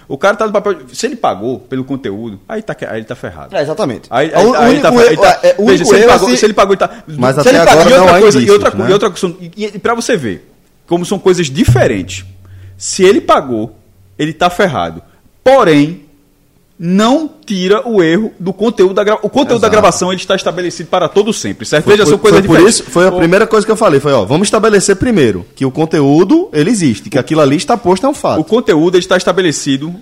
o cara tá no papel. Se ele pagou pelo conteúdo, aí, tá, aí ele tá ferrado. É, exatamente. Aí, aí, único aí ele tá, ele tá- é, veja, se ele é pagou, se- se ele pagou, ele tá. Mas se até ele agora pagou- e não outra há coisa, e indícios, outra, né? e outra questão, e, e pra você ver, como são coisas diferentes. Se ele pagou, ele tá ferrado. Porém, não tira o erro do conteúdo da gravação. O conteúdo da Exato. gravação ele está estabelecido para todo sempre, certo? Foi, Veja, foi- são coisas foi por isso, foi a primeira coisa que eu falei, foi, ó, vamos estabelecer primeiro que o conteúdo, ele existe, que aquilo ali está posto é um fato. O conteúdo ele está estabelecido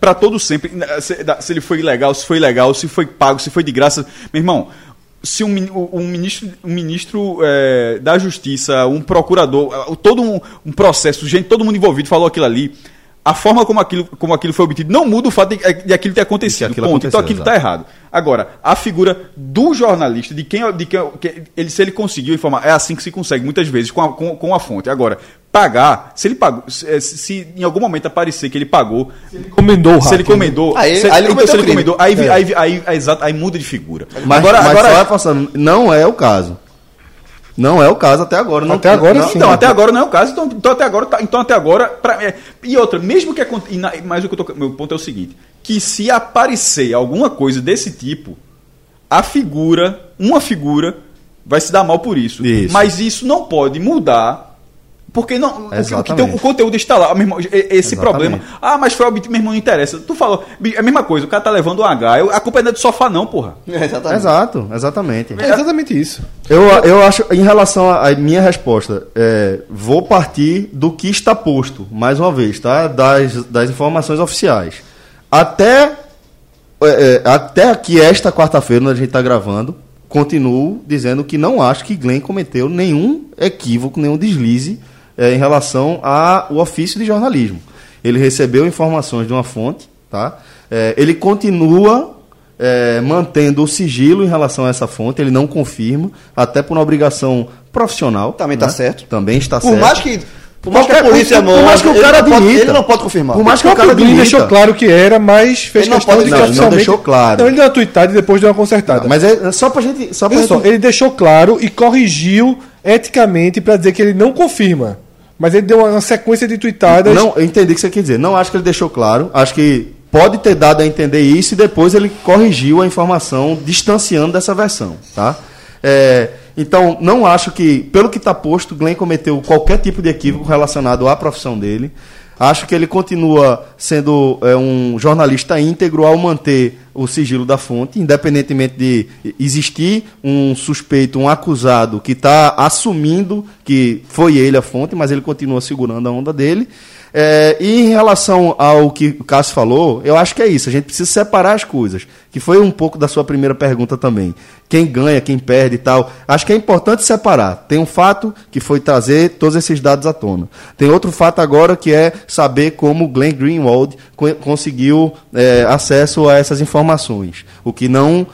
para todo sempre. Se, da- se ele foi ilegal, se foi legal, se foi pago, se foi de graça. Meu irmão, se um, um ministro, um ministro eh, da Justiça, um procurador, eh, todo um, um processo, gente, todo mundo envolvido falou aquilo ali. A forma como aquilo, como aquilo foi obtido não muda o fato de, de aquilo ter acontecido. aquilo ponto. então aquilo está errado. Agora, a figura do jornalista, de quem, de quem que ele, se ele conseguiu informar, é assim que se consegue, muitas vezes, com a, com, com a fonte. Agora, pagar, se ele pagou, se, se em algum momento aparecer que ele pagou, o se ele né? encomendou, Aí- se, aí ele então, se ele crime. encomendou, aí, vi- É. aí, aí, aí, exato, aí muda de figura. Mas, agora, mas agora, só reforçando, não é o caso. Não é o caso até agora. Não, Até agora, não, sim. Então, até agora não é o caso. Então, então até agora, tá- então até agora, pra- é, e outra, mesmo que aconte- na- mas o que eu tô, meu ponto é o seguinte, que se aparecer alguma coisa desse tipo, a figura, uma figura vai se dar mal por isso. Isso. Mas isso não pode mudar porque não, Exatamente. tem- o conteúdo está lá, meu irmão, esse Exatamente. problema. Ah, mas foi obtido, meu irmão, não interessa. Tu falou, é a mesma coisa, o cara tá levando um H, eu- a culpa não é do sofá não, porra. É, <laughs> exatamente. Exato, exatamente. É exatamente isso. Eu, eu acho, em relação à à minha resposta, é, vou partir do que está posto, mais uma vez, tá? Das, das informações oficiais. Até, é, é, até aqui, esta quarta-feira, onde a gente está gravando, continuo dizendo que não acho que Glenn cometeu nenhum equívoco, nenhum deslize é, em relação ao ofício de jornalismo. Ele recebeu informações de uma fonte, tá? É, ele continua é, mantendo o sigilo em relação a essa fonte, ele não confirma, até por uma obrigação profissional. Também tá certo. Também está Por certo. mais que. Por mais que a polícia por mais que o ele cara não pode- admita. Ele não pode confirmar. Por mais que O o cara admita. deixou claro que era, mas fez Ele não questão pode- de não, que ele não deixou claro. Não, ele deu uma tweetada e depois deu uma consertada. Mas é só pra gente. Só pra gente... só, ele deixou claro e corrigiu eticamente pra dizer que ele não confirma. Mas ele deu uma sequência de tweetadas. Não, eu entendi o que você quer dizer. Não acho que ele deixou claro. Acho que pode ter dado a entender isso e depois ele corrigiu a informação distanciando dessa versão, tá? É, então, não acho que, pelo que está posto, Glenn cometeu qualquer tipo de equívoco relacionado à profissão dele. Acho que ele continua sendo é, um jornalista íntegro ao manter o sigilo da fonte, independentemente de existir um suspeito, um acusado que está assumindo que foi ele a fonte, mas ele continua segurando a onda dele. É, e em relação ao que o Cássio falou, eu acho que é isso. A gente precisa separar as coisas. Que foi um pouco da sua primeira pergunta também. Quem ganha, quem perde e tal. Acho que é importante separar. Tem um fato que foi trazer todos esses dados à tona. Tem outro fato agora que é saber como Glenn Greenwald co- conseguiu é, acesso a essas informações. O que não,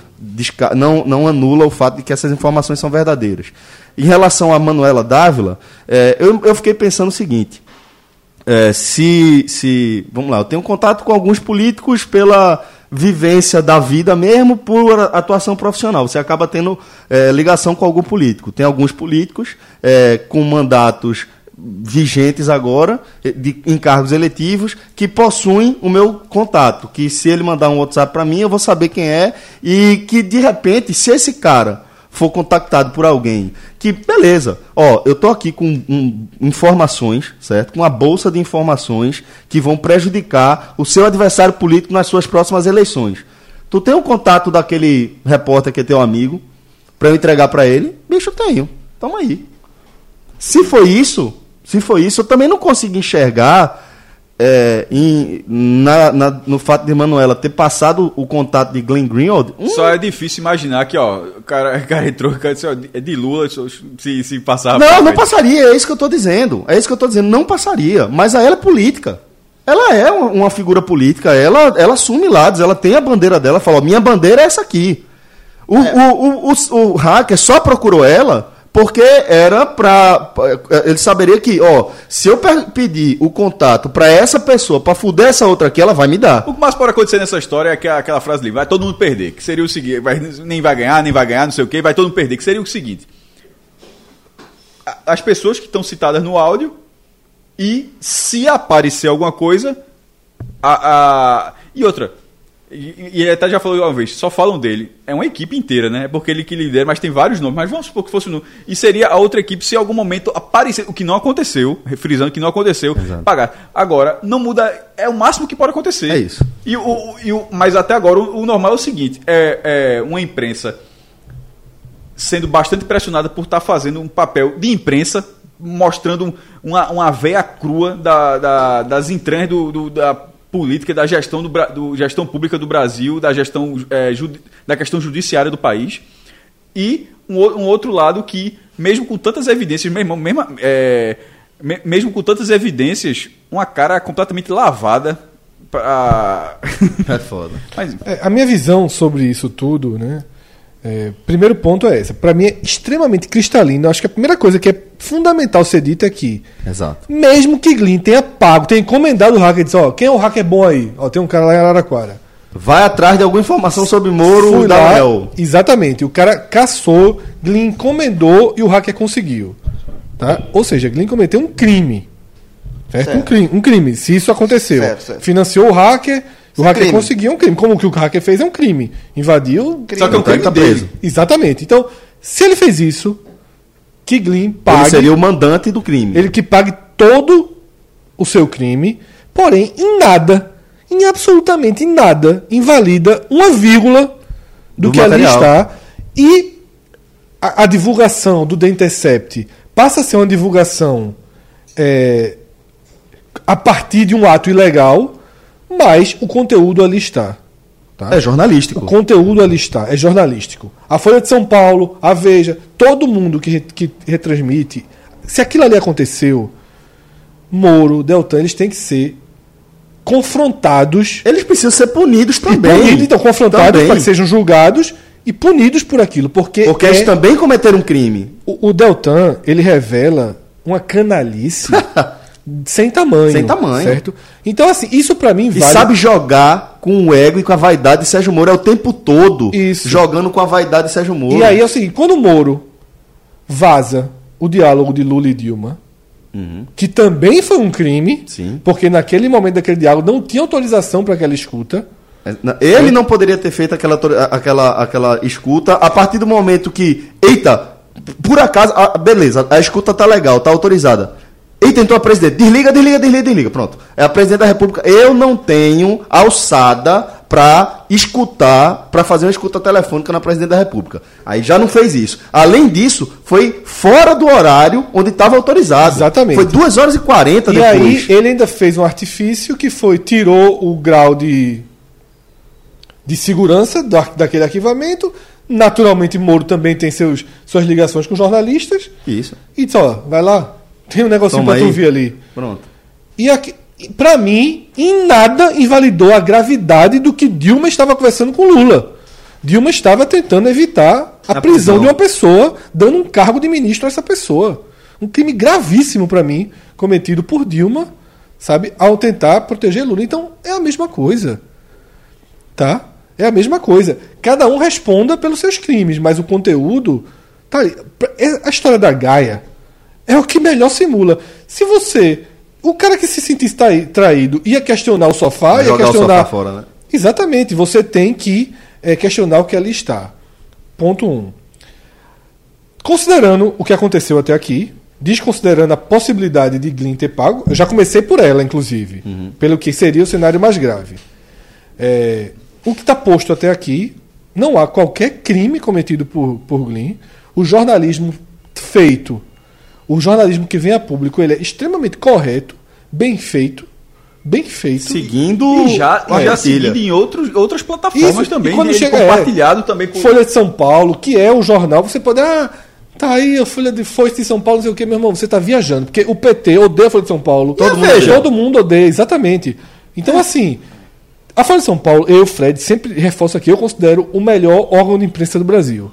não, não anula o fato de que essas informações são verdadeiras. Em relação a Manuela Dávila, é, eu, eu fiquei pensando o seguinte. É, se, se. Vamos lá, eu tenho contato com alguns políticos pela vivência da vida mesmo, por atuação profissional. Você acaba tendo é, ligação com algum político. Tem alguns políticos é, com mandatos vigentes agora, eh, de, em cargos eletivos, que possuem o meu contato. Que se ele mandar um WhatsApp para mim, eu vou saber quem é. E que, de repente, se esse cara for contactado por alguém que, beleza, ó, eu tô aqui com um, informações, certo? Com uma bolsa de informações que vão prejudicar o seu adversário político nas suas próximas eleições. Tu tem o contato daquele repórter que é teu amigo para eu entregar para ele? Bicho, tenho. Toma aí. Se foi isso, se foi isso, eu também não consegui enxergar é, em- na- na- no fato de Manuela ter passado o contato de Glenn Greenwald. um- Só é difícil imaginar que, ó, o cara, <laughs> o cara entrou, o cara disse, ó, é de Lula, se, se passar. Não, não passaria, é isso que eu estou dizendo. É isso que eu estou dizendo, não passaria. Mas a ela é política. Ela é uma, uma figura política, ela, ela assume lados, ela tem a bandeira dela, fala, ó, minha bandeira é essa aqui. O, o, o, o, o hacker só procurou ela porque era pra. Ele saberia que, ó, se eu pedir o contato pra essa pessoa pra fuder essa outra aqui, ela vai me dar. O que mais pode acontecer nessa história é que aquela frase ali, vai todo mundo perder, que seria o seguinte, vai- nem vai ganhar, nem vai ganhar, não sei o que, vai todo mundo perder, que seria o seguinte. As pessoas que estão citadas no áudio e se aparecer alguma coisa, a, a- e outra, e, e ele até já falou uma vez, só falam dele, é uma equipe inteira, né? É porque ele que lidera, mas tem vários nomes, mas vamos supor que fosse um. E seria a outra equipe se em algum momento aparecer, o que não aconteceu, frisando que não aconteceu, pagar. Agora, não muda, é o máximo que pode acontecer. É isso. E o, e o- mas até agora o, o normal é o seguinte: é, é uma imprensa sendo bastante pressionada por estar fazendo um papel de imprensa, mostrando um- uma, uma veia crua da- da- das entranhas do, do- da política, da gestão, do, do- gestão pública do Brasil, da gestão é, judi- da questão judiciária do país. E um, um outro lado que, mesmo com tantas evidências, mesmo, mesmo, é, me- mesmo com tantas evidências, uma cara completamente lavada. Pra... É foda. <laughs> Mas, É, a minha visão sobre isso tudo, né? é, primeiro ponto é essa. Pra mim é extremamente cristalino. Eu acho que a primeira coisa que é fundamental ser dita é que, Exato. mesmo que Glyn tenha pago, tenha encomendado o hacker e disse, ó, quem é o hacker bom aí? Ó, tem um cara lá em Araraquara. Vai atrás de alguma informação sobre Moro Fui da UEL. exatamente. O cara caçou, Glyn encomendou e o hacker conseguiu. Tá? Ou seja, Glyn cometeu um crime. Certo? Certo. Um, crime, um crime, se isso aconteceu. Certo, certo. Financiou o hacker, o é hacker crime. conseguiu um crime. Como o que o hacker fez é um crime. Invadiu. só que é um Então crime tá preso. Exatamente. Então, se ele fez isso, que Ele pague. seria o mandante do crime. Ele que pague todo o seu crime, porém, em nada, em absolutamente nada, invalida uma vírgula do, Do que ali material. está. E a, a divulgação do The Intercept passa a ser uma divulgação é, a partir de um ato ilegal, mas o conteúdo ali está. Tá? É jornalístico. O conteúdo ali está, é jornalístico. A Folha de São Paulo, a Veja, todo mundo que, que retransmite, se aquilo ali aconteceu, Moro, Deltan, eles têm que ser confrontados. Eles precisam ser punidos E também. punidos, então, confrontados para que sejam julgados e punidos por aquilo. Porque, Porque é- eles também cometeram um crime. o, o Deltan, ele revela uma canalice <laughs> sem tamanho. Sem tamanho. Certo? Então, assim, isso pra mim E vale. sabe jogar com o ego e com a vaidade de Sérgio Moro é o tempo todo. Isso. Jogando com a vaidade de Sérgio Moro. E aí é o seguinte, quando o Moro vaza o diálogo de Lula e Dilma, que também foi um crime, Uhum. Sim. porque naquele momento daquele diálogo não tinha autorização para aquela escuta. Ele não poderia ter feito aquela, aquela, aquela escuta a partir do momento que, eita, por acaso, ah, beleza, a escuta tá legal, tá autorizada. Eita, então a presidente, desliga, desliga, desliga, desliga, pronto. É a presidente da República. Eu não tenho alçada pra escutar, pra fazer uma escuta telefônica na presidente da República. Aí já não fez isso. Além disso, foi fora do horário onde estava autorizado. Exatamente. Foi 2 horas e 40 E depois. aí ele ainda fez um artifício que foi, tirou o grau de, de segurança da, daquele arquivamento. Naturalmente, Moro também tem seus, suas ligações com jornalistas. Isso. E disse, ó, vai lá, tem um negocinho Toma pra tu aí. ver ali. Pronto. E aqui, para mim, em nada invalidou a gravidade do que Dilma estava conversando com Lula. Dilma estava tentando evitar a, A prisão, prisão. de uma pessoa, dando um cargo de ministro a essa pessoa. Um crime gravíssimo para mim, cometido por Dilma, sabe, ao tentar proteger Lula. Então, é a mesma coisa. Tá? É a mesma coisa. Cada um responda pelos seus crimes, mas o conteúdo. Tá. É- A história da Gaia é o que melhor simula. Se você. O cara que se sentisse traído ia questionar o sofá, ia Jogar o questionar. sofá fora, né? Exatamente. Você tem que eh, questionar o que ali está. Ponto 1. Um. Considerando o que aconteceu até aqui, desconsiderando a possibilidade de Glyn ter pago, eu já comecei por ela, inclusive, pelo que seria o cenário mais grave. É, o que está posto até aqui, não há qualquer crime cometido por, por Glyn. O jornalismo feito, o jornalismo que vem a público, ele é extremamente correto, bem feito, bem feito. Seguindo E já, e já seguindo em outros, outras plataformas Isso, também. e quando chega- compartilhado também por. Folha de São Paulo, que é o jornal, você pode. Ah, tá aí a Folha de Folha de São Paulo, não sei o que, meu irmão, você tá viajando. Porque o PT odeia a Folha de São Paulo. Todo mundo Veja. Todo mundo odeia, exatamente. Então, assim, a Folha de São Paulo, eu, Fred, sempre reforço aqui, eu considero o melhor órgão de imprensa do Brasil.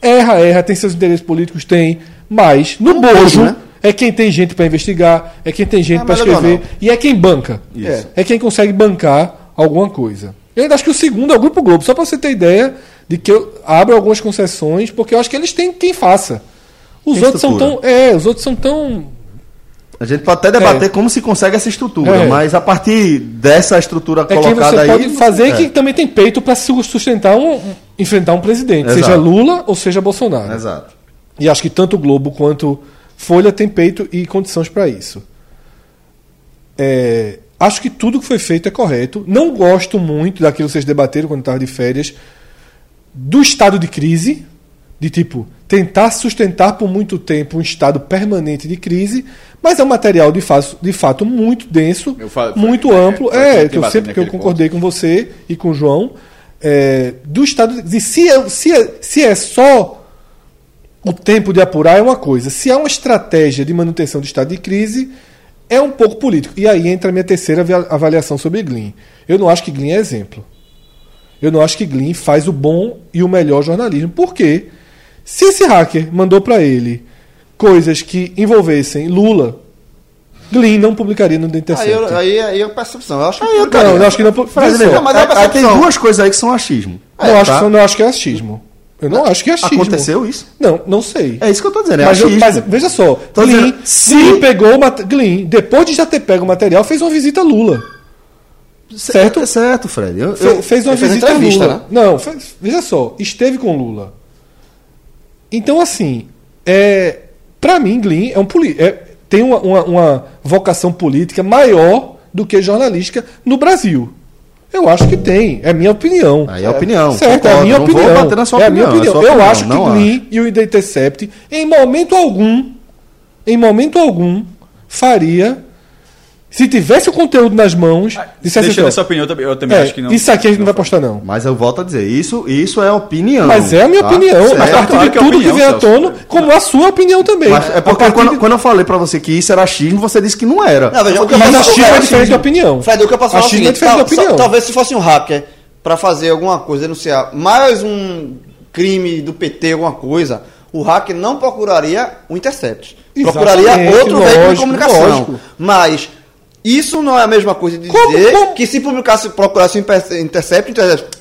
Erra, erra, tem seus interesses políticos, tem, mas no bojo né? é quem tem gente para investigar, é quem tem gente É para melhor escrever e é quem banca. Isso. É quem consegue bancar alguma coisa. Eu ainda acho que o segundo é o Grupo Globo, só para você ter ideia de que eu abro algumas concessões, porque eu acho que eles têm quem faça. Os Tem outros são estrutura. tão. É, os outros são tão. A gente pode até debater É. como se consegue essa estrutura, É. mas a partir dessa estrutura É colocada aí. pode fazer é. que também tem peito para sustentar um- enfrentar um presidente, Exato. seja Lula ou seja Bolsonaro. Exato. E acho que tanto o Globo quanto Folha tem peito e condições para isso. É, acho que tudo que foi feito é correto. Não gosto muito daquilo que vocês debateram quando estava de férias, do estado de crise, de tipo, tentar sustentar por muito tempo um estado permanente de crise, mas é um material de, fato, de fato muito denso, falo- muito foi- amplo. É, foi que eu sempre que eu concordei com você e com o João, é, do estado de se é, se é, se é só o tempo de apurar é uma coisa. Se há uma estratégia de manutenção do estado de crise, é um pouco político. E aí entra a minha terceira avaliação sobre Glyn. Eu não acho que Glyn é exemplo. Eu não acho que Glyn faz o bom e o melhor jornalismo. Por quê? Se esse hacker mandou para ele coisas que envolvessem Lula, Glyn não publicaria no The Aí, Intercept. eu, aí, aí é percepção. Eu acho que. Não, eu acho que não. Não, mas é Aí- aí tem duas coisas aí que são achismo. não, acho, tá? que- não acho que é achismo. Eu não acho que é achismo. Aconteceu isso? Não, não sei. É isso que eu tô dizendo, é mas, eu- mas veja só, Tô Glyn, dizendo, se- Glyn pegou Glyn, depois de já ter pego o material, fez uma visita a Lula. Certo? É certo, Fred. Eu, Fe- fez uma visita a Lula. né? Não, fez- veja só, esteve com Lula. Então, assim, é, para mim, Glyn é um é, tem uma, uma- uma vocação política maior do que jornalística no Brasil. Eu acho que tem, é a minha opinião. Aí é opinião, Certo, é a concordo, minha não vou opinião. bater na sua é a minha opinião, é opinião. Eu opinião, acho que não Glyn e o Intercept, em momento algum, em momento algum, faria se tivesse o conteúdo nas mãos, dissesse Deixando assim, ó, essa opinião, eu também, eu também é, acho que não. isso aqui a gente não vai postar não. Mas eu volto a dizer, isso, isso é opinião. Mas é a minha tá? opinião, Certo. a partir claro de que é tudo opinião, que vem à tona, como a sua opinião também. Mas é porque quando, de- quando eu falei pra você que isso era achismo, você disse que não era. Não, veja, o que eu Mas a China é diferente da opinião. Fred, o que eu posso falar é é diferente da tal- opinião. talvez se fosse um hacker pra fazer alguma coisa, denunciar mais um crime do PT, alguma coisa, o hacker não procuraria o Intercept. Procuraria Procuraria outro veículo de comunicação. lógico. Mas isso não é a mesma coisa de Como- dizer como? que se publicasse, procurasse Intercept, Intercept,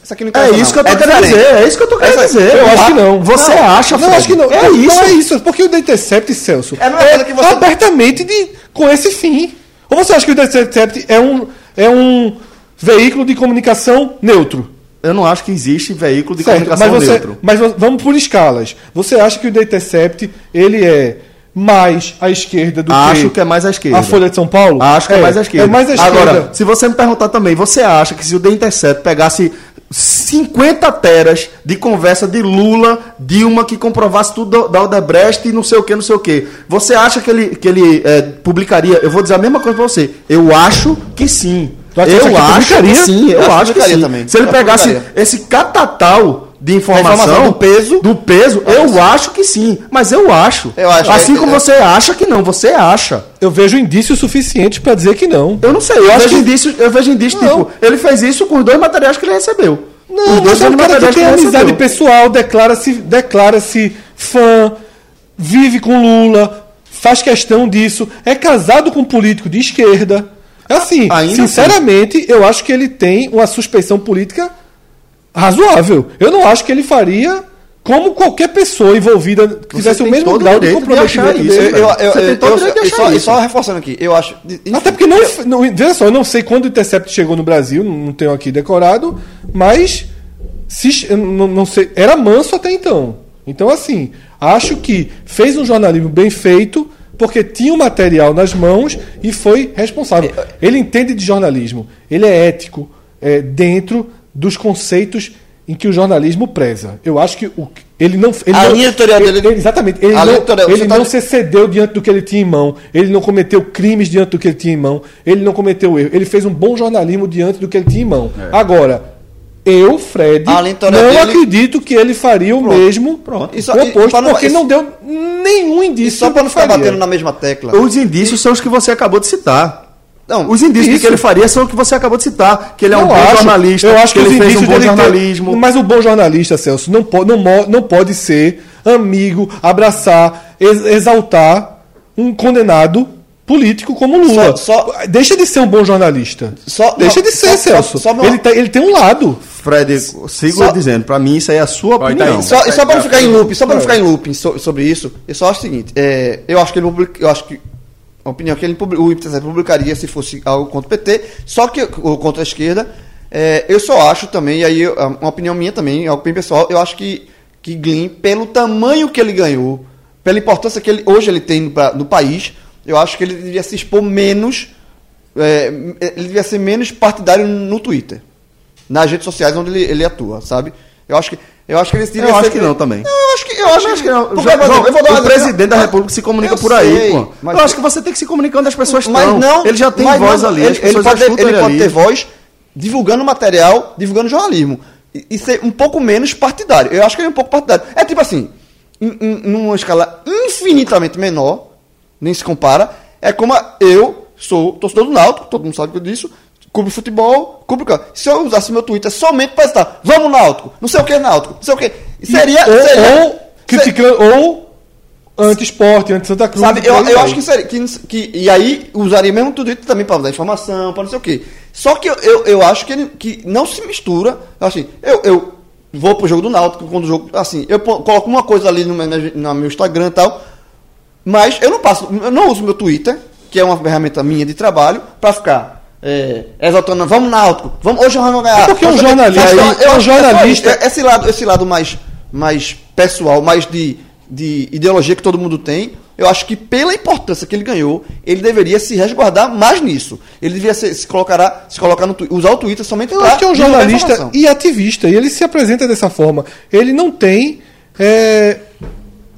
isso aqui não É isso que eu não. tô querendo diferente. dizer, é isso que eu tô querendo Essa- dizer. Eu acho que não. Você acha, Não, Fred? acho que não. É não, isso. Não é isso, porque o Data Intercept, Celso, É que você- abertamente de, com esse fim. Ou você acha que o Intercept é um, é um veículo de comunicação neutro? Eu não acho que existe veículo de Certo, comunicação mas, você, neutro. mas vamos por escalas. Você acha que o Intercept ele é mais à esquerda do Acho que que é mais à esquerda. a Folha de São Paulo? Acho que é, mais à esquerda. É mais à esquerda. Agora, se você me perguntar também, você acha que se o The Intercept pegasse 50 teras de conversa de Lula, Dilma, que comprovasse tudo da Odebrecht e não sei o que, não sei o que, você acha que ele, que ele é, publicaria? Eu vou dizer a mesma coisa pra você. Eu acho que sim. Eu acho que sim, eu, Eu acho que acho sim. também. Se ele Eu pegasse publicaria. esse catatal de informação, informação do peso. do peso, eu acho que sim. Mas eu acho. Eu acho, assim é- como é- você acha que não, você acha. Eu vejo indícios suficientes para dizer que não. Eu não sei, eu, acho vejo que- indícios, eu vejo indícios, Não. tipo, ele fez isso com os dois materiais que ele recebeu. Os Não, dois mas é um cara que tem ele amizade recebeu. pessoal, declara-se declara fã, vive com Lula, faz questão disso, é casado com um político de esquerda. Assim, Ainda sinceramente, eu acho que ele tem uma suspeição política razoável. Eu não acho que ele faria como qualquer pessoa envolvida que tivesse o mesmo grau de de comprometimento achar isso, dele. Eu, eu, Você eu, tem todo eu- direito de achar só, e isso. só reforçando aqui, eu acho. enfim, Até porque não, não. Veja só, eu não sei quando o Intercept chegou no Brasil, não tenho aqui decorado, mas se, não, não sei, era manso até então. Então, assim, acho que fez um jornalismo bem feito, porque tinha o material nas mãos e foi responsável. Ele entende de jornalismo, ele é ético é, dentro dos conceitos em que o jornalismo preza. Eu acho que o, ele não. Ele A não- linha editorial ele- dele- ele- Exatamente. Ele não, editorial- ele você tá- não se cedeu diante do que ele tinha em mão. Ele não cometeu crimes diante do que ele tinha em mão. Ele não cometeu erro. Ele fez um bom jornalismo diante do que ele tinha em mão. É. Agora, eu, Fred, não dele- acredito que ele faria o mesmo Pronto. o E só- e oposto, não- porque e- não deu nenhum E indício só do pra que não ficar faria. batendo na mesma tecla. Os indícios são os que você acabou de citar. Não, Os indícios Isso. que ele faria são os que você acabou de citar. Que ele é um Eu bom acho- jornalista, Eu acho que, que, os ele fez um indícios bom dele ter- jornalismo. Mas o bom jornalista, Celso, não, po não, não pode ser amigo, abraçar, ex- exaltar um condenado político como Lula. Só- só- Deixa de ser um bom jornalista. Só- Deixa não, de ser, só- Celso. só- só uma- tá- ele, tem, ele tem um lado. Fred, sigo Só- dizendo, pra mim isso aí é a sua Vai, opinião. tá. Só, só para não ficar em loop, só para não É. ficar em loop so- sobre isso, eu só acho o seguinte, é, eu acho que ele publica, eu acho que a opinião que ele o Intercept publicaria se fosse algo contra o PT, só que ou contra a esquerda, é, eu só acho também, e aí eu- uma opinião minha também, algo bem pessoal, eu acho que que Glyn, pelo tamanho que ele ganhou, pela importância que ele, hoje ele tem no, pra- no país, eu acho que ele devia se expor menos, é, ele devia ser menos partidário no Twitter nas redes sociais onde ele, ele atua, sabe? Eu acho que eu acho que ele devia Eu acho que não também. Não, eu acho que eu acho, acho que não. Porque, por exemplo, eu vou dar o presidente da República se comunica por aí, sei, pô. mas- eu acho que você tem que se comunicar onde as pessoas mas estão. não, ele já tem voz não, ali, Ele, ele pode, ele ele pode ter voz divulgando material, divulgando jornalismo e, e ser um pouco menos partidário. Eu acho que ele é um pouco partidário. É tipo assim, em, em- numa escala infinitamente menor, nem se compara. É como a- eu sou torcedor do Náutico, todo mundo sabe disso. Cubro futebol, cubro campo. Se eu usasse meu Twitter somente para estar, vamos Náutico, não sei o que Náutico, não sei o que. Seria. ou, seria ou criticando, ou anti-esporte, anti-Santa Cruz. Sabe, eu, eu acho que, seria, que, que. E aí usaria mesmo o Twitter também para dar informação, para não sei o quê. Só que eu, eu, eu acho que, ele, que não se mistura. Assim, eu, eu vou pro jogo do Náutico, quando o jogo. Assim, eu coloco uma coisa ali no meu, no meu Instagram e tal. Mas eu não passo. Eu não uso meu Twitter, que é uma ferramenta minha de trabalho, para ficar. É, exaltando, vamos Náutico, vamos, hoje nós vamos ganhar. É porque um jornalista- um eu acho que é só jornalista-. É- esse lado, esse lado mais, mais pessoal, mais de, de ideologia que todo mundo tem, eu acho que pela importância que ele ganhou, ele deveria se resguardar mais nisso. Ele deveria se, se, colocar, se colocar no usar o Twitter somente acho que é um jornalista e ativista, e ele se apresenta dessa forma. Ele não tem é,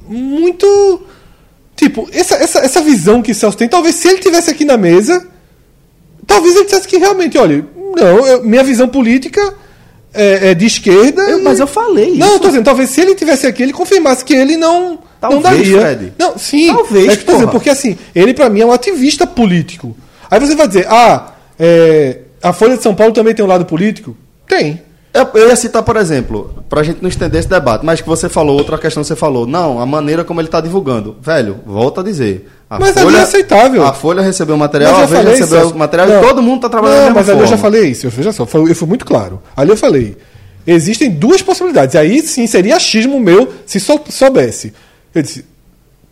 muito. Tipo, essa, essa, essa visão que Celso tem, talvez se ele tivesse aqui na mesa, Talvez ele dissesse que realmente, olha, não, eu- minha visão política é, é de esquerda. Eu- e- mas eu falei Não, isso. eu tô dizendo, talvez se ele tivesse aqui, ele confirmasse que ele não, Talvez, não daria. Fred. Não, sim. Talvez, é que dizendo, porque assim, ele pra mim é um ativista político. Aí você vai dizer, ah, é, a Folha de São Paulo também tem um lado político? Tem. Eu, ia citar, por exemplo, pra gente não estender esse debate, mas que você falou, outra questão que você falou, não, a maneira como ele tá divulgando. Velho, volta a dizer. A Mas ali é aceitável. A Folha recebeu o material, Mas a Veja recebeu Celso. o material Não. e todo mundo tá trabalhando Não, mas ali eu já forma. falei isso. Eu, veja só, foi- eu fui muito claro. Ali eu falei. Existem duas possibilidades. Aí sim seria achismo meu se sou, soubesse. Eu disse,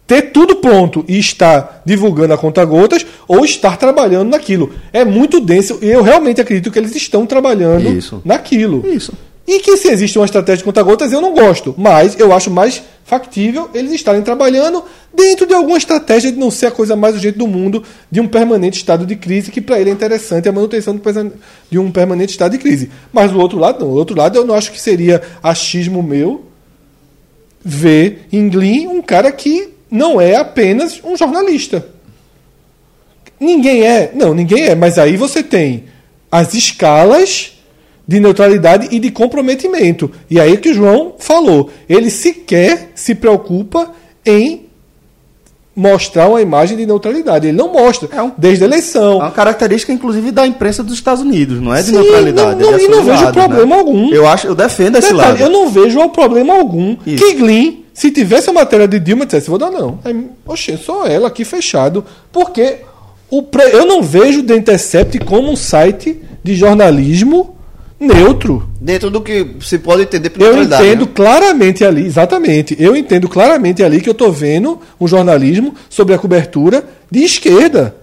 ter tudo pronto e estar divulgando a conta gotas ou estar trabalhando naquilo. É muito denso e eu realmente acredito que eles estão trabalhando Isso. naquilo. Isso. E que se existe uma estratégia de conta gotas eu não gosto, mas eu acho mais factível eles estarem trabalhando dentro de alguma estratégia de não ser a coisa mais urgente do mundo de um permanente estado de crise, que para ele é interessante a manutenção de um permanente estado de crise. Mas do outro lado, não. Do outro lado, eu não acho que seria achismo meu ver em Glyn um cara que não é apenas um jornalista. Ninguém é. Não, ninguém é. Mas aí você tem as escalas de neutralidade e de comprometimento. E aí que o João falou. Ele sequer se preocupa em mostrar uma imagem de neutralidade. Ele não mostra. É um- desde a eleição. É uma característica, inclusive, da imprensa dos Estados Unidos, não é de Sim, neutralidade. não- não- é e não vejo problema algum. Eu acho, eu defendo esse Detalhe, lado. eu não vejo problema algum Isso. que Glyn, se tivesse a matéria de Dilma, dissesse, vou dar não. Aí, Oxe, só ela aqui fechado. Porque o pre- eu não vejo The Intercept como um site de jornalismo neutro. Dentro do que se pode entender por Eu entendo né? claramente ali, exatamente, eu entendo claramente ali que eu estou vendo um jornalismo sobre a cobertura de esquerda.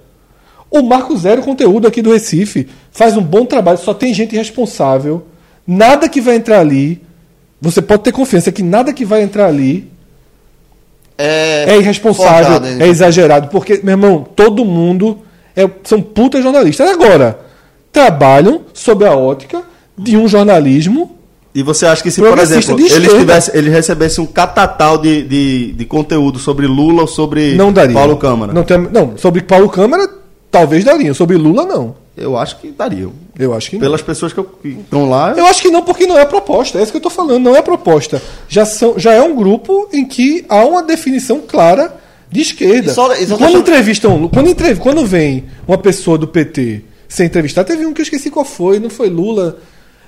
O Marco Zero Conteúdo aqui do Recife faz um bom trabalho, só tem gente responsável. Nada que vai entrar ali, você pode ter confiança que nada que vai entrar ali É, é irresponsável, forjado, né? é exagerado, porque, meu irmão, todo mundo é- são puta jornalistas. Agora, trabalham sob a ótica de um jornalismo E você acha que se, por exemplo, ele, tivesse, ele recebesse um catatal de, de, de conteúdo sobre Lula ou sobre não daria. Paulo Câmara? Não, tem- não, sobre Paulo Câmara, talvez daria. Sobre Lula, não. Eu acho que daria. Eu acho que não. Pelas pessoas que eu- que estão lá, Eu acho que não, porque não é a proposta. É isso que eu estou falando, não é a proposta. Já, são, já é um grupo em que há uma definição clara de esquerda. E só- e só quando entrevistam, quando, entrev- quando vem uma pessoa do PT ser entrevistada, teve um que eu esqueci qual foi, não foi Lula.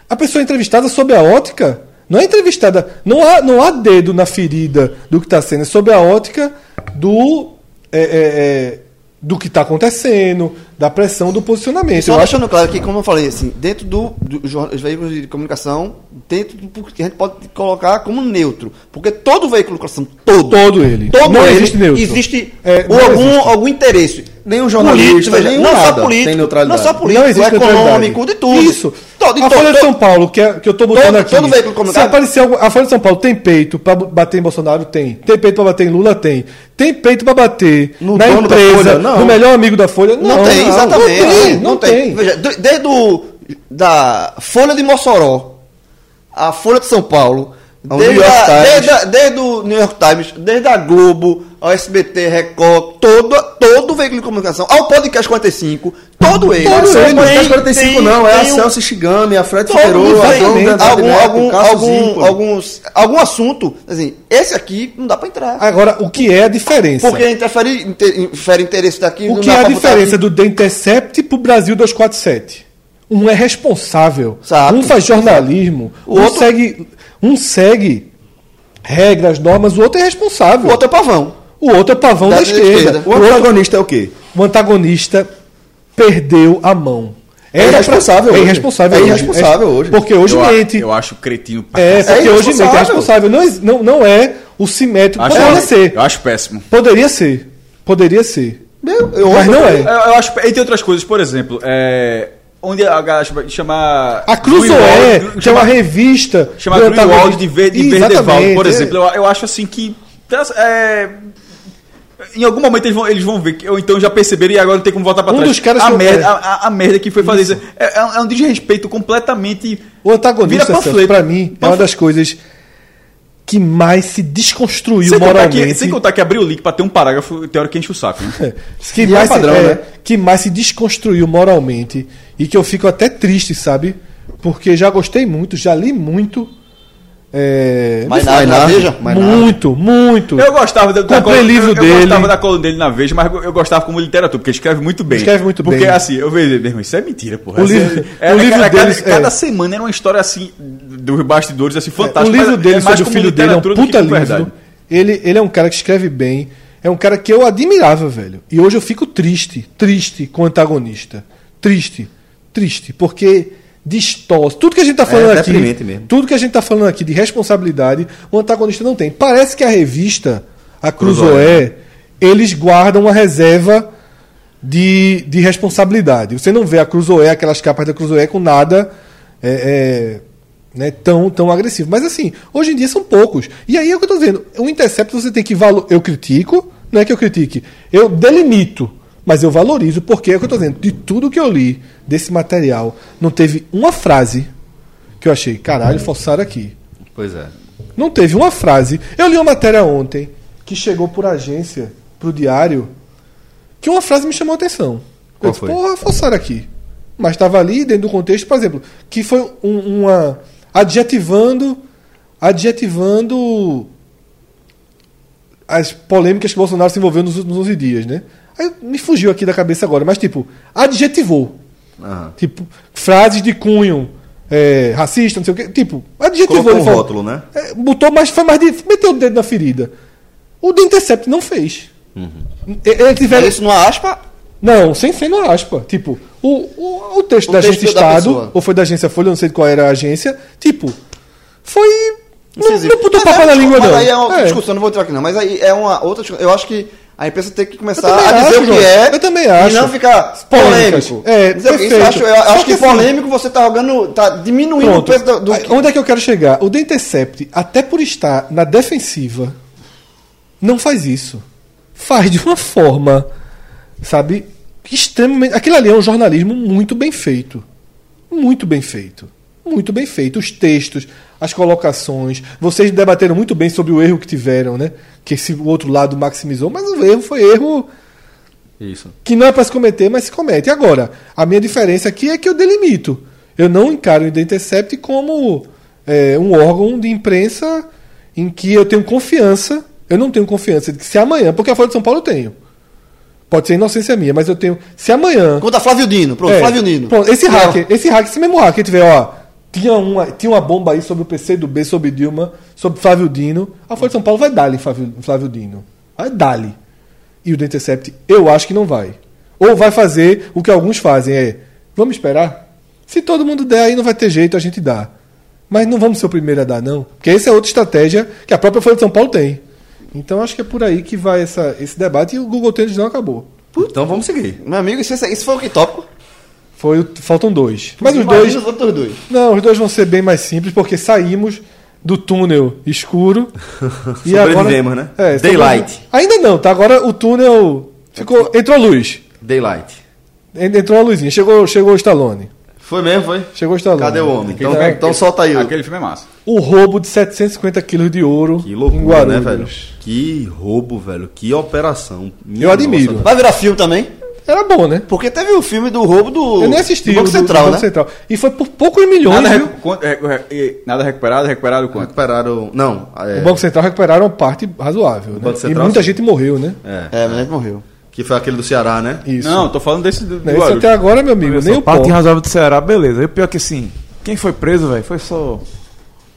A pessoa é entrevistada sob a ótica, não é entrevistada, não há, não há dedo na ferida do que está sendo, é sob a ótica do. é, é, é, do que está acontecendo, da pressão do posicionamento. Só Eu acho claro que, como eu falei, assim, dentro do, do veículos de comunicação, dentro do que a gente pode colocar como neutro. Porque todo veículo de comunicação, todo, Todo ele. todo Não ele, existe neutro. existe É, algum, existe. algum interesse. Nenhum jornalista, político, veja, nenhum não nada só tem político, neutralidade. não só político, não existe econômico, de tudo. Isso. Todo, a todo, Folha de São Paulo, que, é, que eu tô botando Todo- aqui. todo veículo se comunitário. aparecer algum- a Folha de São Paulo tem peito pra bater em Bolsonaro? Tem. Tem peito pra bater em Lula? Tem. Tem peito pra bater No na empresa, Folha? Não. no melhor amigo da Folha? Não, Não, tem, exatamente. Não tem, não tem. Veja, de- desde o, da Folha de Mossoró, a Folha de São Paulo, Ao desde, New York a- Times. desde, a- desde o New York Times, desde a Globo, ao SBT, Record, todo, todo veículo de comunicação, ao Podcast 45, todo ele. Não, Todo não é ele o podcast tem- 45 tem- não, é a Celso Shigami, a Fred Figueiredo, a Andrade algum, algum, algum, alguns, algum assunto, assim, esse aqui não dá pra entrar. Agora, o que é a diferença? Porque interfere, inter- interfere interesse daqui. O não que dá é a diferença aqui. do The Intercept pro Brasil 247? Um é responsável, Exato. um faz jornalismo, O um, outro- segue, um segue regras, normas, o outro é responsável. O outro é pavão. O outro é pavão da, Da esquerda. esquerda. O antagonista é o quê? O antagonista perdeu a mão. É irresponsável É hoje. irresponsável É hoje. irresponsável hoje. Porque hoje eu, a- mente. eu acho cretino pra É, porque hoje mente. É irresponsável. responsável. Não, é- não, não é o simétrico. Acho- Poderia eu, ser. eu acho péssimo. Poderia ser. Poderia ser. Eu, eu, Mas não é. Eu, eu acho, entre outras coisas, por exemplo, é, onde a galera chama, chama A Cruzoé, que é chama- uma revista. chama Greenwald de, ver, de Verdevaldo, por é. exemplo. Eu, eu acho assim que. é, em algum momento eles vão, eles vão ver, ou então já perceberam e agora não tem como voltar pra Um trás. dos caras a, merda, é. a, a- a merda que foi fazer isso. É, é um, é um desrespeito completamente. O antagonista, Vira panfleto. pra mim, é uma Panfleto. das coisas que mais se desconstruiu Sem contar, moralmente. que, sem contar que abrir o link pra ter um parágrafo, que enche o saco, né? que, E mais é padrão, se, é, né? que mais se desconstruiu moralmente e que eu fico até triste, sabe? Porque já gostei muito, já li muito. É, Mas na, na Veja? Muito, muito. Eu gostava da, da Comprei col- livro eu, dele. Eu gostava da coluna dele na Veja, mas eu gostava como literatura, porque ele escreve muito bem. Escreve muito porque, bem. Porque assim, eu vejo, meu irmão, isso é mentira, porra. O Assim, livro- é, o é, livro cada, deles, cada, cada é. semana era uma história assim, dos bastidores, assim, fantástica. o livro mas dele é sobre o filho dele é um puta livro. verdade. Ele, ele é um cara que escreve bem. É um cara que eu admirava, velho. E hoje eu fico triste, triste com o antagonista. Triste, triste. Porque distorce. Tudo que a gente tá falando É aqui. mesmo. Tudo que a gente tá falando aqui de responsabilidade, o antagonista não tem. Parece que a revista, a Cruzoé. Eles guardam uma reserva de, de responsabilidade. Você não vê a Cruzoé, aquelas capas da Cruzoé com nada é, é, né, tão, tão agressivo. Mas assim, hoje em dia são poucos. E aí é o que eu tô dizendo. O Intercept você tem que valorizar. Eu critico, não é que eu critique. Eu delimito, mas eu valorizo, porque é o que eu tô dizendo. De tudo que eu li desse material, não teve uma frase que eu achei, caralho, forçaram aqui. Pois é. Não teve uma frase. Eu li uma matéria ontem que chegou por agência, pro diário, que uma frase me chamou a atenção. Qual eu disse, foi? porra, forçaram aqui. Mas estava ali dentro do contexto, por exemplo, que foi um- uma. adjetivando. adjetivando as polêmicas que o Bolsonaro se envolveu nos, nos 11 dias, né? Aí me fugiu aqui da cabeça agora, mas tipo, adjetivou. Aham. Tipo, frases de cunho é, racista, não sei o quê. Tipo, adjetivou. Colocou um falou- rótulo, né? É, botou, mas foi mais de. meteu o dedo na ferida. O The Intercept não fez. Uhum. Ele tiver, É isso numa aspa? não, sem ser no aspa. Tipo, o, o, o texto O da texto agência da Estado, pessoa. ou foi da agência Folha, não sei qual era a agência, tipo, foi. Não, Incisivo. não botou papo é, na língua, mas não. aí é uma outra É. discussão, não vou entrar aqui não. Mas aí é uma outra discussão. Eu acho que a imprensa tem que começar a dizer o que é. Eu também acho. E não ficar polêmico. É, Dizer eu perfeito. acho, eu Só acho que que, assim- polêmico você tá jogando. tá diminuindo Pronto. o peso do. do Onde é que eu quero chegar? O The Intercept, até por estar na defensiva, não faz isso. Faz de uma forma, sabe, extremamente. Aquilo ali é um jornalismo muito bem feito. Muito bem feito. Muito bem feito. Os textos, as colocações. Vocês debateram muito bem sobre o erro que tiveram, né? Que esse o outro lado maximizou, mas o erro foi erro Isso. que não é para se cometer, mas se comete. Agora, a minha diferença aqui é que eu delimito. Eu não encaro o The Intercept como é, um órgão de imprensa em que eu tenho confiança. Eu não tenho confiança de que se amanhã, porque a Folha de São Paulo eu tenho. Pode ser inocência minha, mas eu tenho. Se amanhã. Conta Flávio Dino. Pronto, É, Flávio Dino. pronto, esse hacker, esse hacker, esse mesmo hacker tiver, ó. Tinha uma, tinha uma bomba aí sobre o PC do B, sobre Dilma, sobre Flávio Dino. A Folha de São Paulo vai dar-lhe Flávio, Flávio Dino. Vai dar-lhe. E o The Intercept, eu acho que não vai. Ou vai fazer o que alguns fazem, é. Vamos esperar? Se todo mundo der, aí não vai ter jeito, a gente dá. Mas não vamos ser o primeiro a dar, não. Porque essa é outra estratégia que a própria Folha de São Paulo tem. Então acho que é por aí que vai essa, esse debate e o Google Trends não acabou. Então vamos seguir. Meu amigo, isso, isso foi o que tópico? Foi, o- faltam dois. Mas os dois. os outros dois. Não, os dois vão ser bem mais simples, porque saímos do túnel escuro. <laughs> e agora. Né? É, Daylight. Ainda não, tá? Agora o túnel. Ficou, entrou luz. Daylight. En- Entrou a luzinha. Chegou, chegou o Stallone. Foi mesmo, foi? Chegou o Stallone. Cadê o homem? Então, é- então solta aí. o- Aquele filme é massa. O roubo de 750 quilos de ouro Que em loucura, né, Guarulhos. velho? Que roubo, velho. Que operação. Minha Eu admiro. nossa, Vai virar filme também? Era bom, né? Porque teve o filme do roubo do. Eu nem assisti. Do Banco o Central, do né? Banco Central. E foi por poucos milhões, Nada, viu? recu- é- é- é- nada recuperado, recuperado quanto? Recuperaram. Não. É, O Banco Central recuperaram parte razoável. Né? Banco E Central, muita sim. gente morreu, né? É, mas ele morreu. Que foi aquele do Ceará, né? Isso. Não, tô falando desse do, Não, esse até agora, meu amigo, nem o parte razoável do Ceará, beleza. E o pior que assim, quem foi preso, velho, foi só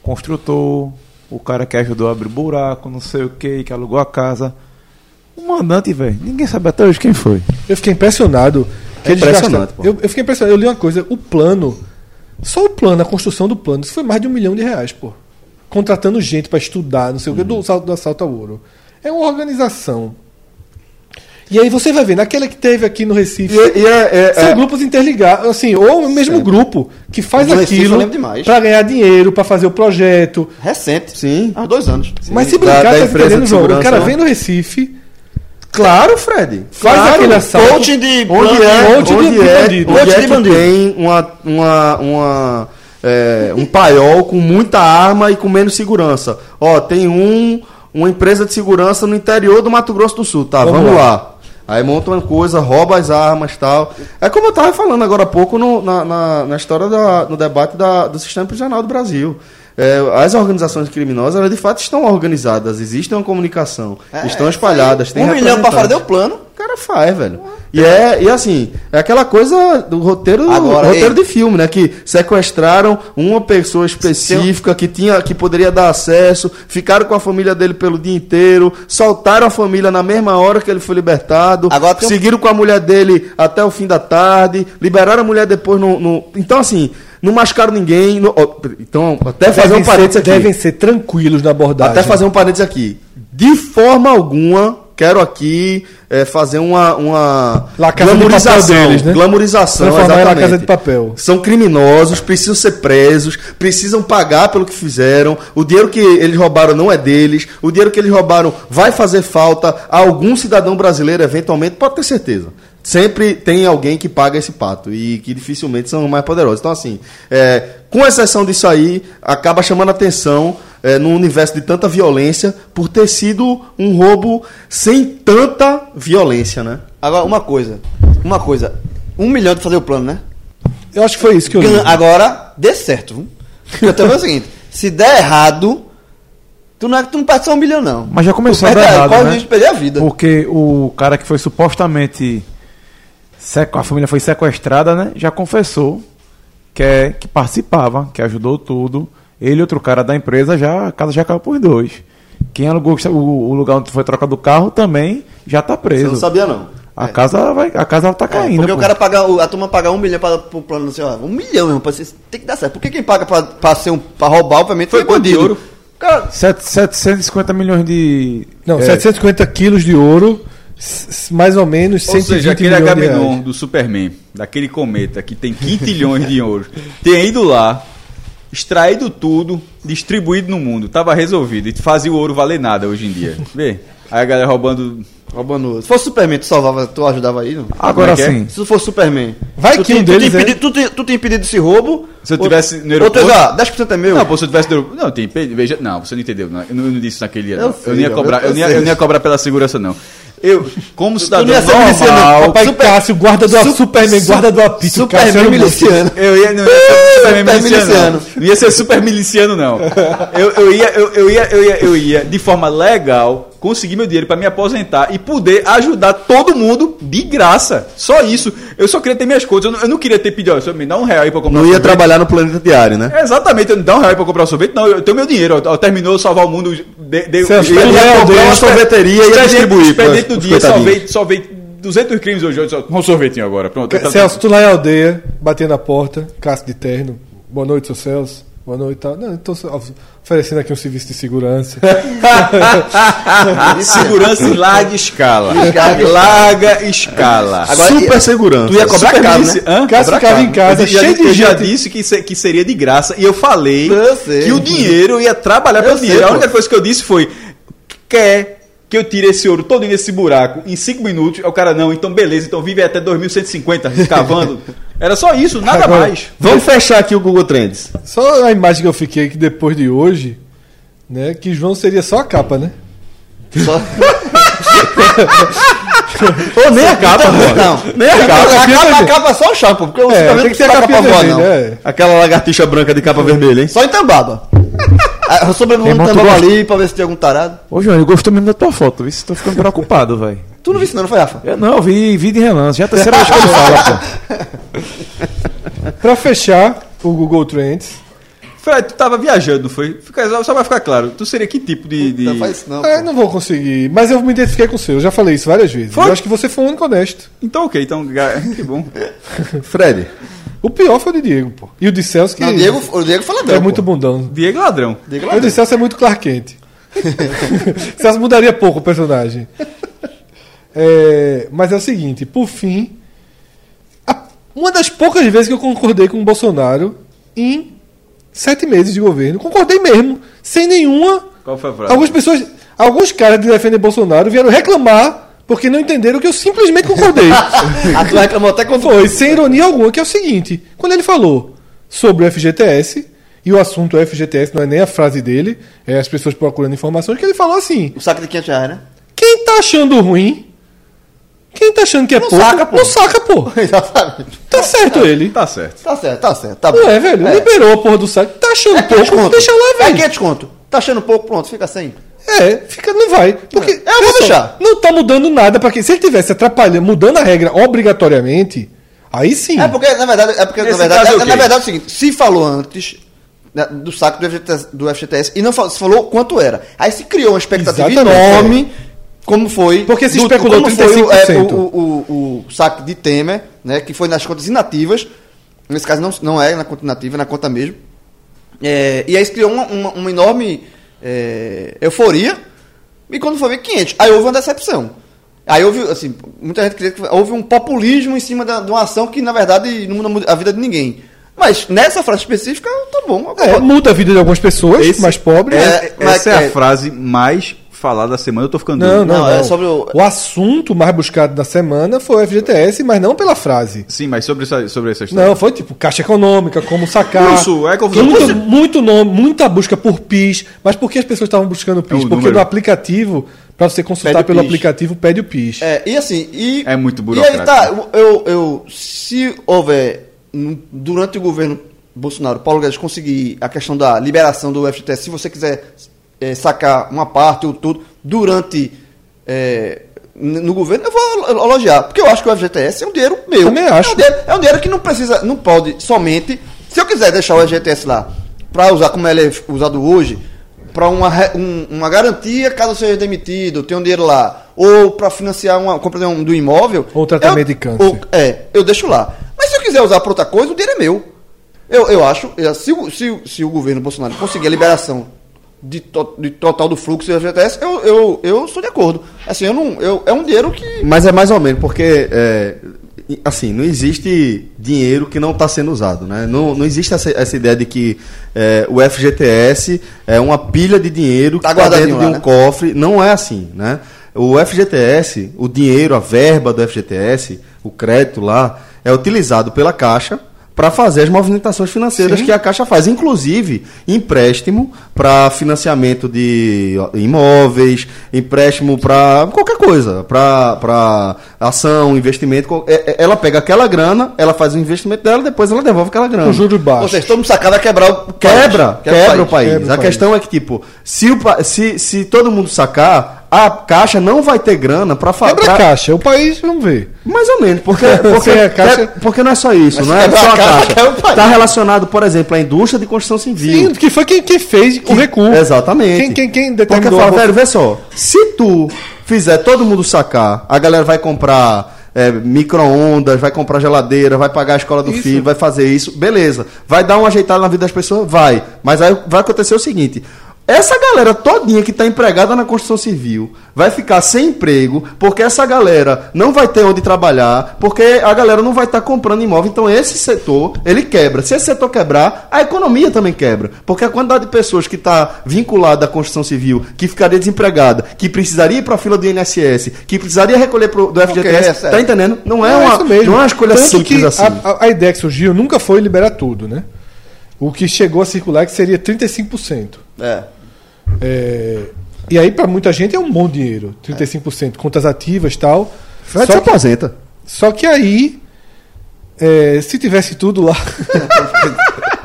construtor, o cara que ajudou a abrir buraco, não sei o que, que alugou a casa. O mandante, velho, ninguém sabe até hoje quem foi. Eu fiquei impressionado. Que É impressionante, Eu, eu fiquei impressionado. Eu li uma coisa. O plano, só o plano, a construção do plano, isso foi mais de um milhão de reais, pô. Contratando gente pra estudar, não sei o que, do, salto- do assalto ao ouro. É uma organização. E aí você vai ver, naquela que teve aqui no Recife. E, e é, é- São é- grupos interligados, assim, ou o mesmo grupo que faz aquilo pra ganhar dinheiro, pra fazer o projeto. Recente. Sim. Há dois anos. Mas se brincar, da tá entendendo, de João? O cara né? vem no Recife, Claro, Fred. faz Claro. aquele assalto. Coaching de Onde é, monte de onde é, bandido. onde é de que tem uma, uma, uma é, um paiol com muita arma e com menos segurança. Ó, tem um, uma empresa de segurança no interior do Mato Grosso do Sul, tá? Vamos Vamos, lá. lá. Aí monta uma coisa, rouba as armas tal. É como eu tava falando agora há pouco no- na, na, na história da, no debate da- do sistema prisional do Brasil. É, as organizações criminosas, elas de fato estão organizadas, existe uma comunicação, estão espalhadas, tem um milhão pra fora deu plano. O cara faz, velho. E é, e assim, é aquela coisa do roteiro, Agora, roteiro ei. de filme, né? Que sequestraram uma pessoa específica que tinha, que poderia dar acesso, ficaram com a família dele pelo dia inteiro, soltaram a família na mesma hora que ele foi libertado, Agora seguiram com a mulher dele até o fim da tarde, liberaram a mulher depois no. no- então, assim, não mascaram ninguém. então, até fazer Devem um parênteses ser, aqui. devem ser tranquilos na abordagem. Até fazer um parênteses aqui. De forma alguma, quero aqui eh, fazer uma, uma La Casa de Papel deles, né? Glamorização, Transformar exatamente. Casa de Papel. São criminosos, precisam ser presos, precisam pagar pelo que fizeram. O dinheiro que eles roubaram não é deles. O dinheiro que eles roubaram vai fazer falta a algum cidadão brasileiro, eventualmente, pode ter certeza. Sempre tem alguém que paga esse pato e que dificilmente são mais poderosos. Então, assim, é, com exceção disso aí, acaba chamando atenção é, num universo de tanta violência por ter sido um roubo sem tanta violência, né? Agora, uma coisa. Uma coisa. Um milhão de fazer o plano, né? Eu acho que foi isso que eu li. Agora, dê certo. viu? Eu também é o <laughs> seguinte: se der errado, tu não, é, tu não perde só um milhão, não. Mas já começou a dar errado, o né? risco de perder a vida. Porque o cara que foi supostamente. A família foi sequestrada, né? Já confessou que, é, que participava, que ajudou tudo. Ele e outro cara da empresa, já, a casa já caiu por dois. Quem alugou o, o lugar onde foi trocado o carro também já tá Eu preso. não sabia, não. A casa vai, a casa tá É, caindo. porque o pô. cara pagar, o- a turma pagar um milhão para o plano assim, ó, um milhão mesmo, pra ser- tem que dar certo. Porque quem paga pra, pra, ser um, pra roubar, obviamente, Foi de bandido. ouro? Cara, Sete- 750 milhões de. Não, é, 750 quilos de ouro, mais ou menos Ou 120 seja, aquele Agamenon do Superman, daquele cometa que tem quintilhões de ouro, tenha ido lá, extraído tudo, distribuído no mundo, tava resolvido. E fazia o ouro valer nada hoje em dia. Vê? Aí a galera roubando. roubando. Se fosse Superman, tu salvava, tu ajudava aí, não? Agora Como é é? sim. Se tu fosse Superman. Vai tu que tem- um tu tem deles é- impedido- tu, tem, tu tem impedido esse roubo. Se eu ou- tivesse no Ou tu aeroporto- diz, ah, 10% é meu. Não, pô, se eu tivesse. no- Não, tem. Veja, não, você não entendeu. Não, eu não, eu não disse naquele. Eu não. Eu, sei, não ia eu- cobrar, eu eu, não ia, sei. eu não ia cobrar pela segurança, não. Eu, como cidadão não ia ser miliciano, normal, Papai Super- Cássio, guarda do Su- Superman, su- guarda do apito. Superman Cássio miliciano. Eu ia, não ia ser super Super miliciano. miliciano. Não. não ia ser super miliciano, não. Eu, eu, ia, eu, eu ia, eu, ia, eu ia, de forma legal, conseguir meu dinheiro para me aposentar e poder ajudar todo mundo de graça. Só isso. Eu só queria ter minhas coisas. Eu não, eu não queria ter pedido, ó, me dá um real aí pra comprar Não ia sorvete. trabalhar no planeta diário, né? É, Exatamente, eu não dá um real aí pra comprar sorvete. Não, eu tenho meu dinheiro. ó, terminou, salvar o mundo. De, de, Celso, eu ia é comprar uma sorveteria e ia distribuir Expediente do dia, coitadinhos. salvei, salvei 200 crimes hoje. hoje, só- Um sorvetinho agora, pronto. Tá- Celso, tu lá em aldeia, batendo na porta, Cássio de terno. Boa noite, seu Celso. Boa noite, tal. Não, então oferecendo aqui um serviço de segurança. <laughs> De segurança em larga escala. larga escala. Agora, Super segurança. tu ia cobrar Super caro, né? Hã? Cássio ficava caro. em casa, Eu já- cheio de Eu já disse que, se- que seria de graça. E eu falei Eu que o dinheiro ia trabalhar pelo sei, dinheiro. A única coisa que eu disse foi: quer que eu tire esse ouro todo nesse buraco em 5 minutos? Aí O cara, não, então beleza, então vive até 2150 escavando. <laughs> Era só isso, nada Agora- mais. Vamos fechar aqui o Google Trends. Só a imagem que eu fiquei que depois de hoje, né, que João seria só a capa, né? Só... <laughs> Ou nem a capa, pô. Não, Nem a capa. a capa, a capa é só o chapa, porque o É, tem que ter a capa voar, vermelha, não. é. Aquela lagartixa branca de capa vermelha, hein? Só em Tambaba. <laughs> Ah, Sobrevoando Tambaba gosta- ali pra ver se tem algum tarado. Ô, João, ele gostou mesmo da tua foto, viu? Tô ficando preocupado, <laughs> velho. Tu não viu isso não, não foi, Rafa? Eu não, eu vi, vi de relance. Já é a terceira vez que ele fala, pô. <laughs> Pra fechar o Google Trends, Fred, tu tava viajando, não foi? Fica, só- pra ficar claro, tu seria que tipo de. de... Não faz isso não. pô. não vou conseguir, mas eu me identifiquei com o seu, eu já falei isso várias vezes. Foi? Eu acho que você foi o único honesto. Então ok, então <laughs> que bom. <laughs> Fred. O pior foi o de Diego, pô. E o de Celso, que Não, o Diego, o Diego fala é não, muito pô. bundão. Diego Ladrão. Diego O de Celso é muito Clark Kent. <laughs> Celso mudaria pouco o personagem. É, mas é o seguinte, por fim, a- uma das poucas vezes que eu concordei com o Bolsonaro em sete meses de governo. Concordei mesmo, sem nenhuma. Qual foi a frase? Algumas pessoas, alguns caras que defendem Bolsonaro vieram reclamar porque não entenderam que eu simplesmente concordei. <laughs> Tu reclamou até quando Foi, sem ironia alguma, que é o seguinte: quando ele falou, sobre o FGTS. E o assunto é FGTS, não é nem a frase dele, é as pessoas procurando informações, que ele falou assim: O saco de 500 reais, né? quem tá achando ruim, quem tá achando que é Não pouco, saca, pô. não saca, pô. <laughs> Exatamente. Tá certo ele. Tá certo. Tá certo, tá certo. Tá Não é, velho? Liberou a porra do saco. Tá achando É pouco, 500 conto. deixa lá, É velho. 500 conto. Tá achando pouco, pronto, fica sem. É, fica, não vai. Porque, É, eu vou pessoal, deixar. Não tá mudando nada pra quem. Se ele tivesse atrapalhando, mudando a regra obrigatoriamente, aí sim. É porque, na verdade, é porque, na verdade, caso, é, o quê? na verdade é o seguinte, se falou antes né, do saco do FGTS, do FGTS e não falou, se falou quanto era. Aí se criou uma expectativa Exatamente, enorme, como foi. Porque se do- especulou como foi o, é, 35%. o, o, o saco de Temer, né, que foi nas contas inativas. Nesse caso não, não é na conta inativa, é na conta mesmo. É, e aí se criou uma, uma, uma enorme é, euforia. E quando foi ver 500, aí houve uma decepção. Aí houve, assim, muita gente queria que houve um populismo em cima da- de uma ação que, na verdade, não muda a vida de ninguém. Mas nessa frase específica, tá bom. É, muda a vida de algumas pessoas Esse- mais pobres. É, mas Essa é a é- frase mais falada da semana. Eu tô ficando Não, não, Não, não. é sobre o- o... assunto mais buscado da semana foi o FGTS, mas não pela frase. Sim, mas sobre essa, sobre essa história. Não, foi tipo caixa econômica, como sacar. Isso, é confusão. muito, muito nome, muita busca por PIS. Mas por que as pessoas estavam buscando PIS? É o Porque número. no aplicativo, para você consultar o pelo PIS. aplicativo, pede o PIS. É, e assim, e. É muito E aí tá, burocrático. eu, eu. Se houver, durante o governo Bolsonaro, Paulo Guedes conseguir a questão da liberação do FGTS, se você quiser eh, sacar uma parte ou tudo, durante. n- no governo, eu vou elo- elogiar. Porque eu acho que o FGTS é um dinheiro meu. Também acho. É um dinheiro, é um dinheiro que não precisa, não pode somente. Se eu quiser deixar o FGTS lá para usar como ele é usado hoje, para uma, um- uma garantia caso seja demitido, tem um dinheiro lá, ou para financiar uma compra de um, do imóvel. Ou tratamento eu- de câncer. ou- é, eu deixo lá. Mas se eu quiser usar para outra coisa, o dinheiro é meu. Eu, eu acho, se, se, se o governo Bolsonaro conseguir a liberação de, to- de total do fluxo do FGTS, eu, eu, eu sou de acordo. Assim, eu não, eu, é um dinheiro que. Mas é mais ou menos, porque é, assim, não existe dinheiro que não está sendo usado, né? Não, não existe essa, essa ideia de que é, o FGTS é uma pilha de dinheiro que Tá está guardadinho dentro de um né? cofre. Não é assim, né? O FGTS, o dinheiro, a verba do FGTS, o crédito lá, é utilizado pela Caixa para fazer as movimentações financeiras que a Caixa faz, inclusive empréstimo para financiamento de imóveis, empréstimo para qualquer coisa, para ação, investimento. é- é- Ela pega aquela grana, ela faz o investimento dela, depois ela devolve aquela grana. Com juros Ou baixos. seja, mundo sacado vai quebrar o. Quebra, quebra, o país. Quebra o a país. questão é que, tipo, se, o, se, se todo mundo sacar, a Caixa não vai ter grana para Quebra fazer. a caixa. O país, vamos ver. Mais ou menos, porque, <laughs> porque, a Caixa- é- porque não é só isso, Mas não é só a Caixa. Está relacionado, por exemplo, à indústria de construção civil. Sim, que foi quem, quem fez o recuo. Exatamente. Quem, quem, quem Porque determinou fala, a- velho, vê só, se tu fizer todo mundo sacar, a galera vai comprar é, micro-ondas, vai comprar geladeira, vai pagar a escola do Isso. filho, vai fazer isso, beleza. Vai dar uma ajeitada na vida das pessoas? Vai. Mas aí vai acontecer o seguinte. Essa galera todinha que está empregada na construção civil vai ficar sem emprego, porque essa galera não vai ter onde trabalhar, porque a galera não vai estar comprando imóvel. Então esse setor, ele quebra. Se esse setor quebrar, a economia também quebra. Porque a quantidade de pessoas que está vinculada à construção civil, que ficaria desempregada, que precisaria ir para a fila do INSS, que precisaria recolher pro, do FGTS, é tá entendendo? Não é, Não, uma, isso mesmo. não é uma escolha Tanto simples que assim. A, a- a ideia que surgiu nunca foi liberar tudo, né? O que chegou a circular é que seria 35%. É. É, e aí, para muita gente, é um bom dinheiro. 35%, contas ativas e tal. Fred se Só que, aposenta. só que aí, é, se tivesse tudo lá. <laughs>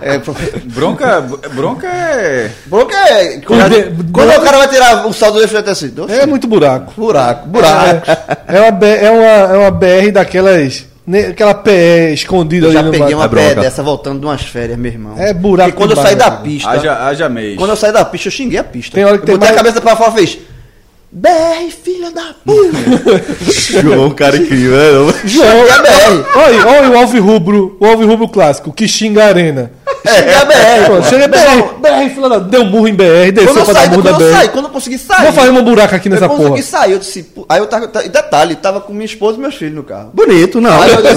É, Bronca, bronca é. Bronca é. Quando, de- quando o cara vai tirar o saldo do FGTS? Doce. é muito buraco. Buraco, buraco. É, é uma, é, uma, é uma BR daquelas. Aquela PE escondida Eu ali já no peguei uma É bronca. pé dessa voltando de umas férias, meu irmão. É buraco E quando eu saí da pista. Haja, haja mês. Quando eu saí da pista, eu xinguei a pista. Tem hora que eu tem botei mais- a cabeça pra fora e fez. BR, filha da puta! <laughs> João, cara incrível, né? João, a BR. olha, olha o Alvi Rubro, o Alvi Rubro clássico, que xinga a arena. Xinguei a BR. Pô, pô. chega BR, BR, filha. Deu um murro em BR, Quando desceu eu pra dar saí, murro da quando eu saí, BR. quando eu consegui sair. Vou fazer um buraco aqui nessa eu consegui porra. sair, eu disse. Aí eu tava. detalhe, tava com minha esposa e meus filhos no carro. Bonito, não. Aí eu disse,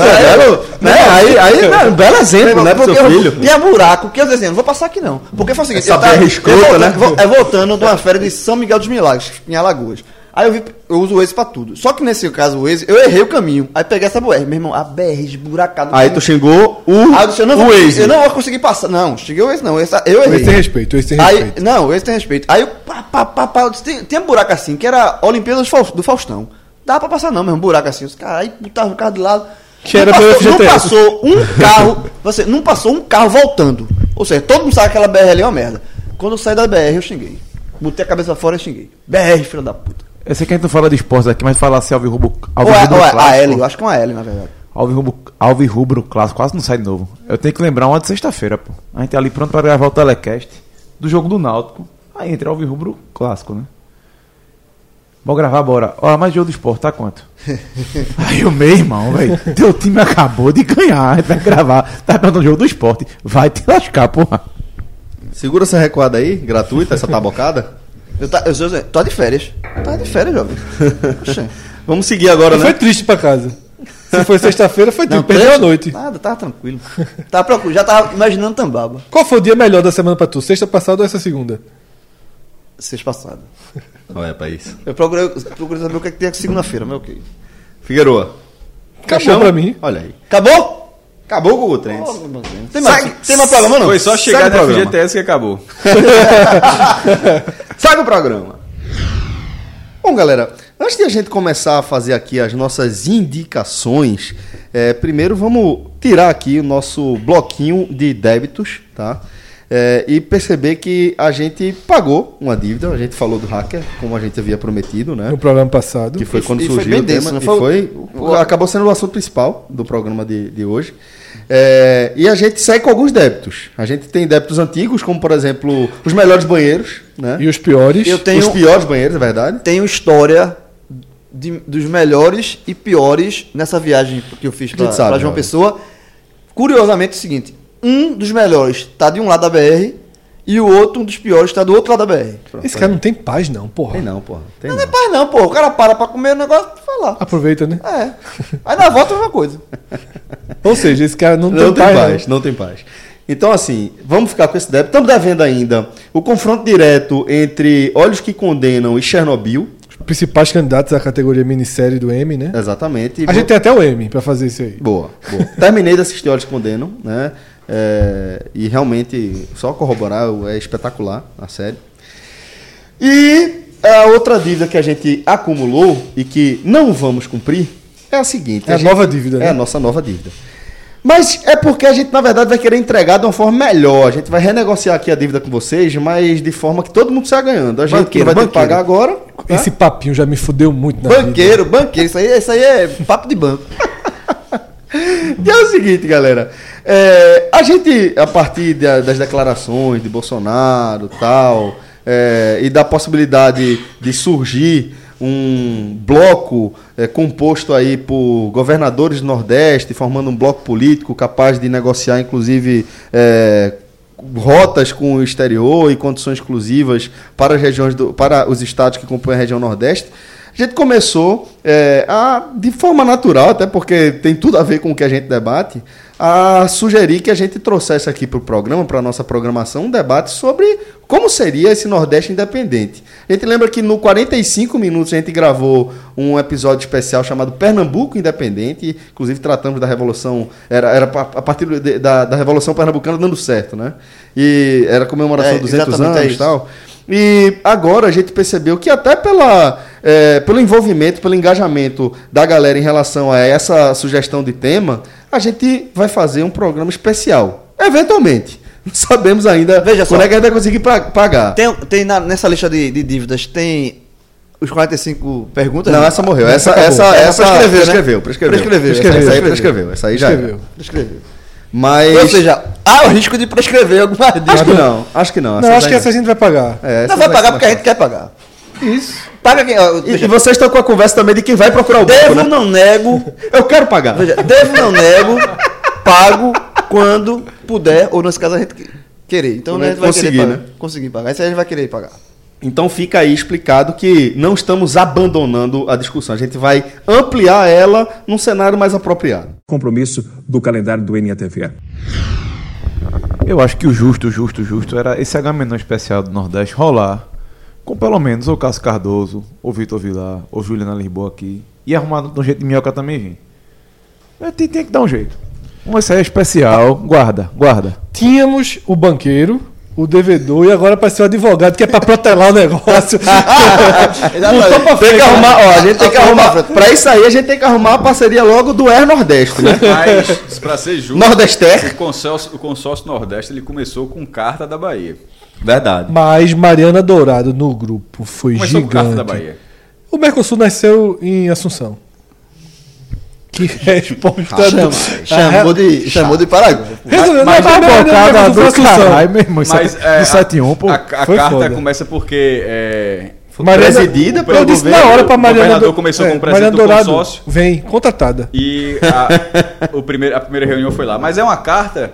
É, aí né? Um belo exemplo, né, pro seu eu- filho. Tinha buraco, que eu disse assim, não vou passar aqui não. Porque foi o seguinte, Essa BR escrota, voltando- né? É voltando de uma férias de São Miguel dos Milagres, em Alagoas. Aí eu vi, eu uso o Waze pra tudo. Só que nesse caso, o Waze, eu errei o caminho. Aí peguei essa BR, meu irmão, a BR esburacada. Aí tu xingou o, Aí eu disse, eu não, o vou, Waze. eu não vou conseguir passar. Não, cheguei o Waze não, esse, eu errei. Esse tem respeito, esse tem Aí, respeito. não, esse tem respeito. Aí eu, pá, pá, pá, pá, eu disse, tem, tem um buraco assim, que era Olimpíadas do Faus- do Faustão. Dá pra passar não, mesmo, um buraco assim. Os caras aí botavam o carro de lado. Que Não era passou, meu não passou um carro, você, não passou um carro voltando. Ou seja, todo mundo sabe que aquela BR ali é uma merda. Quando eu saí da BR, eu xinguei. Botei a cabeça fora e xinguei. BR, filho da puta. Eu sei que a gente não fala de esportes aqui, mas fala assim, Alvirrubro, Ou é, Alvirrubro ou é a. L, eu acho que é uma L, na verdade. Alvirrubro, Alvirrubro clássico, quase não sai de novo. Eu tenho que lembrar uma de sexta-feira, pô. A gente é ali pronto pra gravar o telecast do jogo do Náutico. Aí entra Alvirrubro clássico, né? Vou gravar, bora. Ó, mas jogo do esporte, tá quanto? <laughs> Aí o meu irmão, velho. Teu time acabou de ganhar. A gente vai gravar. Tá perguntando o jogo do esporte. Vai te lascar, porra. Segura essa recuada aí, gratuita, essa tabocada. Eu, tá, eu, eu, tô de férias. Tá de férias, jovem. <laughs> Vamos seguir agora, Foi né? triste pra casa. Se foi sexta-feira, foi triste. Perdeu a noite. Nada, tava tranquilo. Tava procurando, já tava imaginando Tambaba. Qual foi o dia melhor da semana pra tu? Sexta passada ou essa segunda? Sexta passada. Olha pra isso. Eu procurei, procurei saber o que, é que tem aqui segunda-feira, mas ok. Figueroa. Acabou pra mim. Olha aí. Acabou? Acabou o Google Trends. Tem mais, tem mais programa não? Foi só chegar no. FGTS que acabou. <laughs> Segue o programa. Bom, galera, antes de a gente começar a fazer aqui as nossas indicações, é, primeiro vamos tirar aqui o nosso bloquinho de débitos, tá? É, e perceber que a gente pagou uma dívida, a gente falou do hacker, como a gente havia prometido, né? No programa passado. Que foi E- quando e foi surgiu bem o tema. denso, não e foi? foi, O- acabou sendo o assunto principal do programa de, de hoje. É, e a gente segue com alguns débitos. A gente tem débitos antigos, como por exemplo os melhores banheiros, né? E os piores. Eu tenho, Os piores banheiros, é verdade. tenho história de- dos melhores e piores nessa viagem que eu fiz A pra, gente sabe, pra João jovem. Pessoa. Curiosamente é o seguinte, um dos melhores tá de um lado da BR e o outro, um dos piores, tá do outro lado da BR. Esse cara não tem paz, não, porra. Tem não, porra. Tem Não não. é paz não, pô. O cara para pra comer o negócio e falar. Aproveita, né? É. Aí na volta é uma coisa. <laughs> Ou seja, esse cara não, Não tem paz. paz, não tem paz. Então, assim, vamos ficar com esse débito. Estamos devendo ainda o confronto direto entre Olhos que Condenam e Chernobyl. Os principais candidatos à categoria minissérie do M, né? Exatamente. A gente tem até o M pra fazer isso aí. Boa, boa. Terminei de assistir Olhos que Condenam, né? É, e realmente, só corroborar, é espetacular a série. E a outra dívida que a gente acumulou e que não vamos cumprir é a seguinte. É a gente- nova dívida, né? É a nossa nova dívida. Mas é porque a gente, na verdade, vai querer entregar de uma forma melhor. A gente vai renegociar aqui a dívida com vocês, mas de forma que todo mundo saia ganhando. A gente Banqueiro, vai ter que banqueiro. pagar agora. tá? Esse papinho já me fudeu muito na vida. Banqueiro, banqueiro. Isso aí, isso aí é papo de banco. E é o seguinte, galera. é, a gente, a partir da- das declarações de Bolsonaro tal, é, e da possibilidade de surgir um bloco é, composto aí por governadores do Nordeste, formando um bloco político capaz de negociar, inclusive, é, rotas com o exterior e condições exclusivas para as regiões do, para os estados que compõem a região Nordeste. A gente começou é, a, de forma natural, até porque tem tudo a ver com o que a gente debate, a sugerir que a gente trouxesse aqui para o programa, para a nossa programação, um debate sobre como seria esse Nordeste independente. A gente lembra que no 45 minutos a gente gravou um episódio especial chamado Pernambuco Independente, inclusive tratamos da Revolução, era, era a partir de- da, da Revolução Pernambucana dando certo, né? E era comemoração É, de 200 exatamente, é anos e isso. tal. E agora a gente percebeu que até pela, é, pelo envolvimento, pelo engajamento da galera em relação a essa sugestão de tema, a gente vai fazer um programa especial. Eventualmente. <laughs> Não sabemos ainda Veja só. quando é que a gente vai conseguir pra- pagar. Tem, tem na- nessa lista de, de dívidas, tem os 45 perguntas? Não, essa morreu. Essa, acabou. essa, Essa essa, prescreveu, né? prescreveu, prescreveu. Prescreveu, Essa, prescreveu, aí prescreveu. prescreveu. Essa aí já Escreveu. Escreveu. Mas. Ou seja, há o risco de prescrever alguma acho que dívida. não. Acho que não. Não, acho que essa a gente vai pagar. É, Não vai pagar porque a gente quer pagar. Isso. Paga quem. ó, E, vocês estão com a conversa também de quem vai procurar o banco, devo, né? não nego. Eu quero pagar. Veja, devo, não nego. Pago quando puder, ou nesse caso a gente querer. Então Quando a gente gente vai conseguir, querer pagar. né? Conseguir pagar. Isso aí a gente vai querer pagar. Então fica aí explicado que não estamos abandonando a discussão. A gente vai ampliar ela num cenário mais apropriado. compromisso do calendário do NATV. Eu acho que o justo, justo, justo era esse H menor especial do Nordeste rolar com pelo menos ou Cássio Cardoso, ou Vitor Vilar, ou Juliana Lisboa aqui. E arrumar de um jeito de minhoca também vir. É, tem, tem que dar um jeito. Uma série especial, guarda, guarda. Tínhamos o banqueiro, o devedor e agora apareceu o advogado que é pra protelar o negócio. <laughs> Pra Tem frente, que arrumar, ó, a gente tem que arrumar. Pra isso aí, a gente tem que arrumar a parceria logo do Air Nordeste, né? Mas, pra ser justo, Nordester. o consórcio, o consórcio Nordeste ele começou com carta da Bahia. Verdade. Mas Mariana Dourado no grupo foi Começou com carta da gigante. Bahia. O Mercosul nasceu em Assunção. Que <laughs> resposta Chama- chamou de, chamou de Paraguai. Resumindo, Mas- mas- não, não, Bocada Mercosul do foi Assunção. caralho, meu irmão. Mas Mas, é, do 71, pô. a, a foi carta foda. começa porque é, Mariana, Presidida pelo eu disse governo, na hora pra o Mariana governador Do- começou como Mariana presidente do Dourado, consórcio. Vem, contratada. e a, o primeiro, a primeira reunião foi lá. Mas é uma carta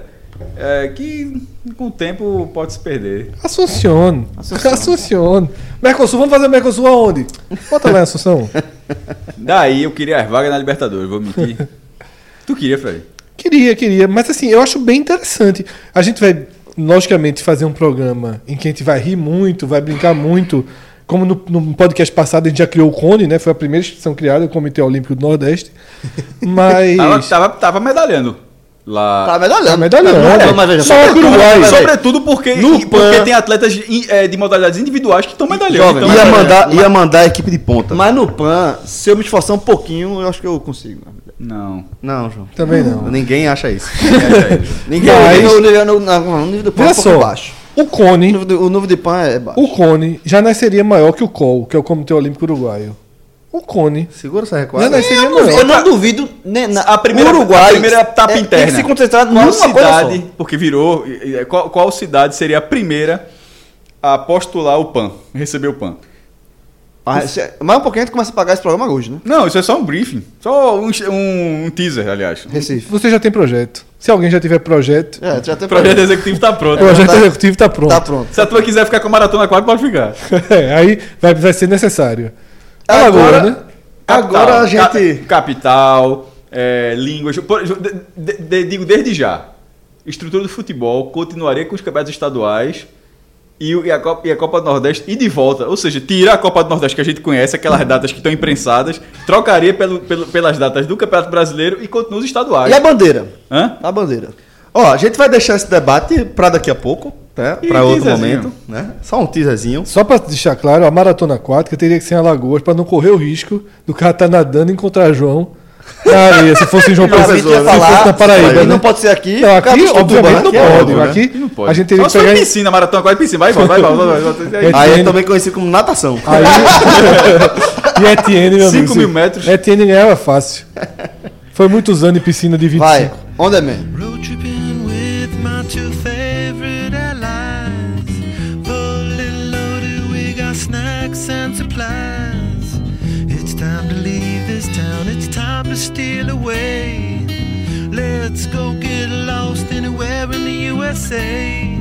é, que com o tempo pode se perder. Assuncione. Assuncione. Mercosul, vamos fazer Mercosul aonde? Bota lá em Assunção. <laughs> Daí eu queria as vagas na Libertadores, vou mentir. <laughs> tu queria, Fred? Queria, queria. Mas assim, eu acho bem interessante. A gente vai, logicamente, fazer um programa em que a gente vai rir muito, vai brincar muito. Como no, no podcast passado a gente já criou o Cone, né? Foi a primeira instituição criada, o Comitê Olímpico do Nordeste. <laughs> Mas. Tava, tava, tava medalhando lá. Tá medalhando. Tá medalhando. Não, mas veja, Só que o Uruguai. Mas, Sobretudo porque, No porque PAN- tem atletas de, é, de modalidades individuais que estão medalhando. Jovem, então, Ia Mas- mandar, ia mandar a equipe de ponta. Mas no PAN, se eu me esforçar um pouquinho, eu acho que eu consigo. Não. Não, João. Também não. Ninguém acha isso. <laughs> Ninguém. Mas- No, nível- no, na- no nível do PAN é um só. baixo. O O Cone. nível do, o nível de PAN é baixo. O Cone já nasceria maior que o COL, que é o Comitê Olímpico Uruguaio. O Cone Segura essa recuada. nasceria Eu maior. não duvido. né, na, A primeira, o Uruguai a primeira etapa é- Tem interna. que se concentrar qual numa coisa só. cidade, porque virou, e- qual, qual cidade seria a primeira a postular o PAN, receber o PAN? Ah, se- Mais um pouquinho a gente começa a pagar esse programa hoje, né? Não, isso é só um briefing. Só um, um- um teaser, aliás. Recife. Você já tem projeto. Se alguém já tiver projeto, É, já tem O projeto executivo tá pronto. o projeto tá- executivo tá pronto. Tá pronto. Se a tua quiser ficar com a maratona 4, pode ficar. <laughs> É, aí vai, vai ser necessário. Agora- Agora, né? Agora a Capital, gente. ca- capital, é, línguas. por- de- de- digo desde já. Estrutura do futebol continuaria com os campeonatos estaduais e, e a Copa, e a Copa do Nordeste e de volta. Ou seja, tira a Copa do Nordeste que a gente conhece, aquelas datas que estão imprensadas, trocaria pelo, pelo- pelas datas do Campeonato Brasileiro e continua os estaduais. E a bandeira? Hã? A bandeira. Ó, a gente vai deixar esse debate pra daqui a pouco, né? Pra outro momento, né? Só um teaserzinho. Só pra deixar claro, a maratona aquática teria que ser em Alagoas pra não correr o risco do cara estar nadando e encontrar João areia. Se fosse em João <laughs> Pessoa, se fosse na Paraíba, aí né? não pode ser aqui. Não, Cara, aqui, obviamente, não aqui é pode. óbvio, né? Aqui, não pode. a gente teria Só que pegar... em- piscina, maratona 4 piscina. Vai, vai, vai, volta. vai, volta. <laughs> É, Aí é Etienne- também conhecido como natação. Aí... <laughs> e Etienne, meu amigo. Cinco mil metros. Etienne ganhava fácil. Foi muitos anos em piscina de 25. Vai, on the man. Steal away. Let's go get lost anywhere in the USA.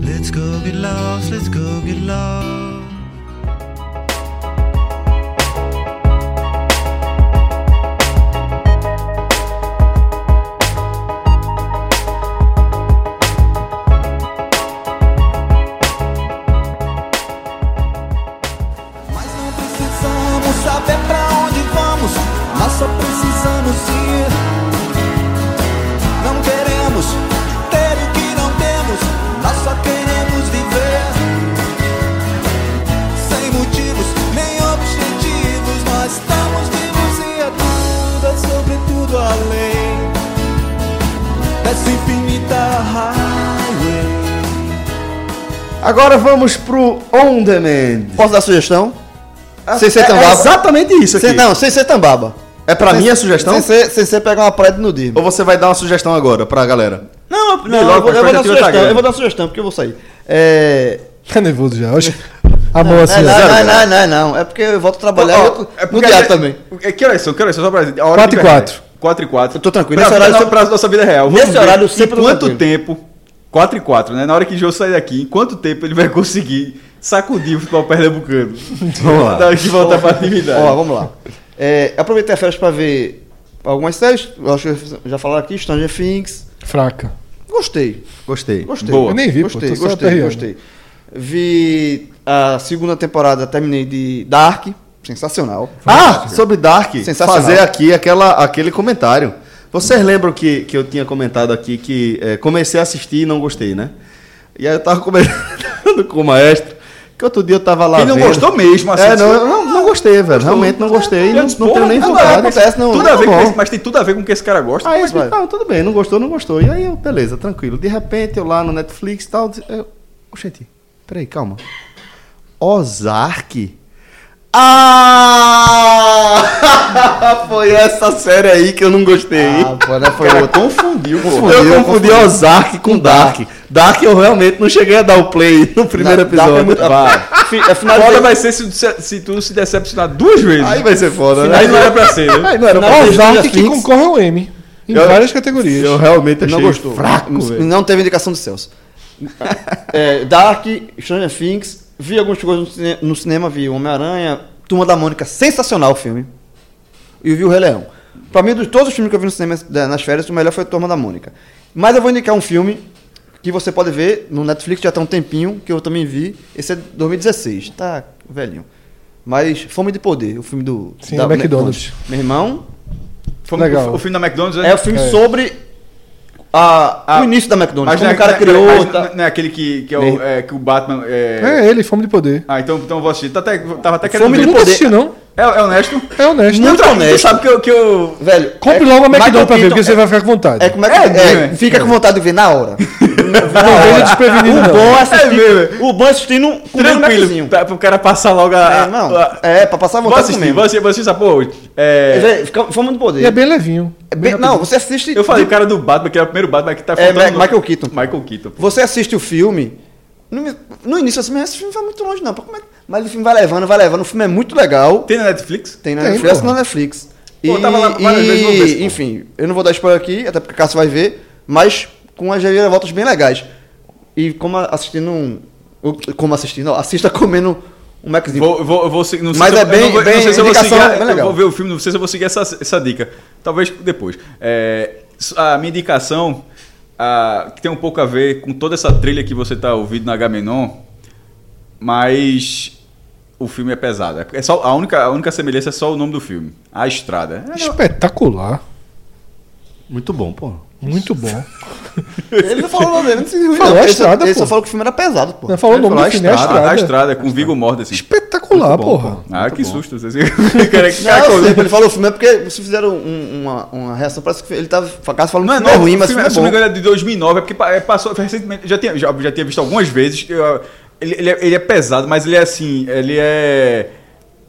Let's go get lost, let's go get lost. essa infinita highway. Agora vamos pro On Demand. Posso dar sugestão? Ah, sem ser é, tambaba. É exatamente isso aqui. Sem, não, sem ser tambaba. É pra mim minha sugestão? Sem ser, sem ser pegar uma praia de nudismo. Ou você vai dar uma sugestão agora pra galera? Não, não, não eu, vou, eu, vou dar sugestão, eu vou dar sugestão, porque eu vou sair. É... Tá nervoso já, hoje? <laughs> Amor assim, não, não, não, não, não, É porque eu volto trabalhar oh, oh, é no dia também. É que horas são? Que horas são? Só pra... 4 e 4. 4 e 4. Eu tô tranquilo. Pra, Nesse horário, pra, pra nossa vida real. Nesse Vamos horário, em sempre quanto tranquilo. tempo... 4 e 4, né? Na hora que o Jô sair daqui, em quanto tempo ele vai conseguir sacudir o futebol pernambucano? <laughs> Vamos lá. Daqui voltar pra atividade. Ó, vamos lá. É, aproveitei a férias pra ver algumas séries. Eu acho que já falaram aqui, Stranger Things. Fraca. Gostei. Gostei. Gostei. Boa. Eu nem vi, pô, Gostei, só gostei, gostei. Vi a segunda temporada terminei de Dark, sensacional. Ah, sobre Dark, Sensacional. fazer aqui aquela, aquele comentário. Vocês lembram que, que eu tinha comentado aqui que é, comecei a assistir e não gostei, né? E aí eu tava <laughs> comentando com o maestro que outro dia eu tava lá Quem não vendo- gostou mesmo, assim, É, não, você- eu não, não gostei, velho. Realmente não gostei. Eu Não, não porra, tenho nem não, vontade. acontece, não- tudo a ver tá esse, mas tem tudo a ver com o que esse cara gosta. Aí, vai. não, tudo bem, não gostou, não gostou. E aí, eu, beleza, tranquilo. De repente, eu lá no Netflix e tal. Eu, Oxente, peraí, calma. Ozark? Ah! <laughs> Foi essa série aí que eu não gostei. Ah, pô, né, foi Cara, outro. confundiu, pô. Confundiu, Eu confundi confundiu. Ozark com Dark. Dark eu realmente não cheguei a dar o play <laughs> no primeiro Dark é episódio. muito- É final Foda de- vai ser se, se, se tu se decepcionar duas vezes. Aí vai ser foda, né? Aí não era pra ser, né? Aí não era pra ser. Ozark que Things. concorre ao M. Em Eu- várias categorias. Eu realmente achei não gostou. fraco, velho. Não teve indicação de Celso. <laughs> É, Dark, Stranger Things, vi algumas coisas no, cine- no cinema, vi Homem-Aranha, Turma da Mônica, sensacional o filme. E vi o Rei Leão. Pra mim, de todos os filmes que eu vi no cinema da- nas férias, o melhor foi Turma da Mônica. Mas eu vou indicar um filme que você pode ver no Netflix já tem um tempinho, que eu também vi. Esse é de 2016, tá velhinho. Mas Fome de Poder, o filme do Sim, do McDonald's. Meu irmão, Foi Legal. O, o filme da McDonald's, né? é o filme sobre a, Ah, o início da McDonald's, Mas como não é, o cara não é- criou. mas tá- não- não é aquele que, que, é o, é, que o Batman. É... É ele, Fome de Poder. Ah, então, então eu vou assistir. Tá até, tava até querendo Fome de Poder. assistiu, não? É, é honesto? É honesto. Muito Tu honesto. sabe que eu. Que eu... Velho, Compre é- logo a McDonald's pra ver, porque você é- vai ficar com vontade. É como é que É é, é? fica com vontade de ver na hora. Não veja desprevenido, o bom é assistir, mesmo. o bom é assistindo Tranquilo. Maczinho. Pra, pro cara passar logo a. É, não, a- é, pra passar a vontade assistir, vou assistir, vou assistir essa porra hoje. É, Fome de poder. E é bem levinho. É bem- não, você assiste. eu falei, o cara do Batman, que é o primeiro Batman que tá É, faltando. Ma- Michael Keaton. Michael Keaton. pô. Você assiste o filme. No, no início, assim, mas esse filme vai muito longe, não. pô, como é que- Mas o filme vai levando, vai levando. O filme é muito legal. Tem na Netflix? Tem na Tem, Netflix, porra. na Netflix. Pô, E, eu tava lá várias vezes, vou ver se- e enfim, eu não vou dar spoiler aqui, até porque o Cássio vai ver, mas com as reviravoltas bem legais. E como assistindo um. Como assistindo, não, assista comendo um Maczinho. Vou, vou, eu vou, se- não sei Mas se é eu- eu bem- não vou, bem não sei se eu vou indicação, seguir. bem Eu legal. vou ver o filme, não sei se eu vou seguir essa, essa dica. Talvez depois. É, a minha indicação, a, que tem um pouco a ver com toda essa trilha que você está ouvindo na Gamenon, mas o filme é pesado. É só, a, única, a única semelhança é só o nome do filme. A Estrada. É, Espetacular. Muito bom, pô. Muito bom. <laughs> Ele não falou o nome dele, não se Falou não. a Ele, só, estrada, ele só falou que o filme era pesado, pô. Não falou o Ele nome falou do a filme, é a estrada, a estrada. Estrada, com Viggo Mortensen. Espetacular, Muito bom, porra. pô. Ah, que bom. susto. <laughs> Vocês Não, cara, eu sei, ele falou o filme é porque vocês fizeram um- uma, uma reação, parece que ele tava falando Não é que o filme é ruim, o mas o filme, filme se não me é bom. engano, é de 2009, é porque pa- é, passou recentemente, já tinha, já, já tinha visto algumas vezes, eu- ele, ele, é, ele é pesado, mas ele é assim, ele é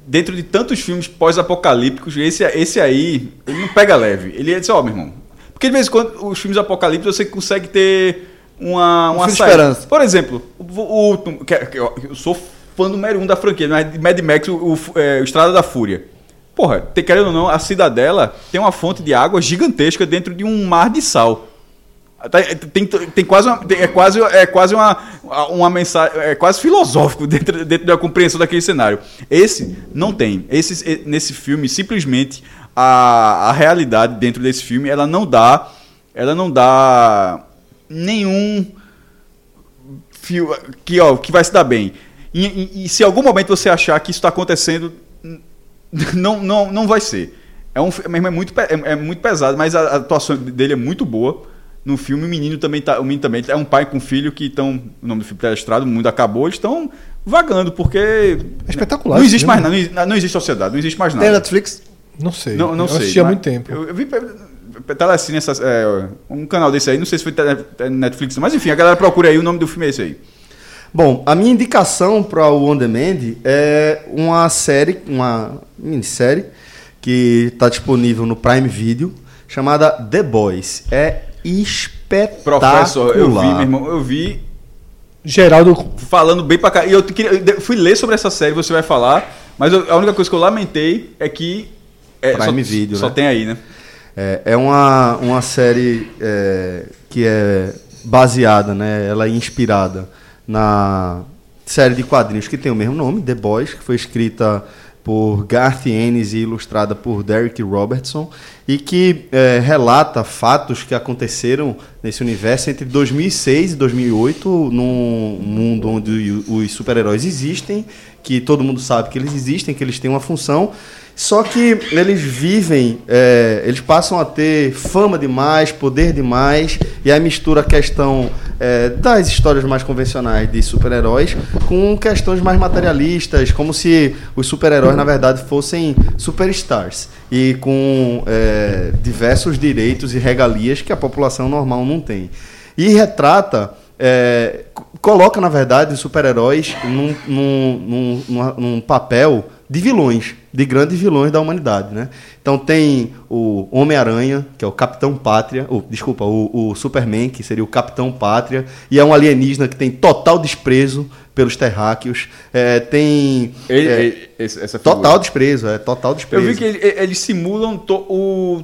dentro de tantos filmes pós-apocalípticos, esse, esse aí, ele não pega leve, ele é assim, ó, meu irmão, porque de vez em quando os filmes apocalípticos você consegue ter uma, uma esperança. Por exemplo, o, o último, que, é- eu, sou fã número um da franquia, mas de Mad Max, o, o, é, o Estrada da Fúria. Porra, te- querendo ou não, a cidadela tem uma fonte de água gigantesca dentro de um mar de sal. Tá- Tem, tem quase uma, tem- é quase, é quase uma, uma mensagem, é quase filosófico dentro, dentro da compreensão daquele cenário. Esse não tem. Esse, nesse filme, simplesmente, a, a realidade dentro desse filme, ela não dá, ela não dá nenhum fio que, ó, que vai se dar bem. E, e- e se em algum momento você achar que isso está acontecendo, não, não, não vai ser. É, um, é, muito, é, é muito pesado, mas a, a atuação dele é muito boa. No filme, o menino também tá. O menino também é um pai com filho que estão. O nome do filme está estrado, o mundo acabou, estão vagando, porque. É espetacular Não existe mais nada, não, não existe sociedade, não existe mais Tem nada. Netflix? Não sei. Não, não eu sei. assisti há muito tempo. Eu, eu vi Telecine, essas, é, um canal desse aí, não sei se foi te- Netflix, mas enfim, a galera procura aí, o nome do filme é esse aí. Bom, a minha indicação para o On Demand é uma série, uma minissérie, que está disponível no Prime Video, chamada The Boys. É espetacular. Professor, eu vi, meu irmão, eu vi Geraldo. falando bem pra cá. E eu, eu fui ler sobre essa série, você vai falar, mas eu- a única coisa que eu lamentei é que. É, Prime só, Video, Só né? tem aí, né? É, é uma, uma série é, que é baseada, né? Ela é inspirada na série de quadrinhos que tem o mesmo nome, The Boys, que foi escrita por Garth Ennis e ilustrada por Derek Robertson, e que é, relata fatos que aconteceram nesse universo entre 2006 e 2008, num mundo onde os super-heróis existem, que todo mundo sabe que eles existem, que eles têm uma função, só que eles vivem, é, eles passam a ter fama demais, poder demais, e aí mistura a questão é, das histórias mais convencionais de super-heróis com questões mais materialistas, como se os super-heróis, na verdade, fossem superstars e com é, diversos direitos e regalias que a população normal não tem. E retrata é, coloca, na verdade, os super-heróis num, num, num, num papel de vilões, de grandes vilões da humanidade, né? Então tem o Homem-Aranha, que é o Capitão Pátria, ou, desculpa, o, o Superman, que seria o Capitão Pátria, e é um alienígena que tem total desprezo pelos terráqueos. É, tem... Ele- é, ele- essa figura. total desprezo, é total Eu desprezo. vi que ele- eles simulam to- o-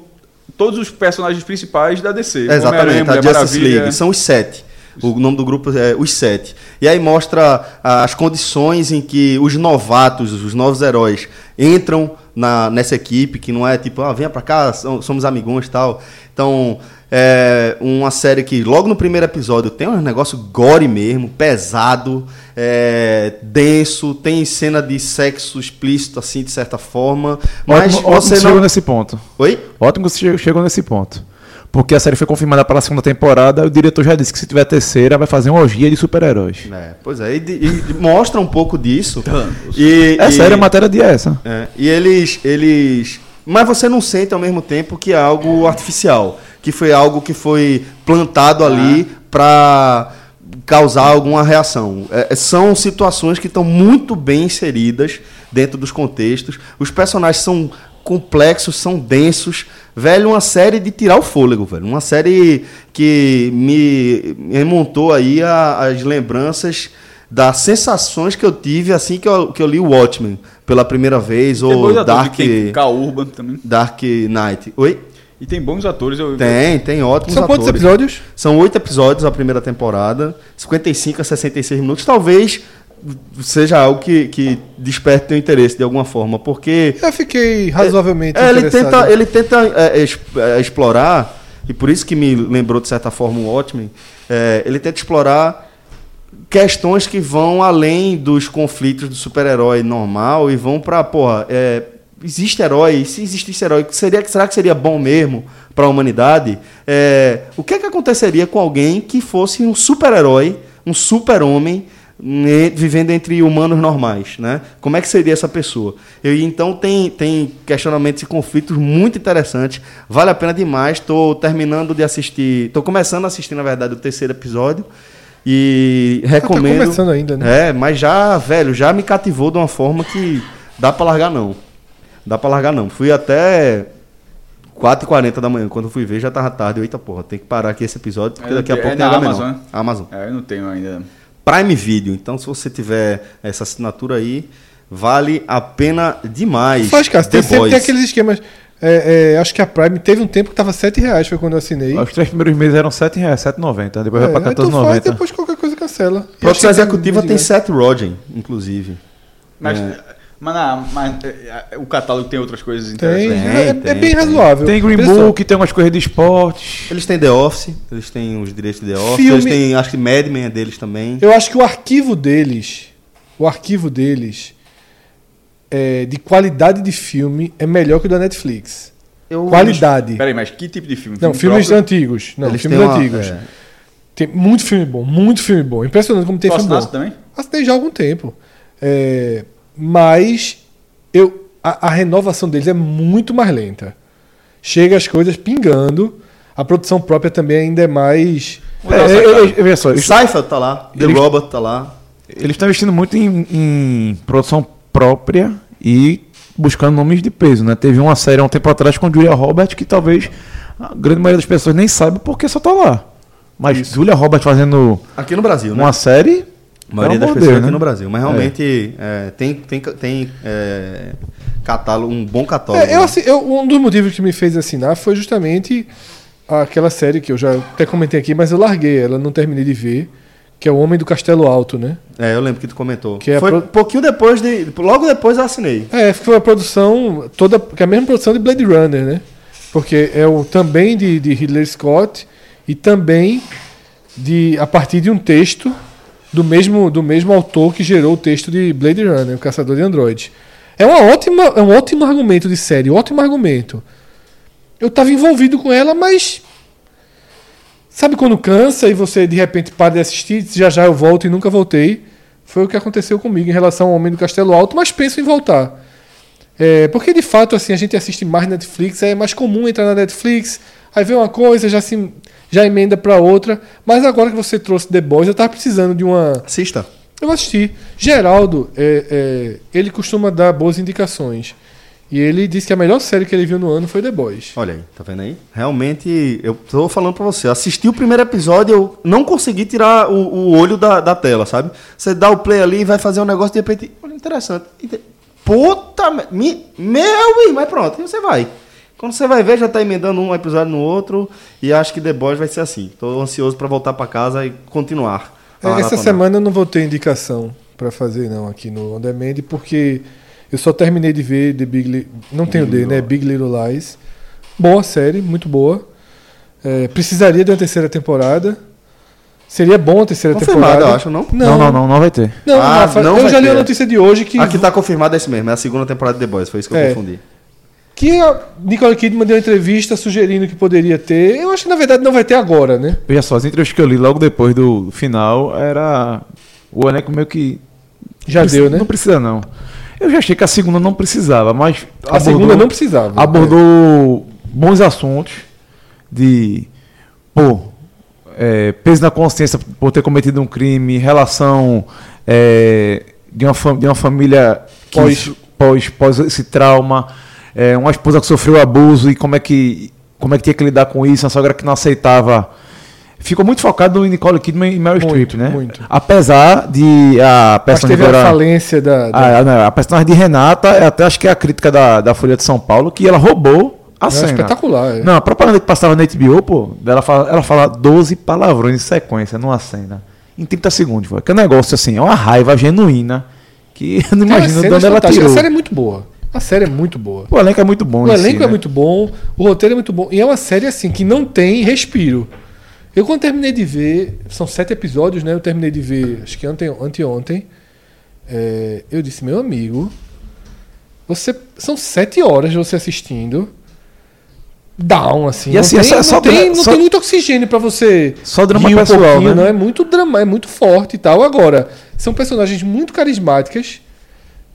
todos os personagens principais da DC. Exatamente, a Justice. League. São os sete. O nome do grupo é Os Sete. E aí mostra as condições em que os novatos, os novos heróis, entram na, nessa equipe, que não é tipo, ah, venha pra cá, so- somos amigões e tal. Então, é uma série que logo no primeiro episódio tem um negócio gore mesmo, pesado, é, denso, tem cena de sexo explícito, assim, de certa forma. Mas ótimo, ótimo você chegou não. nesse ponto. Oi? Ótimo que você chegou- chegou nesse ponto. Porque a série foi confirmada para a segunda temporada o diretor já disse que se tiver terceira vai fazer uma orgia de super-heróis. É, pois é, e, de- e mostra um pouco disso. E, É e- sério, a matéria de essa. é, e eles, eles. Mas você não sente ao mesmo tempo que é algo artificial. Que foi algo que foi plantado ali para causar alguma reação. É, são situações que estão muito bem inseridas dentro dos contextos. Os personagens são complexos, são densos. Velho, uma série de tirar o fôlego, velho. Uma série que me remontou aí a- as lembranças das sensações que eu tive assim que eu, que eu li o Watchmen pela primeira vez, Tem ou Dark, Tem K. Urban também. Dark Knight. Oi? E tem bons atores. Eu, Tem, tem ótimos São quantos atores. episódios? São oito episódios a primeira temporada, 55 a 66 minutos. Talvez seja algo que, que desperte teu interesse de alguma forma, porque Eu fiquei razoavelmente é, ele interessado. tenta, ele tenta é, es- é, explorar, e por isso que me lembrou de certa forma o Watchmen, é, ele tenta explorar questões que vão além dos conflitos do super-herói normal e vão pra, porra, é, existe herói, se existisse herói, seria, será que seria bom mesmo para a humanidade? É, o que é que aconteceria com alguém que fosse um super-herói, um super-homem, vivendo entre humanos normais, né? Como é que seria essa pessoa? E então tem, tem questionamentos e conflitos muito interessantes. Vale a pena demais. Estou terminando de assistir, estou começando a assistir na verdade o terceiro episódio e recomendo. começando ainda, né? É, mas já, velho, já me cativou de uma forma que dá pra largar não. Dá pra largar não. Fui até 4h40 da manhã, quando eu fui ver já tava tarde. Eu, Eita porra, tem que parar aqui esse episódio, porque É, daqui a é pouco na tem. Amazon, né? Amazon. É, eu não tenho ainda. Prime Video. Então, se você tiver essa assinatura aí, vale a pena demais. Faz, cara. Tem, sempre tem aqueles esquemas. é, é, acho que a Prime teve um tempo que tava 7 reais, foi quando eu assinei. Os três primeiros meses eram R$ 7,00, R$ 7,90. Depois É, vai pra aí tu faz, 14,90. depois qualquer coisa cancela. Produção executiva tem Seth Rogen, inclusive. Mas, É. mas, na- mas, é, é, o catálogo tem outras coisas Tem, interessantes. é, é tem, bem tem. razoável. Tem Green Pessoal, Book, tem umas coisas de esportes. Eles têm The Office, eles têm os direitos de The Office, Filme- eles têm, acho que Mad Men é deles também. Eu acho que o arquivo deles, o arquivo deles, é, de qualidade de filme, é melhor que o da Netflix. Qualidade. Peraí, mas que tipo de filme? Não, Filme filmes próprio? antigos. Não, Eles filmes têm uma- antigos. é. Tem muito filme bom, muito filme bom. Impressionante como tem Tu filme bom. também? Assinei já há algum tempo. É, mas eu, a, a renovação deles é muito mais lenta. Chega as coisas pingando. A produção própria também ainda é mais. É, é, é, veja só, eles Seinfeld tá lá, The Eles- Robot tá lá. eles estão investindo muito em, em produção própria e buscando nomes de peso, né? Teve uma série há um tempo atrás com Julia Roberts que talvez a grande maioria das pessoas nem saiba porque só tá lá. Mas Julia Roberts fazendo Aqui no Brasil, né? uma série. A maioria pelo das pessoas Deus, aqui né? no Brasil. Mas realmente é, tem, tem, tem é, catálogo, um bom catálogo. É, eu, né? assi- eu- um dos motivos que me fez assinar foi justamente aquela série que eu já até comentei aqui, mas eu larguei ela, não terminei de ver, que é o Homem do Castelo Alto, né? É, eu lembro que tu comentou. Que é Foi pro- pouquinho depois de. Logo depois eu assinei. É, foi a produção toda, que é a mesma produção de Blade Runner, né? Porque é o também de, de Ridley Scott e também de a partir de um texto do mesmo do mesmo autor que gerou o texto de Blade Runner, o Caçador de Androids. É uma ótima, é um ótimo argumento de série, ótimo argumento. Eu estava envolvido com ela, mas sabe quando cansa e você de repente para de assistir, já já eu volto e nunca voltei. Foi o que aconteceu comigo em relação ao Homem do Castelo Alto, mas penso em voltar. É, porque de fato assim a gente assiste mais Netflix, é mais comum entrar na Netflix, aí vê uma coisa, já se já emenda para outra, mas agora que você trouxe The Boys, eu tava precisando de uma Assista. eu vou assistir. Geraldo, é, é, ele costuma dar boas indicações. E ele disse que a melhor série que ele viu no ano foi The Boys. Olha aí, tá vendo aí? Realmente, eu tô falando pra você. Assisti o primeiro episódio, eu não consegui tirar o, o olho da, da tela, sabe? Você dá o play ali e vai fazer um negócio, de repente, olha, interessante. Puta, me- me, meu, irmão, mas pronto, e você vai. Quando você vai ver, já tá emendando um episódio no outro. E acho que The Boys vai ser assim. Tô ansioso pra voltar pra casa e continuar. É, Essa semana eu não vou ter indicação pra fazer não aqui no On Demand, porque eu só terminei de ver The Big Li não tenho D, né? Big Little Lies. Boa série, muito boa. É, precisaria de uma terceira temporada. Seria bom a terceira Confirmado, temporada. eu acho, não? Não, não, não, não vai ter. Não, Ah, Rafa, não eu vai já li a notícia de hoje que Aqui tá confirmado esse mesmo, é a segunda temporada de The Boys, foi isso que eu É. confundi. Que a Nicole Kidman deu uma entrevista sugerindo que poderia ter. Eu acho que na verdade não vai ter agora, né? Veja só, as entrevistas que eu li logo depois do final era o elenco meio que. Já deu, né? Não precisa, não. Eu já achei que a segunda não precisava, mas. A segunda não precisava. Abordou bons assuntos de. Pô, é, peso na consciência por ter cometido um crime, relação é, de, uma de uma família Pós- pós, pós esse trauma, é, uma esposa que sofreu abuso e como é que como é que tinha que lidar com isso, uma sogra que não aceitava. Ficou muito focado em Nicole Kidman e Meryl Streep, né? muito. Apesar de a Mas personagem teve a falência da. da- a, a, a personagem de Renata, eu até acho que é a crítica da, da Folha de São Paulo, que ela roubou a é cena. espetacular. é. Não, a propaganda que passava na HBO, pô, ela fala, ela fala 12 palavrões em sequência numa cena. Em 30 segundos, pô. Que é um negócio assim, é uma raiva genuína que <laughs> eu não imagino de é onde ela tirou. A série é muito boa. A série é muito boa. O elenco é muito bom. O elenco si, é né? muito bom, o roteiro é muito bom. E é uma série assim que não tem respiro. Eu quando terminei de ver, são sete episódios, né? Eu terminei de ver, acho que ante, anteontem. É, eu disse, meu amigo, você são sete horas você assistindo. Down, assim. E não assim, tem, é só- não tem, não só- tem muito oxigênio pra você. Só drama um pessoal, pouquinho, né? não. É muito drama, é muito forte e tal. Agora, são personagens muito carismáticas,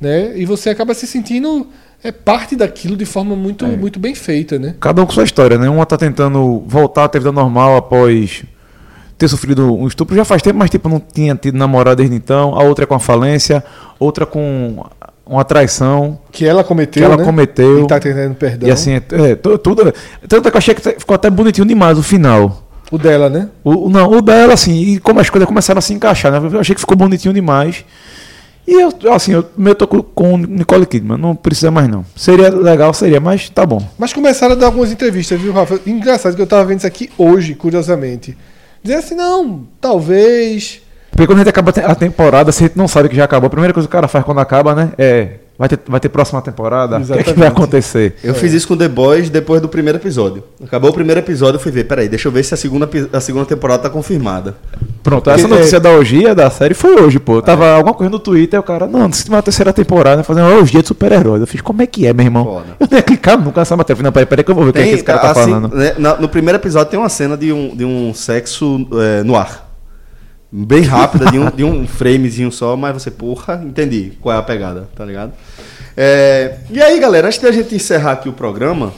né? E você acaba se sentindo é parte daquilo de forma muito, muito bem feita, né? Cada um com sua história, né? Uma tá tentando voltar à vida normal após ter sofrido um estupro já faz tempo, mas tipo, não tinha tido namorado desde então. A outra é com a falência, outra com uma traição. Que ela cometeu, Que ela né? cometeu. E tá tentando perdão. E assim, é, é, tu- tudo. Tanto é que eu achei que ficou até bonitinho demais o final. O dela, né? O, o- não, o dela, assim, e como as coisas começaram a se encaixar, né? Eu achei que ficou bonitinho demais. E eu, assim, eu meio tô com, com Nicole Kidman, não precisa mais não. Seria legal, seria, mas tá bom. Mas começaram a dar algumas entrevistas, viu, Rafa? Engraçado que eu tava vendo isso aqui hoje, curiosamente. Dizendo assim, não, talvez. Porque quando a gente acaba a temporada, se a gente não sabe que já acabou, a primeira coisa que o cara faz quando acaba, né? É. Vai ter, vai ter próxima temporada? O que, é que vai acontecer? Eu fiz isso com The Boys depois do primeiro episódio. Acabou o primeiro episódio, eu fui ver, peraí, deixa eu ver se a segunda, a segunda temporada tá confirmada. Pronto, essa Porque, notícia da orgia da série foi hoje, pô. Tava alguma coisa no Twitter, o cara, não, se tiver uma terceira temporada, fazendo uma orgia de super-heróis. Eu fiz, como é que é, meu irmão? Foda. Eu nem ia clicar nunca nessa matéria. Eu falei, Não, peraí, peraí que eu vou ver o que, é que esse cara tá assim, falando. né, na- no primeiro episódio tem uma cena de um, de um sexo é, no ar. Bem rápida, de um, de um framezinho só, mas você, porra, entendi qual é a pegada, tá ligado? É, e aí, galera, antes da gente encerrar aqui o programa,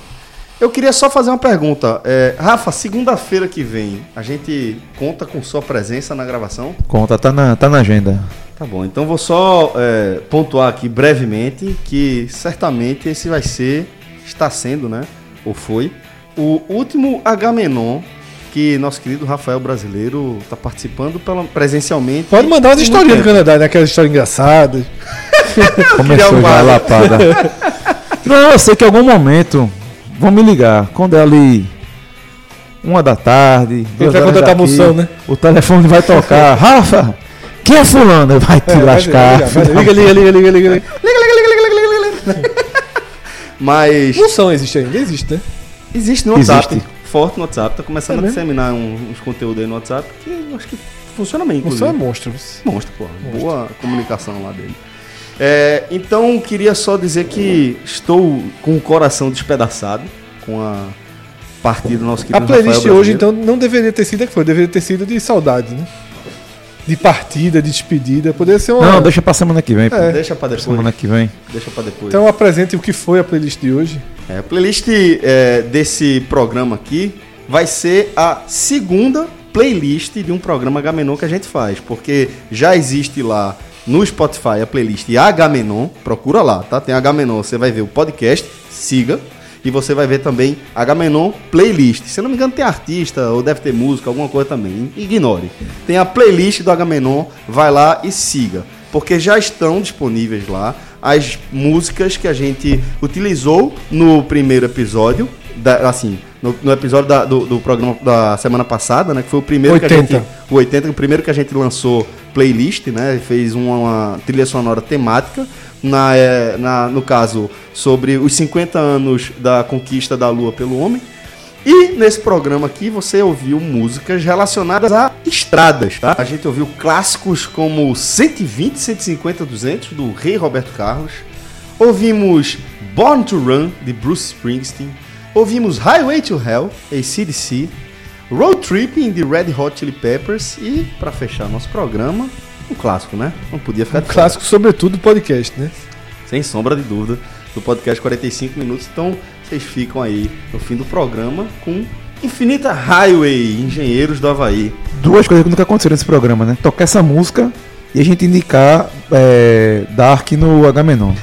eu queria só fazer uma pergunta. É, Rafa, segunda-feira que vem, a gente conta com sua presença na gravação? Conta, tá na, tá na agenda. Tá bom, então vou só é, pontuar aqui brevemente que certamente esse vai ser, está sendo, né? Ou foi, o último Agamenon que nosso querido Rafael Brasileiro está participando pela, presencialmente. Pode mandar umas historinhas do. Canadá, né? Aquelas histórias engraçadas. <laughs> Começou já a lapada. <laughs> não, eu sei que em algum momento vão me ligar. Quando é ali. uma da tarde. duas vai horas contratar daqui, moção, né? O telefone vai tocar. <laughs> Rafa, quem é fulano? Vai te É, vai lascar. ligar, vai ligar. Liga, liga, liga, liga, liga. Mas Função existe ainda, existe, né? existe no WhatsApp. Existe. Forte no WhatsApp. Tá começando É a mesmo? disseminar uns conteúdos aí no WhatsApp que eu acho que funciona bem, inclusive. é monstro. Mostra, pô. Boa comunicação lá dele. É, então, queria só dizer que estou com o coração despedaçado com a partida do nosso querido A playlist Rafael hoje, então, não deveria ter sido a que foi, deveria ter sido de saudade, né? De partida, de despedida. Poderia ser uma. Não, deixa pra semana que vem. pô. É. Deixa pra depois. Semana que vem. Deixa pra depois. Então apresente o que foi a playlist de hoje. É, a playlist é, desse programa aqui vai ser a segunda playlist de um programa Agamenon que a gente faz, porque já existe lá no Spotify a playlist Agamenon, procura lá, tá? Tem Agamenon, você vai ver o podcast, siga, e você vai ver também Agamenon Playlist. Se não me engano tem artista, ou deve ter música, alguma coisa também, ignore. Tem a playlist do Agamenon, vai lá e siga, porque já estão disponíveis lá as músicas que a gente utilizou no primeiro episódio, da- assim, no, no episódio da- do, do programa da semana passada, né? Que foi o primeiro que a 80. gente. O 80, o primeiro que a gente lançou playlist, né? Fez uma, uma trilha sonora temática. Na, é, na, no caso, sobre os 50 anos da conquista da Lua pelo homem. E nesse programa aqui você ouviu músicas relacionadas a estradas, tá? A gente ouviu clássicos como 120, 150, 200 do Rei Roberto Carlos. Ouvimos Born to Run de Bruce Springsteen. Ouvimos Highway to Hell, ACDC. Road Tripping de Red Hot Chili Peppers. E para fechar nosso programa, um clássico, né? Não podia ficar de fora. Clássico, sobretudo, do podcast, né? Sem sombra de dúvida, do podcast 45 minutos. Então, vocês ficam aí no fim do programa com Infinita Highway, Engenheiros do Havaí. Duas coisas que nunca aconteceram nesse programa, né? Tocar essa música e a gente indicar é, Dark no Agamenon. <laughs>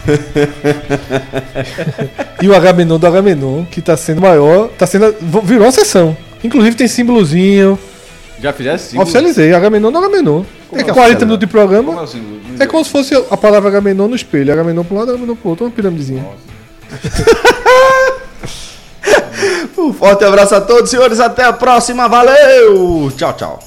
E o Agamenon do Agamenon, que tá sendo maior, tá sendo. virou uma sessão. Inclusive tem símbolozinho. Já fizesse Oficializei, Agamenon do Agamenon. É é 40 oficializar? minutos de programa. É como se fosse a palavra Agamenon no espelho. Agamenon pro lado, Agamenon pro outro, uma piramidezinha. <laughs> Um forte abraço a todos, senhores. Até a próxima. Valeu! Tchau, tchau.